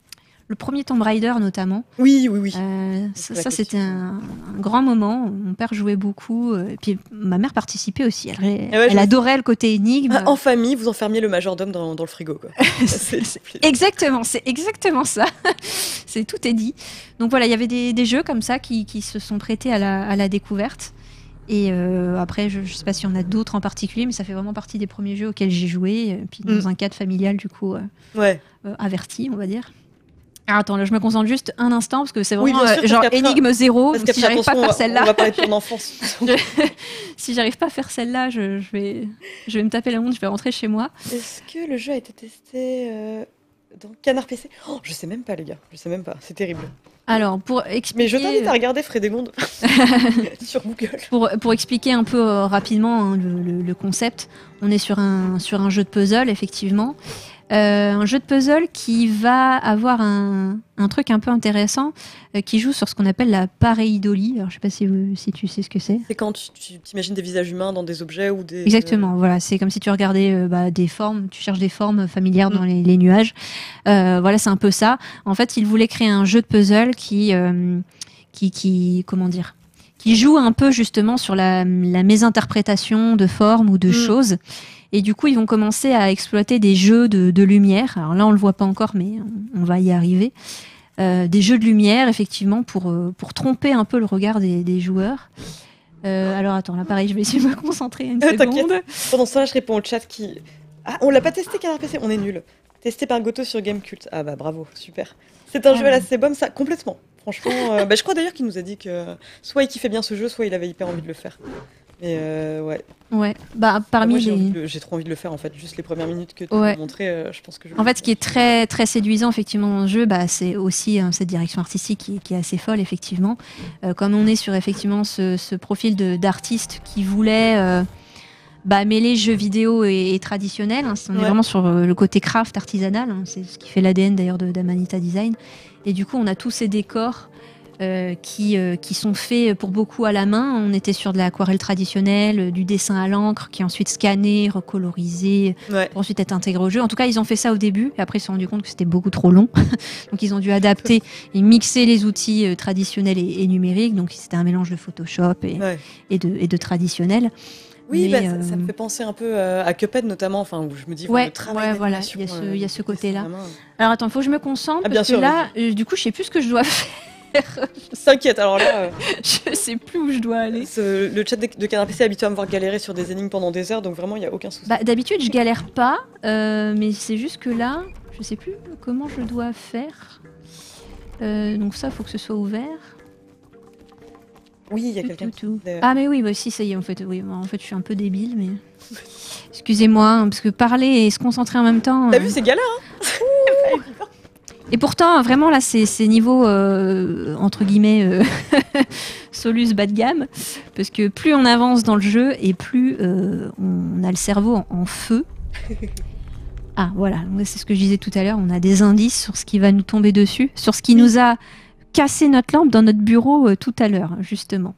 le premier Tomb Raider, notamment. Oui, oui, oui. Euh, ça, c'était un, un grand moment. Mon père jouait beaucoup. euh, et puis ma mère participait aussi. Elle, elle ouais, je- adorait le côté énigme. Ah, en famille, vous enfermiez le majordome dans, dans le frigo, quoi. Exactement, c'est exactement ça. c'est tout est dit. Donc voilà, il y avait des, des jeux comme ça qui, qui se sont prêtés à la, à la découverte. Et euh, après, je, je sais pas s'il y en a d'autres en particulier, mais ça fait vraiment partie des premiers jeux auxquels j'ai joué. Et puis dans Mm. un cadre familial, du coup, euh, Ouais. euh, averti, on va dire. Attends, là, je me concentre juste un instant parce que c'est Oui, vraiment bien sûr, euh, genre énigme zéro. Parce si j'arrive pas à faire celle-là, On va parler de ton enfance. si j'arrive pas à faire celle-là, je, je vais, je vais me taper la honte, je vais rentrer chez moi. Est-ce que le jeu a été testé euh, dans Canard PC oh, Je sais même pas, les gars. Je sais même pas. C'est terrible. Alors pour expliquer. Mais je t'invite à regarder Frédégonde sur Google. Pour, pour expliquer un peu euh, rapidement hein, le, le- le concept, on est sur un, sur un jeu de puzzle, effectivement. Euh, un jeu de puzzle qui va avoir un, un truc un peu intéressant euh, qui joue sur ce qu'on appelle la pareidolie. Alors, je sais pas si, vous- si tu sais ce que c'est. C'est quand tu t'imagines des visages humains dans des objets ou des. Exactement, voilà, c'est comme si tu regardais euh, bah, des formes, tu cherches des formes familières dans Mm. les, les nuages. Voilà, c'est un peu ça. En fait, il voulait créer un jeu de puzzle qui, qui, qui, comment dire, qui joue un peu justement sur la, la mésinterprétation de formes ou de Mm. choses. Et du coup, ils vont commencer à exploiter des jeux de, de lumière. Alors là, on le voit pas encore, mais on, on va y arriver. Euh, des jeux de lumière, effectivement, pour, euh, pour tromper un peu le regard des, des joueurs. Euh, alors attends, là pareil, je vais essayer de me concentrer une Euh, t'inquiète. seconde. Pendant ce temps-là, je réponds au chat qui. Ah, on l'a pas testé Canard PC On est nul. Testé par Goto sur Gamecult. Ah bah bravo, super. C'est un Ah jeu à la Sebum, ça, complètement. Franchement, bah, je crois d'ailleurs qu'il nous a dit que soit il kiffait bien ce jeu, soit il avait hyper envie de le faire. Mais ouais. Ouais, bah parmi les. de le- j'ai trop envie de le faire en fait. Juste les premières minutes que tu Ouais. m'as montré, euh, je pense que je vais En fait, ce qui est très très séduisant effectivement dans le jeu, bah, c'est aussi hein, cette direction artistique qui, qui est assez folle effectivement. Euh, comme on est sur effectivement ce, ce profil de- d'artiste qui voulait euh, bah, mêler jeux vidéo et, et traditionnel, hein, on est vraiment sur le côté craft artisanal, hein, c'est ce qui fait l'ADN d'ailleurs de d'Amanita Design. Et du coup, on a tous ces décors. Euh, qui, euh, qui sont faits pour beaucoup à la main. On était sur de l'aquarelle traditionnelle, euh, du dessin à l'encre, qui est ensuite scanné, recolorisé, Ouais. pour ensuite être intégré au jeu. En tout cas, ils ont fait ça au début, et après ils se sont rendus compte que c'était beaucoup trop long. donc ils ont dû adapter et mixer les outils euh, traditionnels et, et numériques. Donc c'était un mélange de Photoshop et, Ouais. et de, et de traditionnel. Oui, bah, ça, ça me euh, fait penser un peu euh, à Cuphead notamment, enfin où je me dis Ouais, le travail ouais, voilà, il y a ce- euh, côté-là. Alors attends, faut que je me concentre Ah, bien parce sûr, que là, euh, du coup, je sais plus ce que je dois faire. T'inquiète, alors là, euh, je sais plus où je dois aller. ce- le chat de, de Canard PC est habitué à me voir galérer sur des énigmes pendant des heures, donc vraiment il n'y a aucun souci. Bah, D'habitude, je galère pas, euh, mais c'est juste que là, je sais plus comment je dois faire. Euh, donc ça, faut que ce soit ouvert. oui, il y a Tout, quelqu'un tout, qui. tout. Ah mais oui, bah, si ça y est en fait, oui, en fait je suis un peu débile, mais excusez-moi hein, parce que parler et se concentrer en même temps. T'as euh, vu, c'est galère, hein Et pourtant vraiment là c'est c'est niveau euh, entre guillemets euh, solus bas de gamme parce que plus on avance dans le jeu et plus euh, on a le cerveau en, en feu. Ah voilà, c'est ce que je disais tout à l'heure, on a des indices sur ce qui va nous tomber dessus, sur ce qui nous a cassé notre lampe dans notre bureau euh, tout à l'heure justement.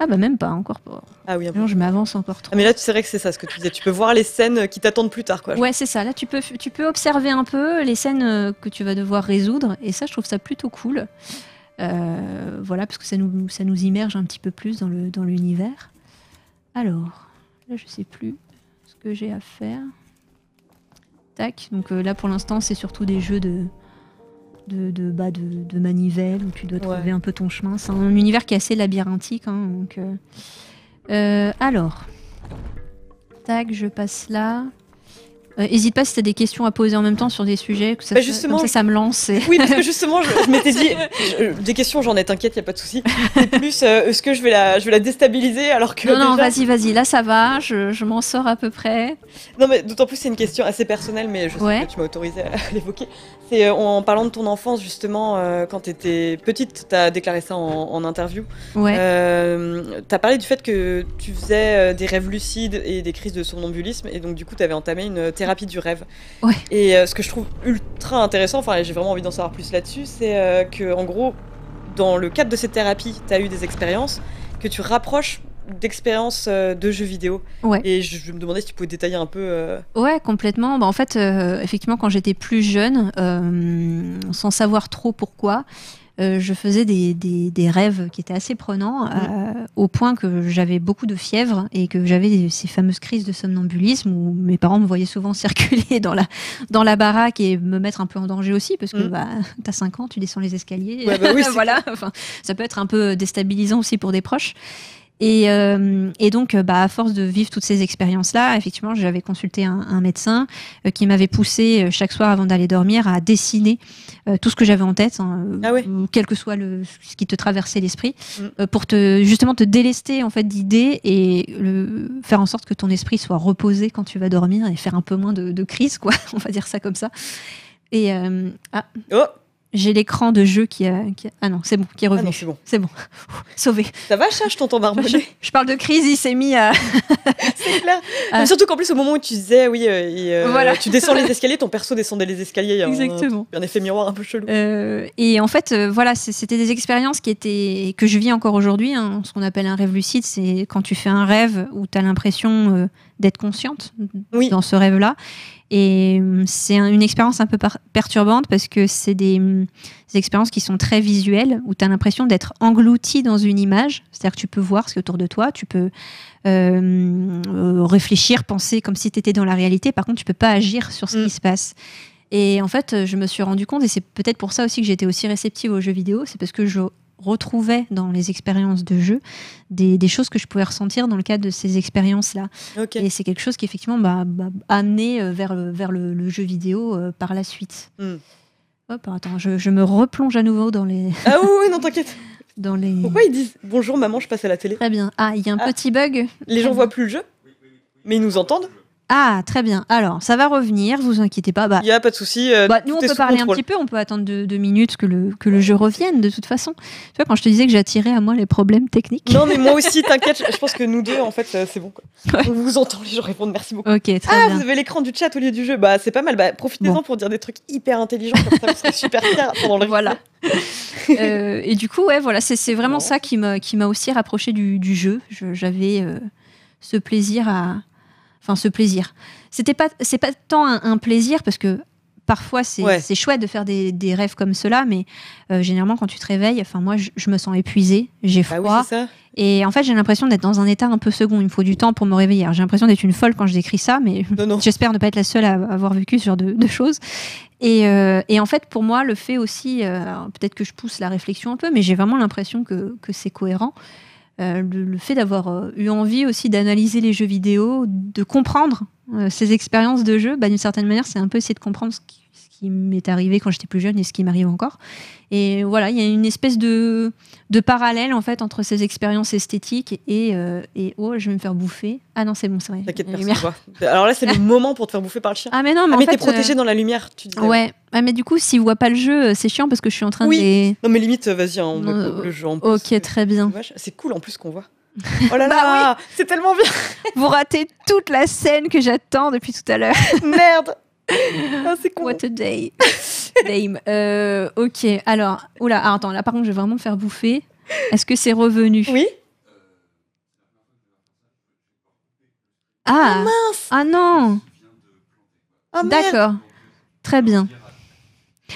Ah bah même pas, encore pas. Ah oui, un peu. Non, je m'avance encore trop. Ah, mais là, tu sais que c'est ça ce que tu disais. Tu peux voir les scènes qui t'attendent plus tard, quoi. Ouais, c'est ça. Là, tu peux, tu peux observer un peu les scènes euh, que tu vas devoir résoudre. Et ça, je trouve ça plutôt cool. Euh, voilà, parce que ça nous, ça nous immerge un petit peu plus dans le dans l'univers. Alors, là, je sais plus ce que j'ai à faire. Tac. Donc euh, là, pour l'instant, c'est surtout des jeux de de, de, bah, de, de manivelle où tu dois Ouais. trouver un peu ton chemin. C'est un univers qui est assez labyrinthique. hein, donc, euh, euh, alors, tac, je passe là. N'hésite pas si tu as des questions à poser en même temps sur des sujets, que ça, Bah, justement, ça, ça me lance. et- Oui, parce que justement, je, je m'étais dit, je- des questions, j'en ai, t'inquiète, y a pas de souci. Plus, euh, est-ce que je vais la, je vais la déstabiliser alors que. Non, non, vas-y, vas-y, là ça va, je, je m'en sors à peu près. Non, mais d'autant plus, c'est une question assez personnelle, mais je sais Ouais. que tu m'as autorisé à l'évoquer. C'est euh, en parlant de ton enfance, justement, euh, quand tu étais petite, tu as déclaré ça en, en interview. Ouais. Euh, tu as parlé du fait que tu faisais euh, des rêves lucides et des crises de somnambulisme, et donc du coup, tu avais entamé une thérapie du rêve. Ouais. Et euh, ce que je trouve ultra intéressant, enfin, j'ai vraiment envie d'en savoir plus là-dessus, c'est que, en gros, dans le cadre de cette thérapie, tu as eu des expériences que tu rapproches d'expériences euh, de jeux vidéo. Ouais. Et je, je me demandais si tu pouvais détailler un peu. euh, Ouais, complètement. Bah, en fait, euh, effectivement, quand j'étais plus jeune, euh, sans savoir trop pourquoi, je faisais des, des- des rêves qui étaient assez prenants, au point que j'avais beaucoup de fièvre et que j'avais ces fameuses crises de somnambulisme où mes parents me voyaient souvent circuler dans la, dans la baraque et me mettre un peu en danger aussi, parce que Mm. bah, t'as 5 ans, tu descends les escaliers. Ouais, bah oui, voilà. Enfin, ça peut être un peu déstabilisant aussi pour des proches. Et, euh, et donc, euh, bah, à force de vivre toutes ces expériences-là, effectivement, j'avais consulté un, un médecin euh, qui m'avait poussé euh, chaque soir avant d'aller dormir à dessiner tout ce que j'avais en tête, hein, Ah quel que soit le, ce qui te traversait l'esprit, Mm. pour te justement te délester en fait d'idées et le, faire en sorte que ton esprit soit reposé quand tu vas dormir et faire un peu moins de, de crise, quoi. On va dire ça comme ça. Et ah, Oh, j'ai l'écran de jeu qui a, qui a- ah non, c'est bon, qui est ah revenu. non, c'est bon. c'est bon, sauvé. Ça va, chat Je t'entends marmonner. je parle de crise, il s'est mis à. C'est clair. Ah. Mais surtout qu'en plus, au moment où tu disais, oui, euh, et, euh, Voilà. tu descends les escaliers, ton perso descendait les escaliers. Il y a un- Exactement. Un, effet miroir un peu chelou. Euh, et en fait, euh, voilà, c'était des expériences qui étaient que je vis encore aujourd'hui. hein. ce qu'on appelle un rêve lucide, c'est quand tu fais un rêve où tu as l'impression euh, d'être consciente Oui. dans ce rêve-là. Et hum, c'est un- une expérience un peu perturbante parce que c'est des, hum, des expériences qui sont très visuelles, où tu as l'impression d'être englouti dans une image. C'est-à-dire que tu peux voir ce qui est autour de toi, tu peux euh, euh, réfléchir, penser comme si tu étais dans la réalité. Par contre, tu peux pas agir sur ce Mm. qui se passe. Et en fait, je me suis rendu compte, et c'est peut-être pour ça aussi que j'étais aussi réceptive aux jeux vidéo, c'est parce que je retrouvais dans les expériences de jeu des, des choses que je pouvais ressentir dans le cadre de ces expériences-là. Et c'est quelque chose qui effectivement m'a amené euh, vers, le, vers le, le jeu vidéo euh, par la suite. Hmm. Hop, attends, je, je me replonge à nouveau dans les... Ah oui, oui, non, t'inquiète. Dans les... Pourquoi ils disent bonjour maman, je passe à la télé Très bien. Ah, il y a un Ah. petit bug. Les gens voient plus le jeu, mais ils nous entendent. Ah, très bien. Alors, ça va revenir, vous inquiétez pas. Bah, Il y a pas de souci. euh, Bah, nous, on peut parler contrôle. un petit peu, on peut attendre deux, deux minutes que le, que le jeu revienne, de toute façon. Tu vois, quand je te disais que j'attirais à moi les problèmes techniques. Non, mais moi aussi, t'inquiète. Je pense que nous deux, en fait, euh, c'est bon. Quoi. Ouais. On vous entend, les gens répondent. Merci beaucoup. Ok, très Ah, bien. vous avez l'écran du chat au lieu du jeu. Bah, c'est pas mal. Bah, profitez-en Bon. pour dire des trucs hyper intelligents comme ça. Vous serez super fiers pendant le Voilà. Euh, et du coup, ouais, voilà, c'est vraiment ça qui m'a aussi rapproché du, du jeu. Je- J'avais euh, ce plaisir à, enfin, ce plaisir. C'était pas, c'est pas tant un, un plaisir parce que parfois c'est Ouais. chouette de faire des, des rêves comme cela, mais euh, généralement quand tu te réveilles, enfin moi je, je me sens épuisée, j'ai Ah oui, froid. c'est ça. Et en fait, j'ai l'impression d'être dans un état un peu second. Il me faut du temps pour me réveiller. J'ai l'impression d'être une folle quand je décris ça, mais j'espère ne pas être la seule à avoir vécu ce genre de, de choses. Et, euh, et en fait, pour moi, le fait aussi, euh, peut-être que je pousse la réflexion un peu, mais j'ai vraiment l'impression que, que c'est cohérent. Euh, le, le fait d'avoir euh, eu envie aussi d'analyser les jeux vidéo, de comprendre euh, ces expériences de jeu, bah, d'une certaine manière, c'est un peu essayer de comprendre ce qui, qui m'est arrivé quand j'étais plus jeune et ce qui m'arrive encore. Et voilà, il y a une espèce de, de parallèle en fait entre ces expériences esthétiques et, euh, et oh, je vais me faire bouffer. Ah non, c'est bon, c'est vrai. T'inquiète, personne voit. Alors là, c'est le moment pour te faire bouffer par le chien. Ah mais non, mais Ah, en mais t'es protégé euh, dans la lumière, tu dis. Ouais, Ah, mais du coup, s'ils voient pas le jeu, euh, c'est chiant parce que je suis en train Oui. de les. Non, mais limite, vas-y, hein, on met Euh, le jeu en plus. Ok, très bien. C'est cool en plus qu'on voit. Oh là Bah là, c'est tellement bien. Vous ratez toute la scène que j'attends depuis tout à l'heure. Merde. Ah, c'est con. What a day. Dame. Euh, ok, alors, oula, ah, attends, là par contre, je vais vraiment me faire bouffer. Est-ce que c'est revenu? Oui. Ah, ah non, Ah, merde. d'accord. Très bien.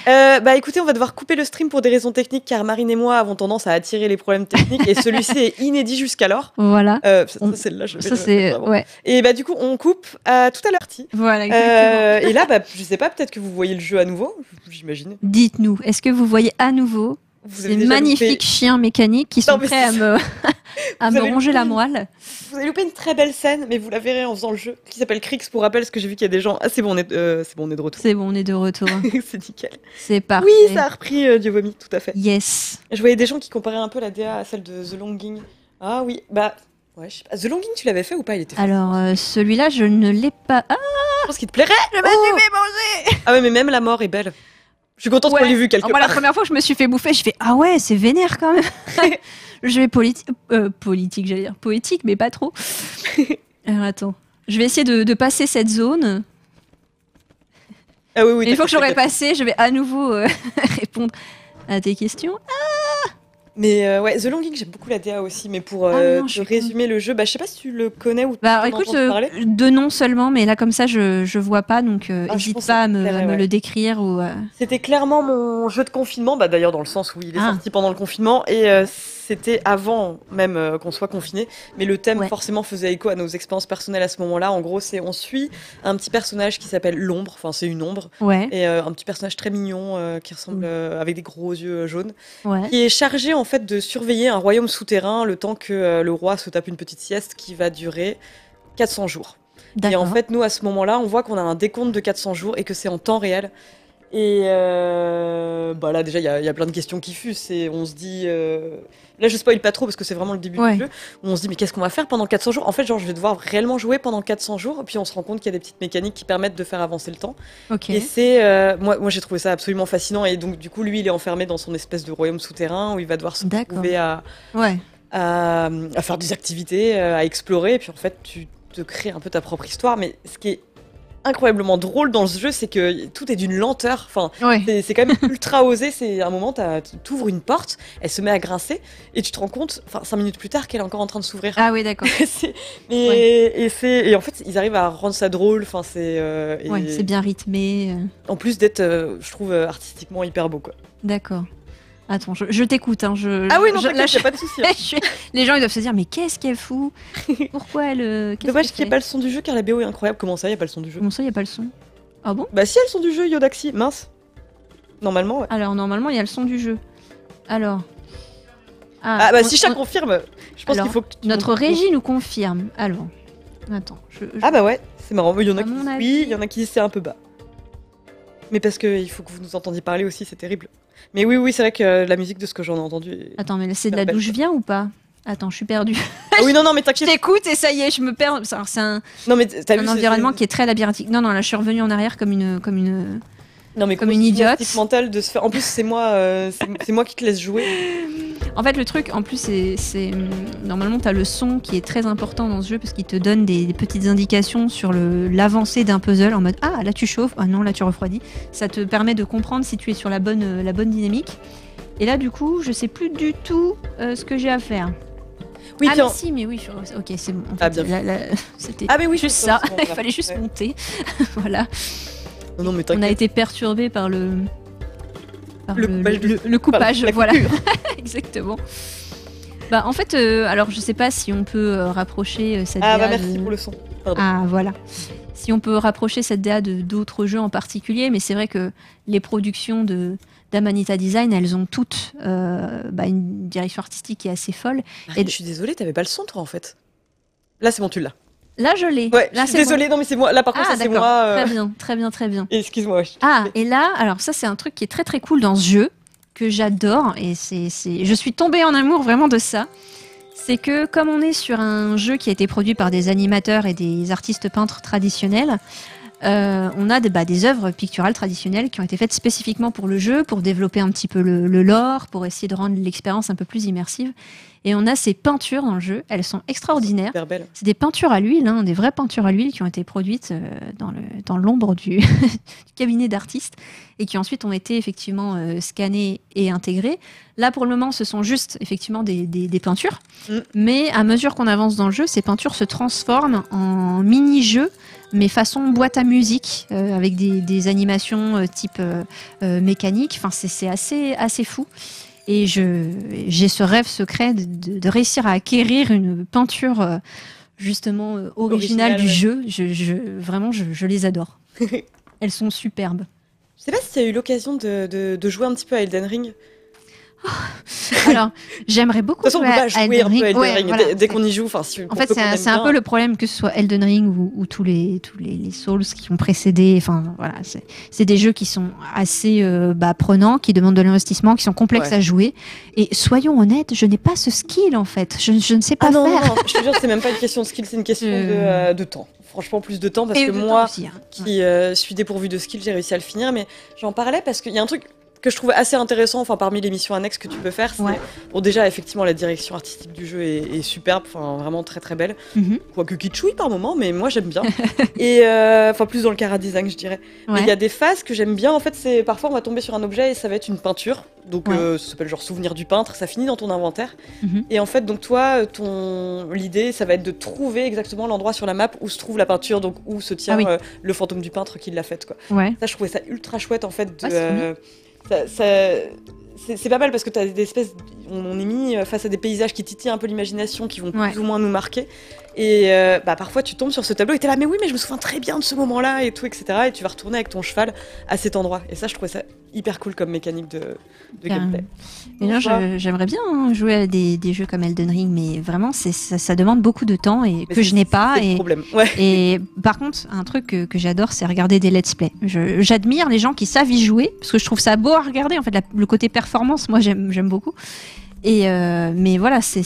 Euh, bah écoutez, on va devoir couper le stream pour des raisons techniques car Marine et moi avons tendance à attirer les problèmes techniques et celui-ci est inédit jusqu'alors. Voilà. Euh, ça, ça, celle-là, je vais Ça, c'est. Ouais, Et bah du coup, on coupe à tout à l'heure. Ti. voilà, exactement. Euh, et là, bah, je sais pas, peut-être que vous voyez le jeu à nouveau, j'imagine. Dites-nous, est-ce que vous voyez à nouveau Ces magnifiques loupé- chiens mécaniques qui sont Non, prêts à me, à me ronger la moelle. Vous avez loupé une très belle scène, mais vous la verrez en faisant le jeu, qui s'appelle Crix pour rappel, parce que j'ai vu qu'il y a des gens. Ah, c'est bon, on est, euh, c'est bon, on est de retour. C'est bon, on est de retour. c'est nickel. C'est parfait. Oui, ça a repris euh, Dieu vomi, tout à fait. Yes. Je voyais des gens qui comparaient un peu la DA à celle de The Longing. Ah oui, bah. Ouais, je sais pas. The Longing, tu l'avais fait ou pas? Il était Alors, euh, celui-là, je ne l'ai pas. Ah, Je pense qu'il te plairait. je Oh manger Ah ouais, mais même la mort est belle. Je suis contente qu'on Ouais. l'ait vu quelque Moi, la première fois que je me suis fait bouffer, je fais Ah ouais, c'est vénère quand même. je vais politi- euh, politique, j'allais dire poétique, mais pas trop. Alors attends. Je vais essayer de, de passer cette zone. Ah oui, une fois que j'aurai passé, je vais à nouveau euh, répondre à tes questions. Mais euh, ouais, The Longing, j'aime beaucoup la DA aussi. Mais pour Ah, euh, non, te résumer le jeu, bah, je sais pas si tu le connais ou Bah écoute, euh, parler. de nom seulement, mais là comme ça, je, je vois pas, donc euh, Ah, hésite pas à me, à me ouais. le décrire ou. euh, C'était clairement mon jeu de confinement, bah d'ailleurs dans le sens où il est Ah. sorti pendant le confinement et euh, c'était avant même euh, qu'on soit confiné. Mais le thème Ouais. forcément faisait écho à nos expériences personnelles à ce moment-là. En gros, c'est on suit un petit personnage qui s'appelle l'ombre, enfin c'est une ombre Ouais, et euh, un petit personnage très mignon euh, qui Mm. ressemble euh, avec des gros yeux jaunes, ouais. qui est chargé en fait de surveiller un royaume souterrain le temps que le roi se tape une petite sieste qui va durer 400 jours. Et en fait, nous, à ce moment-là, on voit qu'on a un décompte de 400 jours et que c'est en temps réel. Et euh, bah là, déjà, il y, a- il y a plein de questions qui fusent. Et on se dit. euh, Là, je spoil pas trop parce que c'est vraiment le début Ouais. du jeu. Où on se dit, mais qu'est-ce qu'on va faire pendant 400 jours? En fait, genre, je vais devoir réellement jouer pendant 400 jours. Et puis, on se rend compte qu'il y a des petites mécaniques qui permettent de faire avancer le temps. Et c'est. euh, moi, moi j'ai trouvé ça absolument fascinant. Et donc, du coup, lui, il est enfermé dans son espèce de royaume souterrain où il va devoir se retrouver à, Ouais. à, à faire des activités, à explorer, et puis en fait tu te crées un peu ta propre histoire. Mais ce qui est incroyablement drôle dans ce jeu, c'est que tout est d'une lenteur. Enfin, Ouais. c'est quand même ultra osé. C'est un moment, tu ouvres une porte, elle se met à grincer, et tu te rends compte, enfin cinq minutes plus tard, qu'elle est encore en train de s'ouvrir. Ah oui, d'accord. Ouais. et c'est et en fait ils arrivent à rendre ça drôle. Enfin c'est euh, et Ouais, c'est bien rythmé. euh, en plus d'être, euh, je trouve artistiquement hyper beau quoi. D'accord. Attends, je, je t'écoute. Hein, je, Ah oui non je, là, je- pas de souci. hein. Les gens ils doivent se dire mais qu'est-ce qu'elle fout? Pourquoi elle euh, qu'est-ce Dommage qu'il n'y ait pas le son du jeu car la BO est incroyable. Comment ça, il n'y a pas le son du jeu? Comment ça, il y a pas le son? Ah bon? Bah si, elles sont du jeu Yodaxi, mince. Normalement, ouais. Alors normalement il y a le son du jeu. Alors. Ah bah on- si Chat on- confirme, je pense qu'il faut que tu- notre régie nous confirme. Alors. Attends. Je, Ah bah ouais, c'est marrant. Il y en a qui oui, il y en a qui disent c'est un peu bas. Mais parce qu'il faut que vous nous entendiez parler aussi, c'est terrible. Mais oui, oui, c'est vrai que euh, la musique de ce que j'en ai entendu. Attends, mais là, c'est de la Belle. d'où je viens ou pas? Attends, je suis perdue. Ah oui, non, non, mais Je t'inquiète. t'écoute et ça y est, je me perds. C'est un, Non, mais vu un environnement qui est très labyrinthique. Non, non, là, je suis revenue en arrière comme une, comme une. Non, mais comme une idiote. mentale de se faire. En plus, c'est moi, euh, c'est moi qui te laisse jouer. En fait, le truc, en plus, c'est, hum, normalement, t'as le son qui est très important dans ce jeu parce qu'il te donne des, des petites indications sur l'avancée d'un puzzle en mode ah là tu chauffes, ah non là tu refroidis. Ça te permet de comprendre si tu es sur la bonne, euh, la bonne dynamique. Et là, du coup, je sais plus du tout euh, ce que j'ai à faire. Oui, ah mais en- si, mais oui, je- ok, c'est bon. En Ah, bien c'était Ah, mais oui, juste ça. Il fallait juste ouais. monter. voilà. Non, non, mais On a été perturbé par le. par Le le- le coupage, voilà. Exactement. Bah, en fait, euh, alors je sais pas si on peut euh, rapprocher euh, cette Ah bah DA merci de- pour le son. Pardon. Ah voilà. Si on peut rapprocher cette DA de d'autres jeux en particulier, mais c'est vrai que les productions de d'Amanita Design, elles ont toutes euh, bah, une direction artistique qui est assez folle. Marine, je suis désolée, t'avais pas le son toi en fait. Là, c'est bon, tu l'as. Là, je l'ai. Ouais, là, je suis désolée, non, mais c'est moi. Là, par contre, Ah ça, c'est moi. euh, Très bien, très bien, très bien. Excuse-moi. je- Ah, et là, alors ça, c'est un truc qui est très très cool dans ce jeu, que j'adore, et c'est, c'est- je suis tombée en amour vraiment de ça. C'est que comme on est sur un jeu qui a été produit par des animateurs et des artistes peintres traditionnels, euh, on a des, bah, des œuvres picturales traditionnelles qui ont été faites spécifiquement pour le jeu, pour développer un petit peu le, le lore, pour essayer de rendre l'expérience un peu plus immersive. Et on a ces peintures dans le jeu, elles sont extraordinaires. C'est des peintures à l'huile, hein, des vraies peintures à l'huile qui ont été produites euh, dans, l'ombre du, du cabinet d'artistes et qui ensuite ont été effectivement euh, scannées et intégrées. Là, pour le moment, ce sont juste effectivement des, des- des peintures. Mm. Mais à mesure qu'on avance dans le jeu, ces peintures se transforment en mini-jeux, mais façon boîte à musique, euh, avec des, des animations euh, type euh, mécanique. Enfin, c'est, c'est assez, assez fou. Et j'ai ce rêve secret de, de- de réussir à acquérir une peinture euh, justement euh, originale Originale, du ouais. jeu. Je, je- vraiment, je, je les adore. Elles sont superbes. Je sais pas si tu as eu l'occasion de, de- de jouer un petit peu à Elden Ring. Alors, j'aimerais beaucoup De toute façon, on peut pas jouer Elden un peu. Elden Ouais, Ring voilà, dès, dès qu'on y joue. Enfin, si, En fait, c'est un, peu le problème que ce soit Elden Ring ou, ou tous les tous les, les Souls qui ont précédé. Enfin, voilà, c'est des jeux qui sont assez euh, bah, prenants, qui demandent de l'investissement, qui sont complexes Ouais. à jouer. Et soyons honnêtes, je n'ai pas ce skill en fait. Je, je ne sais pas Ah non, non, faire. non, je te jure, c'est même pas une question de skill, c'est une question de, Euh. de temps. Franchement, plus de temps parce Et que moi, aussi, hein. qui euh, suis dépourvu de skill, j'ai réussi à le finir. Mais j'en parlais parce qu'il y a un truc que je trouve assez intéressant, enfin parmi les missions annexes que tu peux faire, c'est Ouais. bon déjà effectivement la direction artistique du jeu est, est superbe, enfin vraiment très très belle, Mhm. quoique kitschouille par moment, mais moi j'aime bien. et euh, enfin plus dans le cara design je dirais. Ouais. Il y a des phases que j'aime bien. En fait, c'est parfois on va tomber sur un objet et ça va être une peinture. Donc Ouais. euh, ça s'appelle genre souvenir du peintre. Ça finit dans ton inventaire. Mhm. Et en fait, donc toi, ton l'idée, ça va être de trouver exactement l'endroit sur la map où se trouve la peinture, donc où se tient Ah oui. euh, le fantôme du peintre qui l'a faite. Quoi. Ouais. Ça, je trouvais ça ultra chouette en fait. De, euh, ça- ça- c'est pas mal parce que t'as des espèces. On, on est mis face à des paysages qui titillent un peu l'imagination, qui vont Ouais. plus ou moins nous marquer. Et euh, bah, parfois, tu tombes sur ce tableau et t'es là, mais oui, mais je me souviens très bien de ce moment-là et tout, etc. Et tu vas retourner avec ton cheval à cet endroit. Et ça, je trouvais ça hyper cool comme mécanique de, gameplay. Mais non, Voilà. je- j'aimerais bien jouer à des, des jeux comme Elden Ring, mais vraiment, ça, ça demande beaucoup de temps et Mais que je n'ai pas. Et, problème. Ouais. et par contre, un truc que, que j'adore, c'est regarder des let's play. J'admire les gens qui savent y jouer parce que je trouve ça beau à regarder. En fait, la- le côté performance, moi, j'aime beaucoup. Et euh, mais voilà, c'est-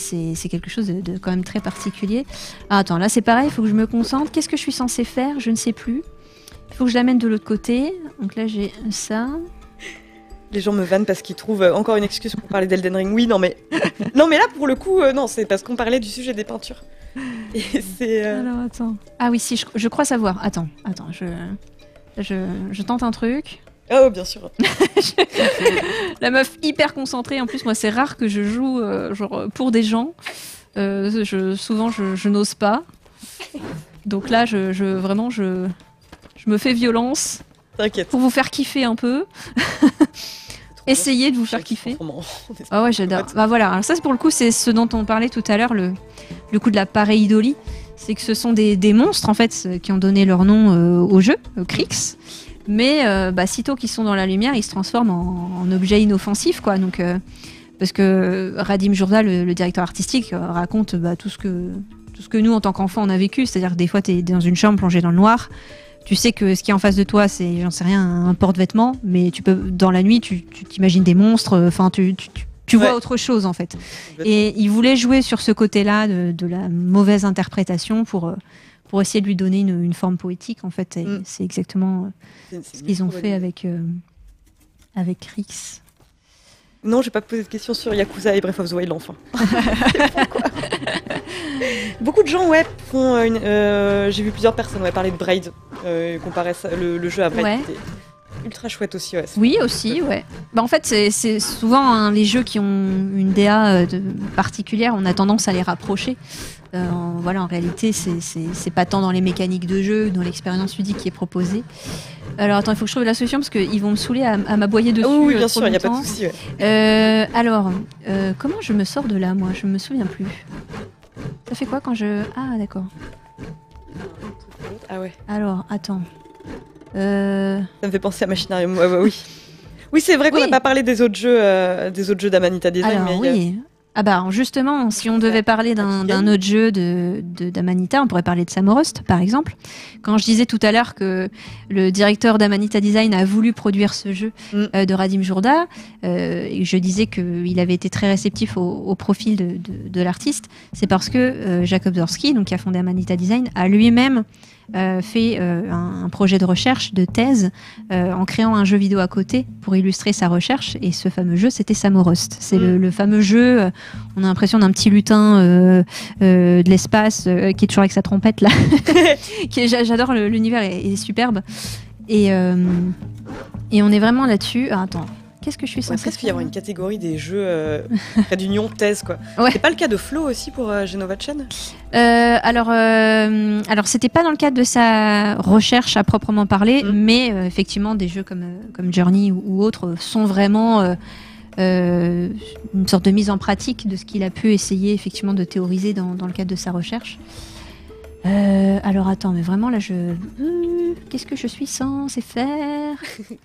quelque chose de, de quand même très particulier. Ah, attends, là c'est pareil, il faut que je me concentre. Qu'est-ce que je suis censée faire? Je ne sais plus. Il faut que je l'amène de l'autre côté. Donc là j'ai ça. Les gens me vannent parce qu'ils trouvent euh, encore une excuse pour parler d'Elden Ring. Oui, non, mais non, mais là pour le coup, euh, non, c'est parce qu'on parlait du sujet des peintures. Et c'est euh, Alors attends. Ah oui, si, je, je crois savoir. Attends, attends, je, je, je tente un truc. Oh, bien sûr. La meuf hyper concentrée. En plus, moi, c'est rare que je joue euh, genre pour des gens. Euh, je, souvent, je, je n'ose pas. Donc là, je, je- vraiment, je, je me fais violence T'inquiète. pour vous faire kiffer un peu. Essayez de vous faire kiffer. Ah ouais, j'adore. Bah voilà, alors ça c'est pour le coup, c'est ce dont on parlait tout à l'heure, le, le coup de la pareidolie. C'est que ce sont des, des monstres en fait qui ont donné leur nom euh, au jeu, Crix. Mais euh, bah, sitôt qu'ils sont dans la lumière, ils se transforment en, en objets inoffensifs quoi. Donc euh, parce que Radim Jourda, le, le directeur artistique, euh, raconte bah, tout ce que tout ce que nous en tant qu'enfants on a vécu. C'est-à-dire que des fois tu es dans une chambre plongée dans le noir. Tu sais que ce qui est en face de toi, c'est, j'en sais rien, un porte-vêtements, mais tu peux, dans la nuit, tu t'imagines des monstres, enfin, tu, tu, tu- tu vois Ouais. autre chose, en fait. Et il voulait jouer sur ce côté-là de, de la mauvaise interprétation pour, euh, pour essayer de lui donner une, une forme poétique, en fait. Mm. c'est exactement euh, ce qu'ils ont fait avec, euh, avec Rix. Non, j'ai pas posé de questions sur Yakuza et Breath of the Wild enfin. Beaucoup de gens, ouais, font euh, une. euh, j'ai vu plusieurs personnes ouais, parler de Braid, comparer ça- le, le jeu à Braid. Ouais. Ultra chouette aussi, ouais. Oui, aussi, ouais. Bah, en fait, c'est- souvent hein, les jeux qui ont une DA euh, de- particulière, on a tendance à les rapprocher. Euh, en- voilà, en réalité, c'est- pas tant dans les mécaniques de jeu, dans l'expérience ludique qui est proposée. Alors attends, il faut que je trouve la solution parce qu'ils vont me saouler à, à m'aboyer dessus. Ah oui, euh, bien sûr, il n'y a pas de souci. ouais. Euh, alors, euh, comment je me sors de là, moi? Je me souviens plus. Ça fait quoi quand je... Ah, d'accord. Ah ouais, Alors, attends. Euh... ça me fait penser à Machinarium. Ouais, ouais, oui. Oui, c'est vrai qu'on n'a Oui. pas parlé des autres jeux, euh, des autres jeux d'Amanita Design, Alors, mais oui. Ah bah justement, si on devait parler d'un autre jeu de d'Amanita, on pourrait parler de Samorost, par exemple. Quand je disais tout à l'heure que le directeur d'Amanita Design a voulu produire ce jeu Mm. euh, de Radim Jourda, euh, et je disais qu'il avait été très réceptif au, au profil de, de- de l'artiste, c'est parce que euh, Jacob Zorski, donc, qui a fondé Amanita Design, a lui-même euh, fait euh, un, un projet de recherche, de thèse, euh, en créant un jeu vidéo à côté pour illustrer sa recherche. Et ce fameux jeu, c'était Samorost. C'est le, Mm. le fameux jeu, on a l'impression d'un petit lutin de l'espace qui est toujours avec sa trompette là. J'adore l'univers, est, est superbe. Et, et on est vraiment là-dessus. Ah, attends, qu'est-ce que je suis censée presque y avoir une catégorie des jeux euh, près d'union thèse quoi. Ouais. C'est pas le cas de Flo aussi pour euh, Genova Chen Euh, alors, euh, alors c'était pas dans le cadre de sa recherche à proprement parler, Mm. mais euh, effectivement, des jeux comme, comme Journey ou, ou autres sont vraiment une sorte de mise en pratique de ce qu'il a pu essayer effectivement de théoriser dans, dans le cadre de sa recherche. Euh, alors attends, mais vraiment là, je qu'est-ce que je suis censée faire?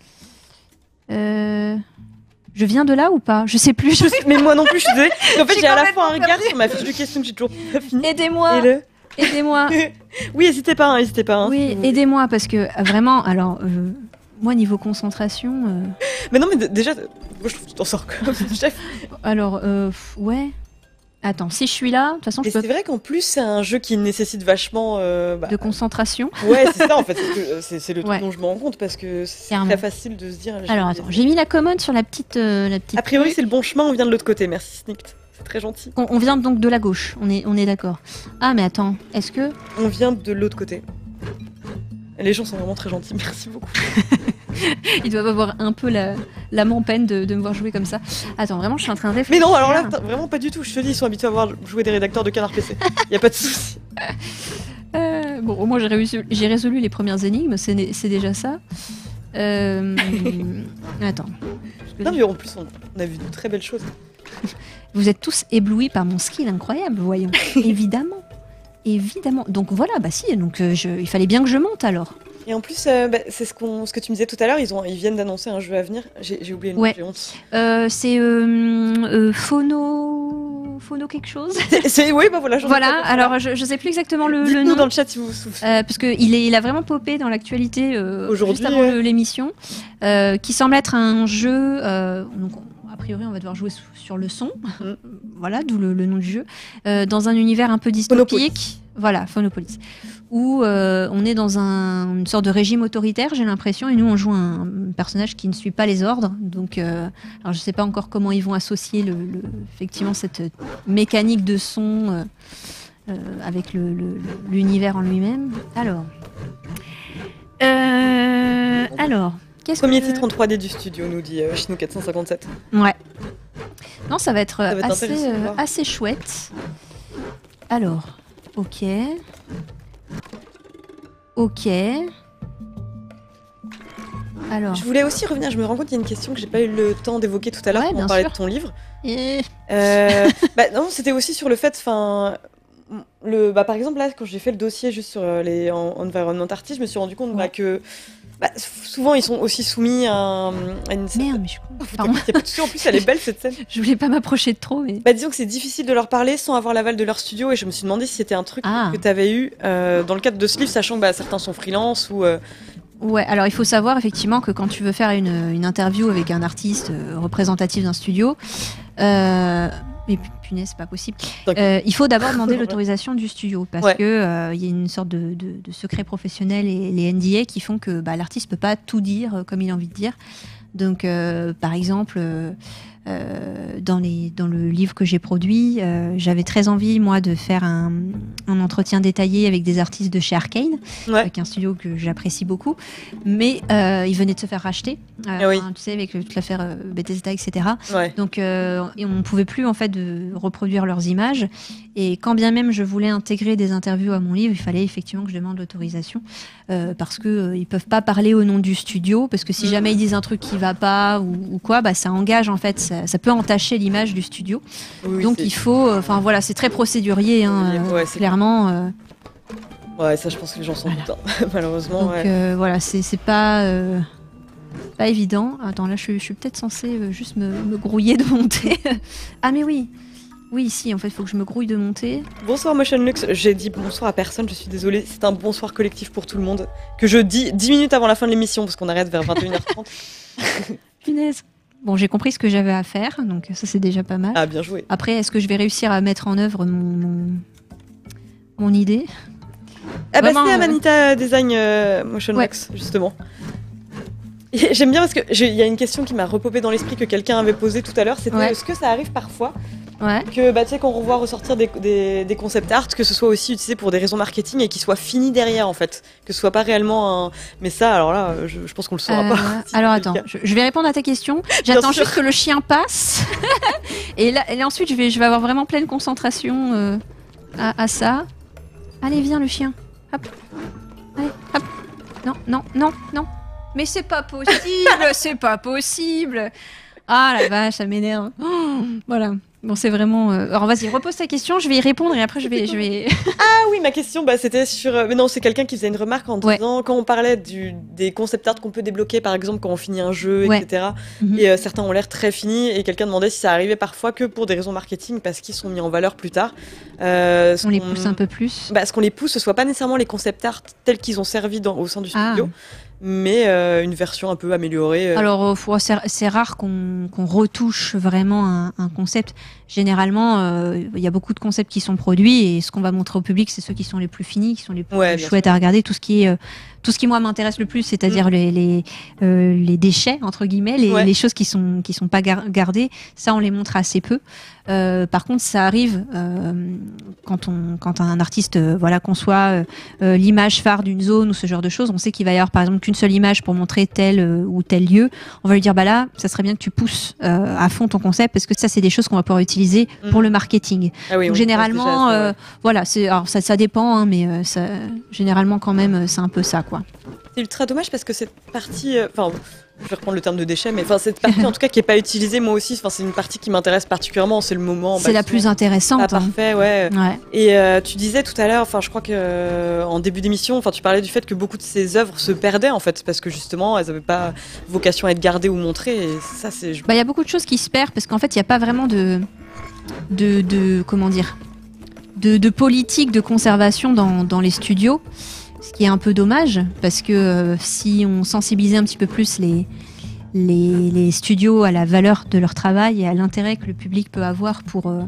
Euh, Je viens de là ou pas? Je sais plus. Je... Mais moi non plus, je suis désolée. En fait, J'ai à la fois un regard sur ma fiche de question que j'ai toujours pas fini. Aidez-moi. Le- Aidez-moi. Oui, n'hésitez pas, hein, n'hésitez pas. hein, Oui, aidez-moi parce que euh, vraiment, alors euh, moi niveau concentration, euh, Mais non, mais déjà, moi, je trouve que tu t'en sors comme chef. alors euh, ouais. Attends, si je suis là, de toute façon, je peux c'est vrai qu'en plus, c'est un jeu qui nécessite vachement. euh, bah, de concentration. Ouais, c'est ça en fait. c'est c'est le truc Ouais. dont je me rends compte parce que c'est très facile de se dire. Alors attends, j'ai mis la commode sur la petite, euh, la petite. A priori, c'est le bon chemin, on vient de l'autre côté. Merci Snicked. C'est très gentil. on, on vient donc de la gauche. On est, on est d'accord. Ah mais attends, est-ce que On vient de l'autre côté. Les gens sont vraiment très gentils, merci beaucoup. ils doivent avoir un peu la, la peine de, de me voir jouer comme ça Attends, vraiment, je suis en train de Mais réfléchir. non, alors là, vraiment pas du tout. Je te dis, ils sont habitués à voir jouer des rédacteurs de canard PC. Y a pas de souci. Euh, bon, au moins j'ai résolu, les premières énigmes, c'est déjà ça. Euh, attends. Non, mais en plus, on, on a vu de très belles choses. Vous êtes tous éblouis par mon skill incroyable, voyons. Évidemment. Évidemment. Donc voilà, bah si, donc euh, je- il fallait bien que je monte alors. Et en plus, euh, bah, c'est ce, que tu me disais tout à l'heure, ils, ont, ils viennent d'annoncer un jeu à venir. J'ai, oublié le nom, Ouais. j'ai honte. Euh, c'est euh, Phono. Phono quelque chose C'est, oui, bah voilà. Voilà, alors je, je sais plus exactement le, le Dites-nous nom. dans le chat si vous vous souvenez. Parce qu'il il a vraiment popé dans l'actualité juste avant le- l'émission, qui semble être un jeu. donc, on- a priori, on va devoir jouer sur le son, Mhm. voilà, d'où le, le nom du jeu, dans un univers un peu dystopique. Voilà, Phonopolis. Où euh, on est dans un- une sorte de régime autoritaire, j'ai l'impression, et nous on joue un personnage qui ne suit pas les ordres. Donc, euh, alors je sais pas encore comment ils vont associer le, le- effectivement cette mécanique de son euh, avec l'univers en lui-même. Alors, alors, qu'est-ce Premier que... titre en 3D du studio, nous dit Chino 457. Ouais. Non, ça va être, Ça va être assez, assez chouette. Alors, ok. Ok. Alors, Je voulais aussi revenir, je me rends compte qu'il y a une question que j'ai pas eu le temps d'évoquer tout à l'heure Ouais, quand bien on parlait sûr. de ton livre. et- Euh, bah, non, c'était aussi sur le fait, enfin, le, bah, par exemple là, quand j'ai fait le dossier juste sur euh, les en- environment artists, je me suis rendu compte bah, que bah, souvent ils sont aussi soumis à, un- à une. merde, mais je suis con. En plus, elle est belle cette scène. je voulais pas m'approcher de trop, mais. Bah, disons que c'est difficile de leur parler sans avoir l'aval de leur studio, et je me suis demandé si c'était un truc Ah. que tu avais eu euh, dans le cadre de ce livre, sachant que bah, certains sont freelance ou. euh, Ouais, alors il faut savoir effectivement que quand tu veux faire une, une interview avec un artiste euh, représentatif d'un studio, euh, mais pu- punaise, c'est pas possible. Euh, il faut d'abord demander l'autorisation du studio parce Ouais. que euh, il y a une sorte de, de- de secret professionnel et les NDA qui font que bah, l'artiste peut pas tout dire euh, comme il a envie de dire. Donc, euh, par exemple, euh, dans, les, dans le livre que j'ai produit, euh, j'avais très envie, moi, de faire un, un entretien détaillé avec des artistes de chez Ouais. avec un studio que j'apprécie beaucoup. Mais euh, ils venaient de se faire racheter, oui. enfin, tu sais, avec toute l'affaire Bethesda, etc. Ouais. Donc, et on ne pouvait plus en fait de reproduire leurs images. Et quand bien même je voulais intégrer des interviews à mon livre, il fallait effectivement que je demande l'autorisation parce que euh, ils peuvent pas parler au nom du studio parce que si Mhm. jamais ils disent un truc qui va pas ou, ou quoi, bah ça engage en fait, ça, ça peut entacher l'image du studio. Oui, Donc il faut, euh, enfin voilà, c'est très procédurier, hein, Ouais, euh, clairement. euh, Ouais, ça, je pense que les gens s'en Voilà. hein. malheureusement. donc ouais. voilà, c'est pas pas évident. Attends, là je, suis- je suis peut-être censée euh, juste me, me grouiller de monter. ah mais oui. Oui, si, en fait, il faut que je me grouille de monter. Bonsoir Motion Lux, j'ai dit bonsoir à personne, je suis désolée, c'est un bonsoir collectif pour tout le monde, que je dis 10 minutes avant la fin de l'émission, parce qu'on arrête vers 21h30. Punaise. Bon, j'ai compris ce que j'avais à faire, donc ça c'est déjà pas mal. ah, bien joué. Après, est-ce que je vais réussir à mettre en œuvre mon, mon, idée? Ah bah c'est euh, Amanita Design euh, Motion Ouais. Justement. J'aime bien parce que j'ai- il y a une question qui m'a repopé dans l'esprit que quelqu'un avait posée tout à l'heure, c'était Ouais. est-ce que ça arrive parfois Ouais. que bah, tu sais, qu'on revoit ressortir des, des, des concept art, que ce soit aussi utilisé pour des raisons marketing et qu'ils soient finis derrière en fait, que ce soit pas réellement un... Mais ça, alors là, je, je pense qu'on le saura Euh, pas. si alors attends, je, je vais répondre à ta question. J'attends juste que le chien passe. et, là, et ensuite, je vais, je vais avoir vraiment pleine concentration euh, à, à ça. Allez, viens le chien. Hop. Allez, hop. Non, non, non, non. Mais c'est pas possible, c'est pas possible. Ah la vache, ça m'énerve. Oh, voilà. Bon, c'est vraiment. euh, Alors, vas-y, repose ta question, je vais y répondre et après, je vais. Je vais... Ah oui, ma question, bah, c'était sur. euh, Mais non, c'est quelqu'un qui faisait une remarque en Ouais. disant quand on parlait du, des concept art qu'on peut débloquer, par exemple, quand on finit un jeu, Ouais. etc. Mhm. Et euh, certains ont l'air très finis. Et quelqu'un demandait si ça arrivait parfois que pour des raisons marketing, parce qu'ils sont mis en valeur plus tard. Euh, On les pousse un peu plus. Bah, ce qu'on les pousse, ce soit pas nécessairement les concept art tels qu'ils ont servi dans, au sein du Ah. Mais euh, une version un peu améliorée. euh. Alors, euh, faut- c'est rare qu'on qu'on retouche vraiment un, un concept. Généralement, euh, il y a beaucoup de concepts qui sont produits et ce qu'on va montrer au public, c'est ceux qui sont les plus finis, qui sont les plus Ouais, chouettes à regarder. Tout ce qui est, euh, tout ce qui moi m'intéresse le plus, c'est-à-dire les les, euh, les déchets entre guillemets, les, Ouais. les choses qui sont qui sont pas gar- gardées. Ça, on les montre assez peu. Euh, par contre, ça arrive euh, quand on quand un artiste euh, voilà conçoit euh, euh, l'image phare d'une zone ou ce genre de choses. On sait qu'il va y avoir par exemple qu'une seule image pour montrer tel euh, ou tel lieu. On va lui dire bah là, ça serait bien que tu pousses euh, à fond ton concept parce que ça c'est des choses qu'on va pouvoir utiliser Mhm. pour le marketing. Ah oui, Donc, on généralement, ça, euh, ouais. voilà, c'est alors ça ça dépend, hein, mais euh, ça, généralement quand même c'est un peu ça quoi. C'est ultra dommage parce que cette partie, euh, enfin, je vais reprendre le terme de déchets, mais enfin cette partie en tout cas qui est pas utilisée, moi aussi, enfin c'est une partie qui m'intéresse particulièrement. C'est le moment. c'est la plus intéressante. hein. parfait, ouais. Ouais. Et euh, tu disais tout à l'heure, enfin je crois que euh, en début d'émission, enfin tu parlais du fait que beaucoup de ces œuvres se perdaient en fait parce que justement elles n'avaient pas vocation à être gardées ou montrées. Et ça c'est. Bah, il y a beaucoup de choses qui se perdent parce qu'en fait, il n'y a pas vraiment de, de, de comment dire, de, de politique de conservation dans, dans les studios, ce qui est un peu dommage parce que euh, si on sensibilisait un petit peu plus les, les, studios à la valeur de leur travail et à l'intérêt que le public peut avoir pour, euh,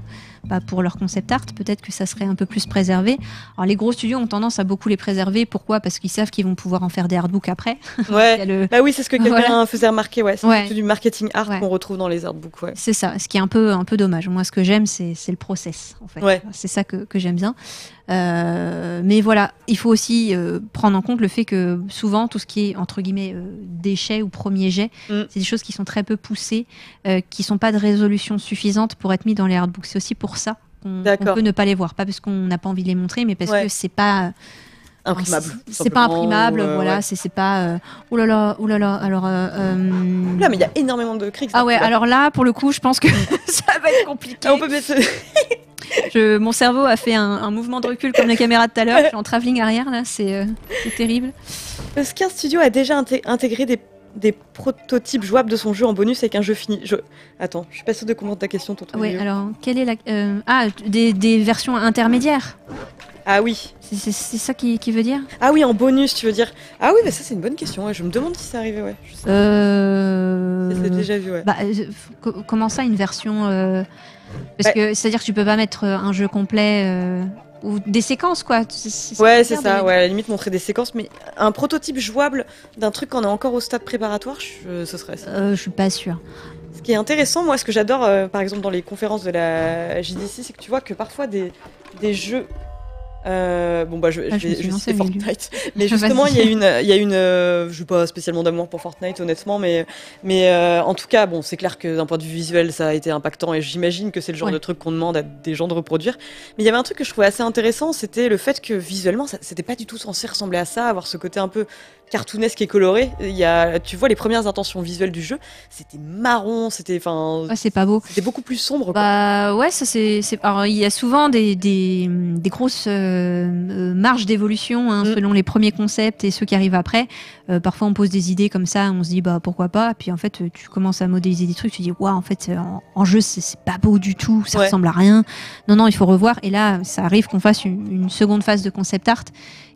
bah, pour leur concept art, peut-être que ça serait un peu plus préservé. Alors les gros studios ont tendance à beaucoup les préserver. Pourquoi? Parce qu'ils savent qu'ils vont pouvoir en faire des artbooks après. Ouais. le- Bah oui, c'est ce que quelqu'un Voilà. faisait remarquer, ouais. C'est Ouais. du marketing art Ouais. qu'on retrouve dans les artbooks, ouais. C'est ça, ce qui est un peu, un peu dommage. Moi, ce que j'aime, c'est le process, en fait. Ouais. C'est ça que, que j'aime bien. Euh, mais voilà, il faut aussi euh, prendre en compte le fait que souvent, tout ce qui est, entre guillemets, euh, déchets ou premier jet, Mm. c'est des choses qui sont très peu poussées, qui sont pas de résolution suffisante pour être mis dans les artbooks. C'est aussi pour ça qu'on peut ne pas les voir. Pas parce qu'on n'a pas envie de les montrer, mais parce Ouais. que c'est pas... Imprimable. c'est- pas imprimable, euh, voilà, ouais. c'est pas... euh, oh là là, oh là là, alors... euh, euh, Là, mais il y a énormément de cris. ah ouais, alors là, pour le coup, je pense que ça va être compliqué. on peut mettre. Je- mon cerveau a fait un, un mouvement de recul comme la caméra de tout à l'heure. Je suis en travelling arrière, là, c'est euh, c'est terrible. Est-ce qu'un studio a déjà inté- intégré des, des prototypes jouables de son jeu en bonus avec un jeu fini je... Attends, je suis pas sûre de comprendre ta question, tonton. Lio. alors, quelle est la. euh, ah, des, des versions intermédiaires Ah oui. C'est- ça qui, qui veut dire? Ah oui, en bonus, tu veux dire. Ah oui, mais ça, c'est une bonne question. ouais. Je me demande si c'est arrivé, ouais. Je sais. euh... Ça, c'est déjà vu, ouais. bah, euh, co- Comment ça, une version. euh, Parce Ouais. que c'est-à-dire que tu peux pas mettre un jeu complet. Euh, Ou des séquences, quoi. C'est- Ouais, c'est ça, ouais, à la limite montrer des séquences, mais un prototype jouable d'un truc qu'on est encore au stade préparatoire, je- ce serait ça. Euh, je suis pas sûre. Ce qui est intéressant, moi, ce que j'adore, euh, par exemple, dans les conférences de la JDC, c'est que tu vois que parfois des, des jeux. Euh, bon, bah, je, Ah, vais, suis je citer. Fortnite. Mais justement, il y a une. Il y a une euh, je n'ai pas spécialement d'amour pour Fortnite, honnêtement, mais, mais euh, en tout cas, bon, c'est clair que d'un point de vue visuel, ça a été impactant et j'imagine que c'est le genre Ouais. de truc qu'on demande à des gens de reproduire. Mais il y avait un truc que je trouvais assez intéressant, c'était le fait que visuellement, c'était pas du tout censé ressembler à ça, avoir ce côté un peu cartoonesque et coloré. Il y a, tu vois les premières intentions visuelles du jeu, c'était marron, c'était enfin, Ouais, c'est pas beau. c'était beaucoup plus sombre. quoi. Bah ouais, ça c'est. il y a souvent des, des, des grosses euh, euh, marges d'évolution hein, Mm. selon les premiers concepts et ceux qui arrivent après. Euh, parfois on pose des idées comme ça, on se dit bah pourquoi pas. Puis en fait tu commences à modéliser des trucs, tu dis waouh en fait en, en jeu c'est c'est pas beau du tout, ça Ouais. ressemble à rien. Non non il faut revoir. Et là ça arrive qu'on fasse une, une seconde phase de concept art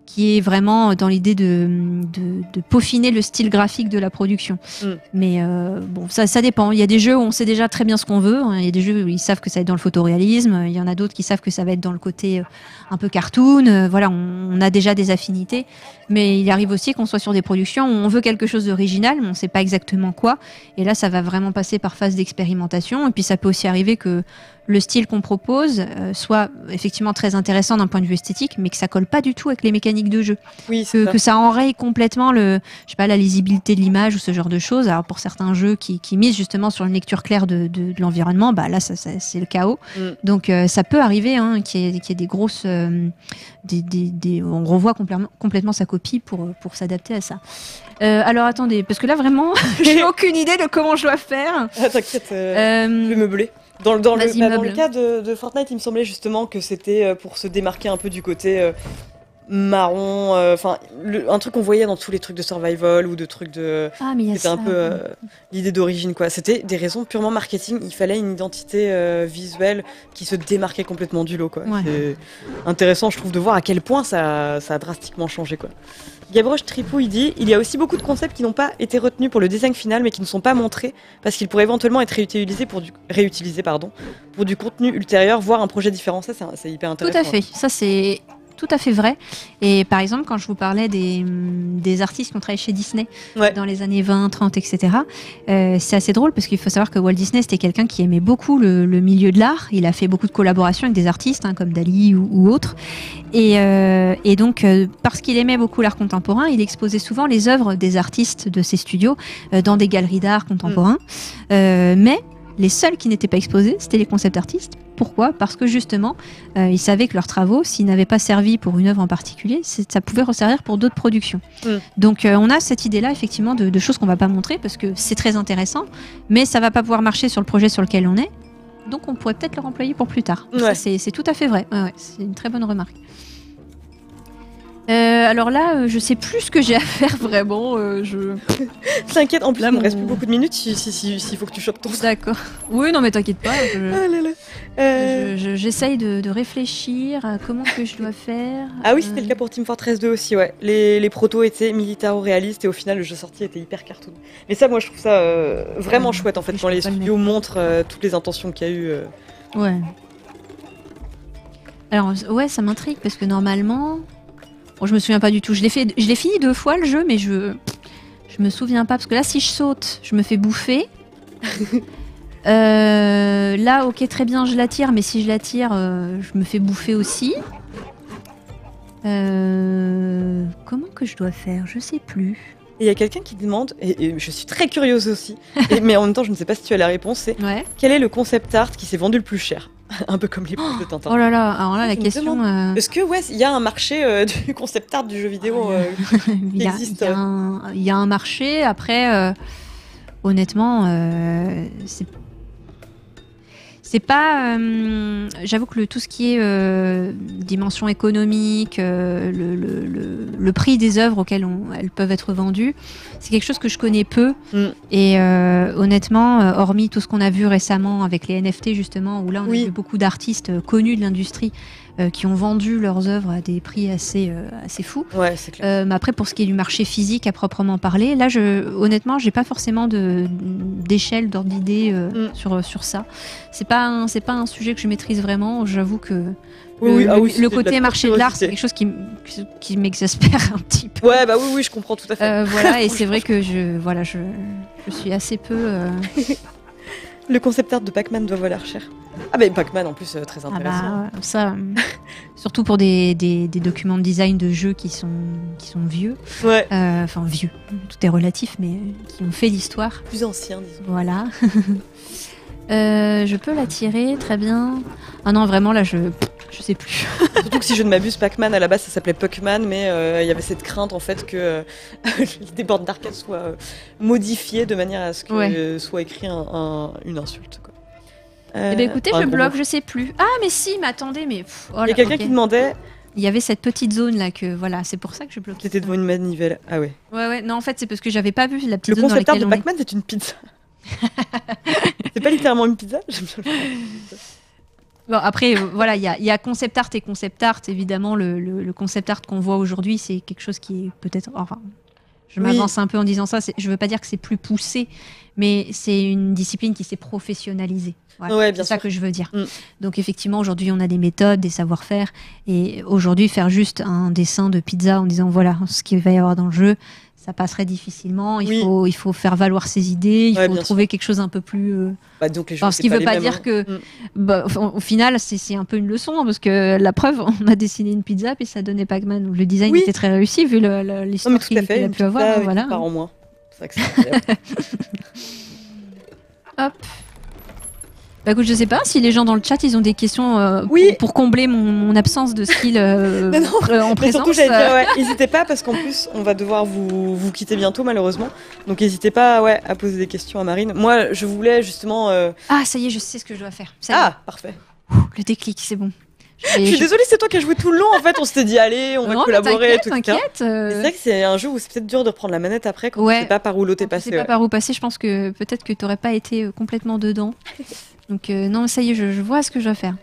qui est vraiment dans l'idée de, de, de peaufiner le style graphique de la production. Mm. Mais euh, bon, ça, ça dépend. Il y a des jeux où on sait déjà très bien ce qu'on veut. Il y a des jeux où ils savent que ça va être dans le photoréalisme. Il y en a d'autres qui savent que ça va être dans le côté euh, un peu cartoon. Euh, Voilà, on, on a déjà des affinités. Mais il arrive aussi qu'on soit sur des productions où on veut quelque chose d'original, mais on ne sait pas exactement quoi. Et là, ça va vraiment passer par phase d'expérimentation. Et puis, ça peut aussi arriver que le style qu'on propose euh, soit effectivement très intéressant d'un point de vue esthétique, mais que ça colle pas du tout avec les mécaniques de jeu oui, que, ça. que ça enraye complètement le, je sais pas, la lisibilité de l'image ou ce genre de choses. Alors pour certains jeux qui, qui misent justement sur une lecture claire de, de- de l'environnement, bah là ça, ça- c'est le chaos. Mm. Donc euh, ça peut arriver hein, qu'il y, ait- qu'il y ait des grosses, euh, des, des- des- on revoit complètement, complètement sa copie pour, pour s'adapter à ça. Euh, alors attendez, parce que là vraiment, j'ai aucune idée de comment je dois faire. Ah, T'inquiète, je vais meubler. Dans, le- dans le, Vas-y, bah, dans le meuble. cas de, de Fortnite, il me semblait justement que c'était euh, pour se démarquer un peu du côté euh, marron, euh, enfin un truc qu'on voyait dans tous les trucs de survival ou de trucs de. Ah, mais il y a C'était un peu euh, l'idée d'origine quoi. C'était des raisons purement marketing. Il fallait une identité euh, visuelle qui se démarquait complètement du lot quoi. Ouais. C'est intéressant, je trouve, de voir à quel point ça, ça a drastiquement changé quoi. Gavroche Tripou, il dit il y a aussi beaucoup de concepts qui n'ont pas été retenus pour le design final, mais qui ne sont pas montrés parce qu'ils pourraient éventuellement être réutilisés pour du réutilisés pardon pour du contenu ultérieur, voire un projet différent. Ça, c'est hyper Tout intéressant. à fait. Ça, c'est tout à fait vrai. Et par exemple, quand je vous parlais des, hum, des artistes qui ont travaillé chez Disney Ouais. dans les années 20, 30, etc., euh, c'est assez drôle parce qu'il faut savoir que Walt Disney, c'était quelqu'un qui aimait beaucoup le, le milieu de l'art. Il a fait beaucoup de collaborations avec des artistes hein, comme Dali ou, ou autres. Et, euh, et donc, euh, parce qu'il aimait beaucoup l'art contemporain, il exposait souvent les œuvres des artistes de ses studios euh, dans des galeries d'art contemporain. Euh, mais les seuls qui n'étaient pas exposés, c'était les concept artistes. Pourquoi? Parce que justement, euh, ils savaient que leurs travaux, s'ils n'avaient pas servi pour une œuvre en particulier, ça pouvait resservir pour d'autres productions. Mm. Donc euh, on a cette idée-là, effectivement, de, de choses qu'on va pas montrer parce que c'est très intéressant, mais ça va pas pouvoir marcher sur le projet sur lequel on est. Donc on pourrait peut-être le remployer pour plus tard. Ouais. c'est c'est tout à fait vrai. Ouais, ouais, c'est une très bonne remarque. Euh, alors là, euh, je sais plus ce que j'ai à faire vraiment. euh, je... T'inquiète, en plus, Là, il me reste plus beaucoup de minutes si- si- si- s'il faut que tu chopes ton D'accord. Oui, non, mais t'inquiète pas. je- Ah là là. Euh, je- je- J'essaye de, de réfléchir à comment que je dois faire. Ah oui, c'était le cas pour Team Fortress 2 aussi, ouais. Les, les protos étaient militaro-réalistes et au final, le jeu sorti était hyper cartoon. Mais ça, moi, je trouve ça vraiment chouette en fait quand les le studios montrent toutes les intentions qu'il y a eu. Ouais. Alors, ouais, ça m'intrigue parce que normalement. Bon, je me souviens pas du tout. Je l'ai fait, je l'ai fini deux fois le jeu, mais je. Je me souviens pas parce que là, si je saute, je me fais bouffer. Euh, là, ok, très bien, je la tire, mais si je la tire, euh, je me fais bouffer aussi. Euh, comment que je dois faire? Je sais plus. Et il y a quelqu'un qui demande, et, et je suis très curieuse aussi, et- mais en même temps, je ne sais pas si tu as la réponse, c'est Ouais. quel est le concept art qui s'est vendu le plus cher? Un peu comme les prix de Tintin. Oh là là, alors là, la Je question. euh, Est-ce que, ouais, il y a un marché euh, du concept art du jeu vidéo euh, il, y a, existe? il y a un, marché. Après, honnêtement, c'est c'est pas. euh, J'avoue que le, tout ce qui est euh, dimension économique, euh, le, le- prix des œuvres auxquelles on- elles peuvent être vendues, c'est quelque chose que je connais peu. Mm. Et honnêtement, hormis tout ce qu'on a vu récemment avec les NFT, justement, où là on Oui. a vu beaucoup d'artistes connus de l'industrie euh, qui ont vendu leurs œuvres à des prix assez, euh, assez fous. Ouais, c'est clair. Euh, mais après, pour ce qui est du marché physique à proprement parler, là, je, honnêtement, j'ai pas forcément d'échelle, d'ordre d'idée Mm. sur, sur ça. C'est pas un- pas un sujet que je maîtrise vraiment. J'avoue que le, oui, ah le- oui, le c'était de côté marché de l'art, c'est quelque chose qui, qui m'exaspère un petit peu. Ouais, bah oui, oui, je comprends tout à fait. Euh, voilà, et c'est vrai que je, voilà, je, je suis assez peu. euh, Le concept art de Pac-Man doit valoir cher. Ah bah Pac-Man en plus, euh, très ah intéressant. bah, ça, euh, surtout pour des, des, des documents de design de jeux qui sont, qui sont vieux, Ouais, Euh, enfin vieux, tout est relatif, mais qui ont fait l'histoire. plus ancien, disons. Voilà. Je peux la tirer, très bien. Ah non, vraiment, là, je, je sais plus. Surtout que si je ne m'abuse, Pac-Man à la base ça s'appelait Puckman, mais euh, il y avait cette crainte en fait que euh, des bornes d'arcade soient euh, modifiées de manière à ce que Ouais. soit écrit un- un- une insulte. Quoi. Eh ben écoutez, je bloque, je sais plus. Ah, mais si, mais attendez, mais. oh Il y a quelqu'un qui demandait, Il y avait cette petite zone là que. Voilà, c'est pour ça que je bloquais. c'était devant une manivelle. Ah ouais. Ouais, ouais, non, en fait, c'est parce que j'avais pas vu la petite Le zone dans concept de. Pac-Man c'est une pizza. c'est pas littéralement une pizza le Bon, après, euh, voilà, il y a, il y a concept art et concept art. Évidemment, le, le- le concept art qu'on voit aujourd'hui, c'est quelque chose qui est peut-être. Enfin, je Oui. m'avance un peu en disant ça. Je veux pas dire que c'est plus poussé, mais c'est une discipline qui s'est professionnalisée. Voilà, Ouais, c'est ça sûr. que je veux dire. Mm. Donc, effectivement, aujourd'hui, on a des méthodes, des savoir-faire. Et aujourd'hui, faire juste un dessin de pizza en disant voilà ce qu'il va y avoir dans le jeu, ça passerait difficilement. Il, Oui. faut, il faut faire valoir ses idées, il Ouais, faut trouver quelque chose un peu plus. euh, Bah, donc les Enfin, ce qui veut les pas dire hein. que- Mm. bah, au, au final, c'est un peu une leçon, hein, parce que la preuve, on a dessiné une pizza, puis ça donnait Pac-Man. Le design Oui. était très réussi, vu l'histoire qu'il a pu avoir. voilà. part en moins. C'est que c'est. Hop. Bah écoute, je sais pas si les gens dans le chat ils ont des questions euh, Oui. pour, pour combler mon, mon absence de skill euh, Non, non, euh, en présence. surtout, dire, ouais, n'hésitez pas parce qu'en plus, on va devoir vous, vous quitter bientôt, malheureusement. Donc, n'hésitez pas ouais, à poser des questions à Marine. Moi, je voulais justement. euh, Ah, ça y est, je sais ce que je dois faire. Ça. Ah, parfait. le déclic, c'est bon. Je suis je- désolée, c'est toi qui as joué tout le long. En fait, on s'était dit, allez, on va Non, collaborer, et t'inquiète, tout, etc. T'inquiète. euh, C'est vrai que c'est un jeu où c'est peut-être dur de reprendre la manette après quand Ouais. tu sais pas par où l'autre est tu passé. sais pas par où passer, je pense que peut-être que t'aurais pas été euh, complètement dedans. Donc euh, non, ça y est, je, je vois ce que je dois faire.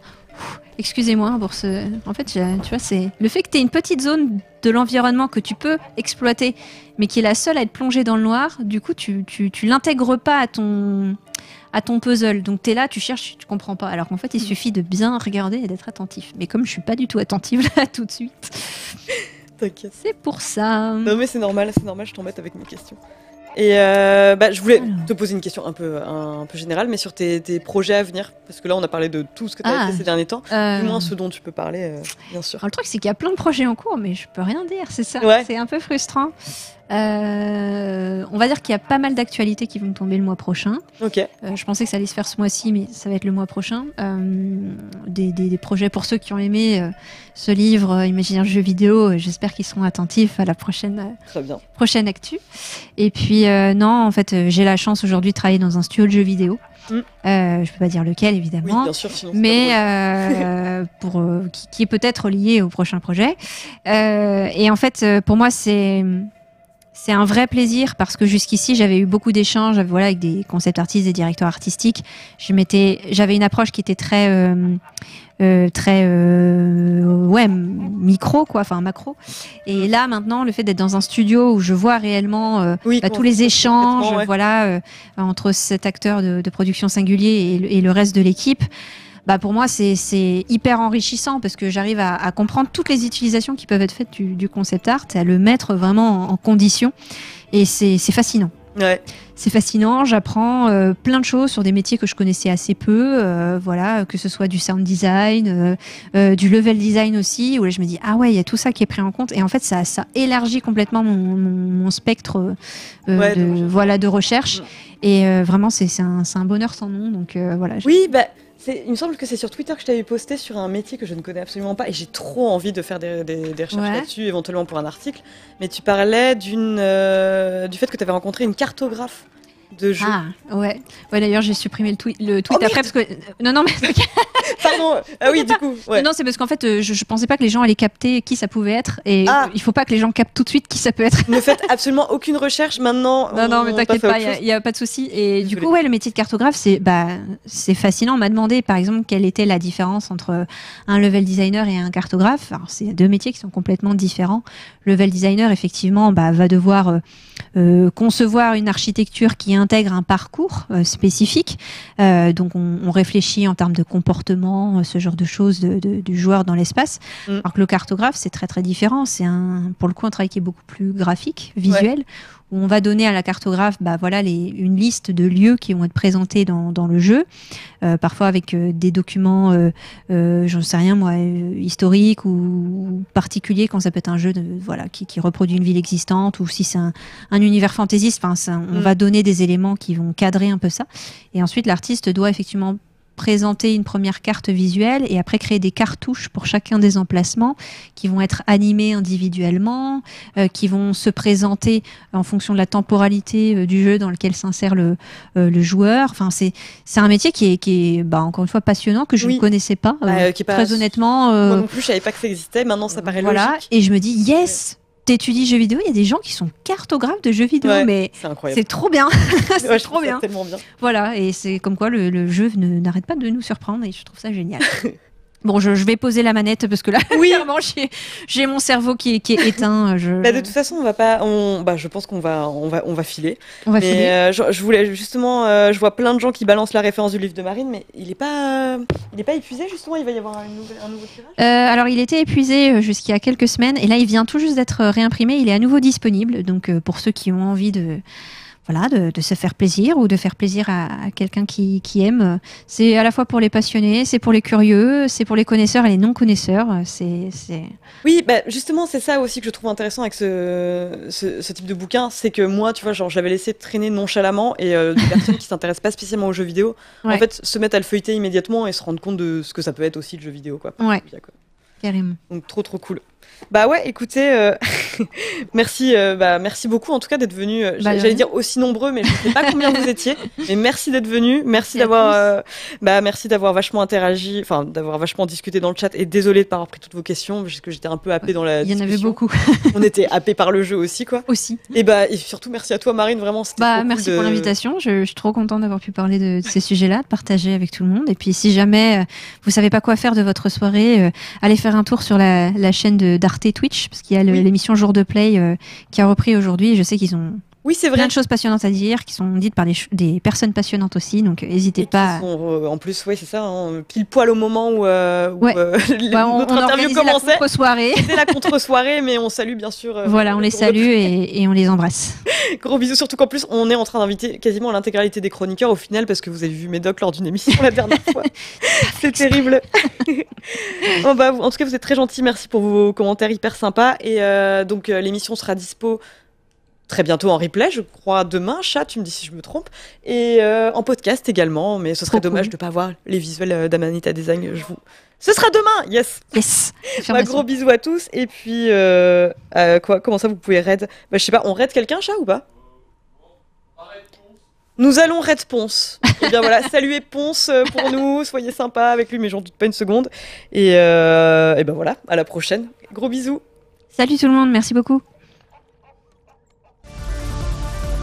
Excusez-moi pour ce. En fait, tu vois, c'est le fait que tu une petite zone de l'environnement que tu peux exploiter, mais qui est la seule à être plongée dans le noir. Du coup, tu, tu, tu l'intègres pas à ton à ton puzzle. Donc tu es là, tu cherches, tu comprends pas. Alors qu'en fait, il suffit de bien regarder et d'être attentif. Mais comme je suis pas du tout attentive là tout de suite, T'inquiète. c'est pour ça. Non, mais c'est normal, c'est normal, je t'embête avec mes questions. Et euh, bah, je voulais te poser une question un peu, un, un peu générale, mais sur tes, tes projets à venir. Parce que là, on a parlé de tout ce que tu as Ah. fait ces derniers temps. Euh, Du moins, ce dont tu peux parler, euh, bien sûr. Alors, le truc, c'est qu'il y a plein de projets en cours, mais je peux rien dire, c'est ça. Ouais. C'est un peu frustrant. Euh, on va dire qu'il y a pas mal d'actualités qui vont tomber le mois prochain. Ok. Euh, je pensais que ça allait se faire ce mois-ci, mais ça va être le mois prochain. Euh, des, des- des projets pour ceux qui ont aimé ce livre, euh, Imaginaire jeu vidéo. J'espère qu'ils seront attentifs à la prochaine, Très bien. prochaine actu. Et puis, non, en fait, j'ai la chance aujourd'hui de travailler dans un studio de jeux vidéo. Mm. Je peux pas dire lequel, Oui, évidemment bien sûr, sinon. mais pour qui, qui est peut-être lié au prochain projet. Et en fait, pour moi, c'est c'est un vrai plaisir parce que jusqu'ici, j'avais eu beaucoup d'échanges, voilà, avec des concept artistes, des directeurs artistiques. Je m'étais, j'avais une approche qui était très euh, euh, très euh, ouais micro quoi, enfin macro. Et là, maintenant, le fait d'être dans un studio où je vois réellement euh, oui, bah, tous les échanges, ouais. voilà, euh, entre cet acteur de, de production singulier et le, et le reste de l'équipe. Bah pour moi, c'est c'est hyper enrichissant parce que j'arrive à, à comprendre toutes les utilisations qui peuvent être faites du, du concept art à le mettre vraiment en, en condition. Et c'est c'est fascinant. Ouais. C'est fascinant, j'apprends euh, plein de choses sur des métiers que je connaissais assez peu, euh, voilà, que ce soit du sound design, euh, euh, du level design aussi, où là je me dis ah ouais, il y a tout ça qui est pris en compte et en fait ça, ça élargit complètement mon, mon- mon spectre euh, Ouais, de voilà de recherche Mm. et euh, vraiment c'est c'est un, c'est un bonheur sans nom donc euh, voilà. je- Oui, bah, il me semble que c'est sur Twitter que je t'avais posté sur un métier que je ne connais absolument pas et j'ai trop envie de faire des, des- des recherches Ouais. là-dessus, éventuellement pour un article. Mais tu parlais d'une, euh, du fait que tu avais rencontré une cartographe de jeux. Ah ouais, ouais d'ailleurs j'ai supprimé le tweet, le tweet Oh, après parce que non non mais Pardon, ah oui, du coup, ouais. Non, c'est parce qu'en fait, euh, je, je pensais pas que les gens allaient capter qui ça pouvait être. Et Ah. euh, il faut pas que les gens captent tout de suite qui ça peut être. Ne faites absolument aucune recherche maintenant. Non, non, on mais t'inquiète pas, il n'y a, pas de souci. Et du coup, ouais, le métier de cartographe, c'est bah, fascinant. On m'a demandé, par exemple, quelle était la différence entre un level designer et un cartographe. Alors, c'est deux métiers qui sont complètement différents. Le level designer, effectivement, bah, va devoir euh, euh, concevoir une architecture qui intègre un parcours euh, spécifique. Euh, donc, on, on réfléchit en termes de comportement, euh, ce genre de choses de- de- du joueur dans l'espace. Mm. Alors que le cartographe, c'est très très différent. C'est un, pour le coup, un travail qui est beaucoup plus graphique, visuel, où on va donner à la cartographe, bah voilà, les, une liste de lieux qui vont être présentés dans, dans le jeu, euh, parfois avec euh, des documents, euh, euh, j'en sais rien moi, euh, historiques ou, ou particuliers quand ça peut être un jeu de, voilà qui, qui reproduit une ville existante ou si c'est un, un univers fantaisiste. Enfin, on Mm. va donner des éléments qui vont cadrer un peu ça. Et ensuite, l'artiste doit effectivement présenter une première carte visuelle et après créer des cartouches pour chacun des emplacements qui vont être animés individuellement, euh, qui vont se présenter en fonction de la temporalité euh, du jeu dans lequel s'insère le, euh, le joueur. Enfin, c'est c'est un métier qui est, qui est bah, encore une fois passionnant que je Oui. ne connaissais pas. Bah, euh, euh, qui pas- très honnêtement, Moi non plus, je savais pas que ça existait. Maintenant, ça paraît voilà. logique. Et je me dis yes, t'étudies jeux vidéo. Il y a des gens qui sont cartographes de jeux vidéo, Ouais, mais C'est trop bien. c'est Ouais, trop bien. tellement bien. Voilà, et c'est comme quoi le, le jeu ne- n'arrête pas de nous surprendre et je trouve ça génial. Bon, je, je vais poser la manette parce que là, Oui. clairement, j'ai- mon cerveau qui est, qui est éteint. Je, Bah, de toute façon, on va pas. On, bah, je pense qu'on va, on va, on va filer. on va mais filer. euh, je, je voulais justement, euh, je vois plein de gens qui balancent la référence du livre de Marine, mais il est pas, euh, il est pas épuisé justement. Il va y avoir nouvelle- un nouveau tirage? Alors, il était épuisé jusqu'il y a quelques semaines et là, il vient tout juste d'être réimprimé. Il est à nouveau disponible. Donc, pour ceux qui ont envie de voilà, de, se faire plaisir ou de faire plaisir à, quelqu'un qui, aime. C'est à la fois pour les passionnés, c'est pour les curieux, c'est pour les connaisseurs et les non-connaisseurs. C'est, Oui, bah justement, c'est ça aussi que je trouve intéressant avec ce, ce, type de bouquin. C'est que moi, tu vois, genre, j'avais laissé traîner nonchalamment et euh, des personnes qui s'intéressent pas spécialement aux jeux vidéo, en fait, se mettent à le feuilleter immédiatement et se rendre compte de ce que ça peut être aussi le jeu vidéo. Quoi, ouais. Carrément. Donc, trop, trop cool. Bah ouais, écoutez, euh, merci, euh, bah, merci beaucoup en tout cas d'être venu. Euh, bah, j'allais dire aussi nombreux, mais je ne sais pas combien vous étiez. Mais merci d'être venu, merci d'avoir, bah merci d'avoir vachement interagi, enfin d'avoir vachement discuté dans le chat. Et désolé de pas avoir pris toutes vos questions, parce que j'étais un peu happé dans la. Il y en avait beaucoup. On était happé par le jeu aussi, quoi. Aussi. Et bah et surtout merci à toi, Marine, vraiment. Bah merci pour l'invitation. Je, je, suis trop contente d'avoir pu parler de, ces sujets-là, de partager avec tout le monde. Et puis si jamais vous savez pas quoi faire de votre soirée, allez faire un tour sur la, la chaîne de d'Arte Twitch, parce qu'il y a l'émission Jour de Play euh, qui a repris aujourd'hui. Je sais qu'ils ont oui, c'est vrai. Plein de choses passionnantes à dire, qui sont dites par des, des personnes passionnantes aussi, donc euh, n'hésitez pas. Euh, en plus, oui, c'est ça, hein, pile poil au moment où, ouais. notre interview commençait. La contre-soirée. C'était la contre-soirée, mais on salue bien sûr. voilà, on les salue et, et, on les embrasse. Gros bisous, surtout qu'en plus, on est en train d'inviter quasiment l'intégralité des chroniqueurs au final, parce que vous avez vu Médoc lors d'une émission la dernière fois. c'est terrible. bon, bah, en tout cas, vous êtes très gentils, merci pour vos commentaires hyper sympas. Et donc, l'émission sera dispo très bientôt en replay, je crois demain, chat, tu me dis si je me trompe, et euh, en podcast également, mais ce serait dommage de ne pas voir les visuels euh, d'Amanita Design. Je vous... Ce sera demain, yes. Yes. Un gros bisous à tous et puis euh, quoi Comment ça vous pouvez raid bah, Je sais pas, on raid quelqu'un, chat ou pas? Nous allons raid Ponce. et eh bien voilà, saluez Ponce pour nous, soyez sympa avec lui, mais j'en doute pas une seconde. Et, et ben voilà, à la prochaine. Gros bisous. Salut tout le monde, merci beaucoup.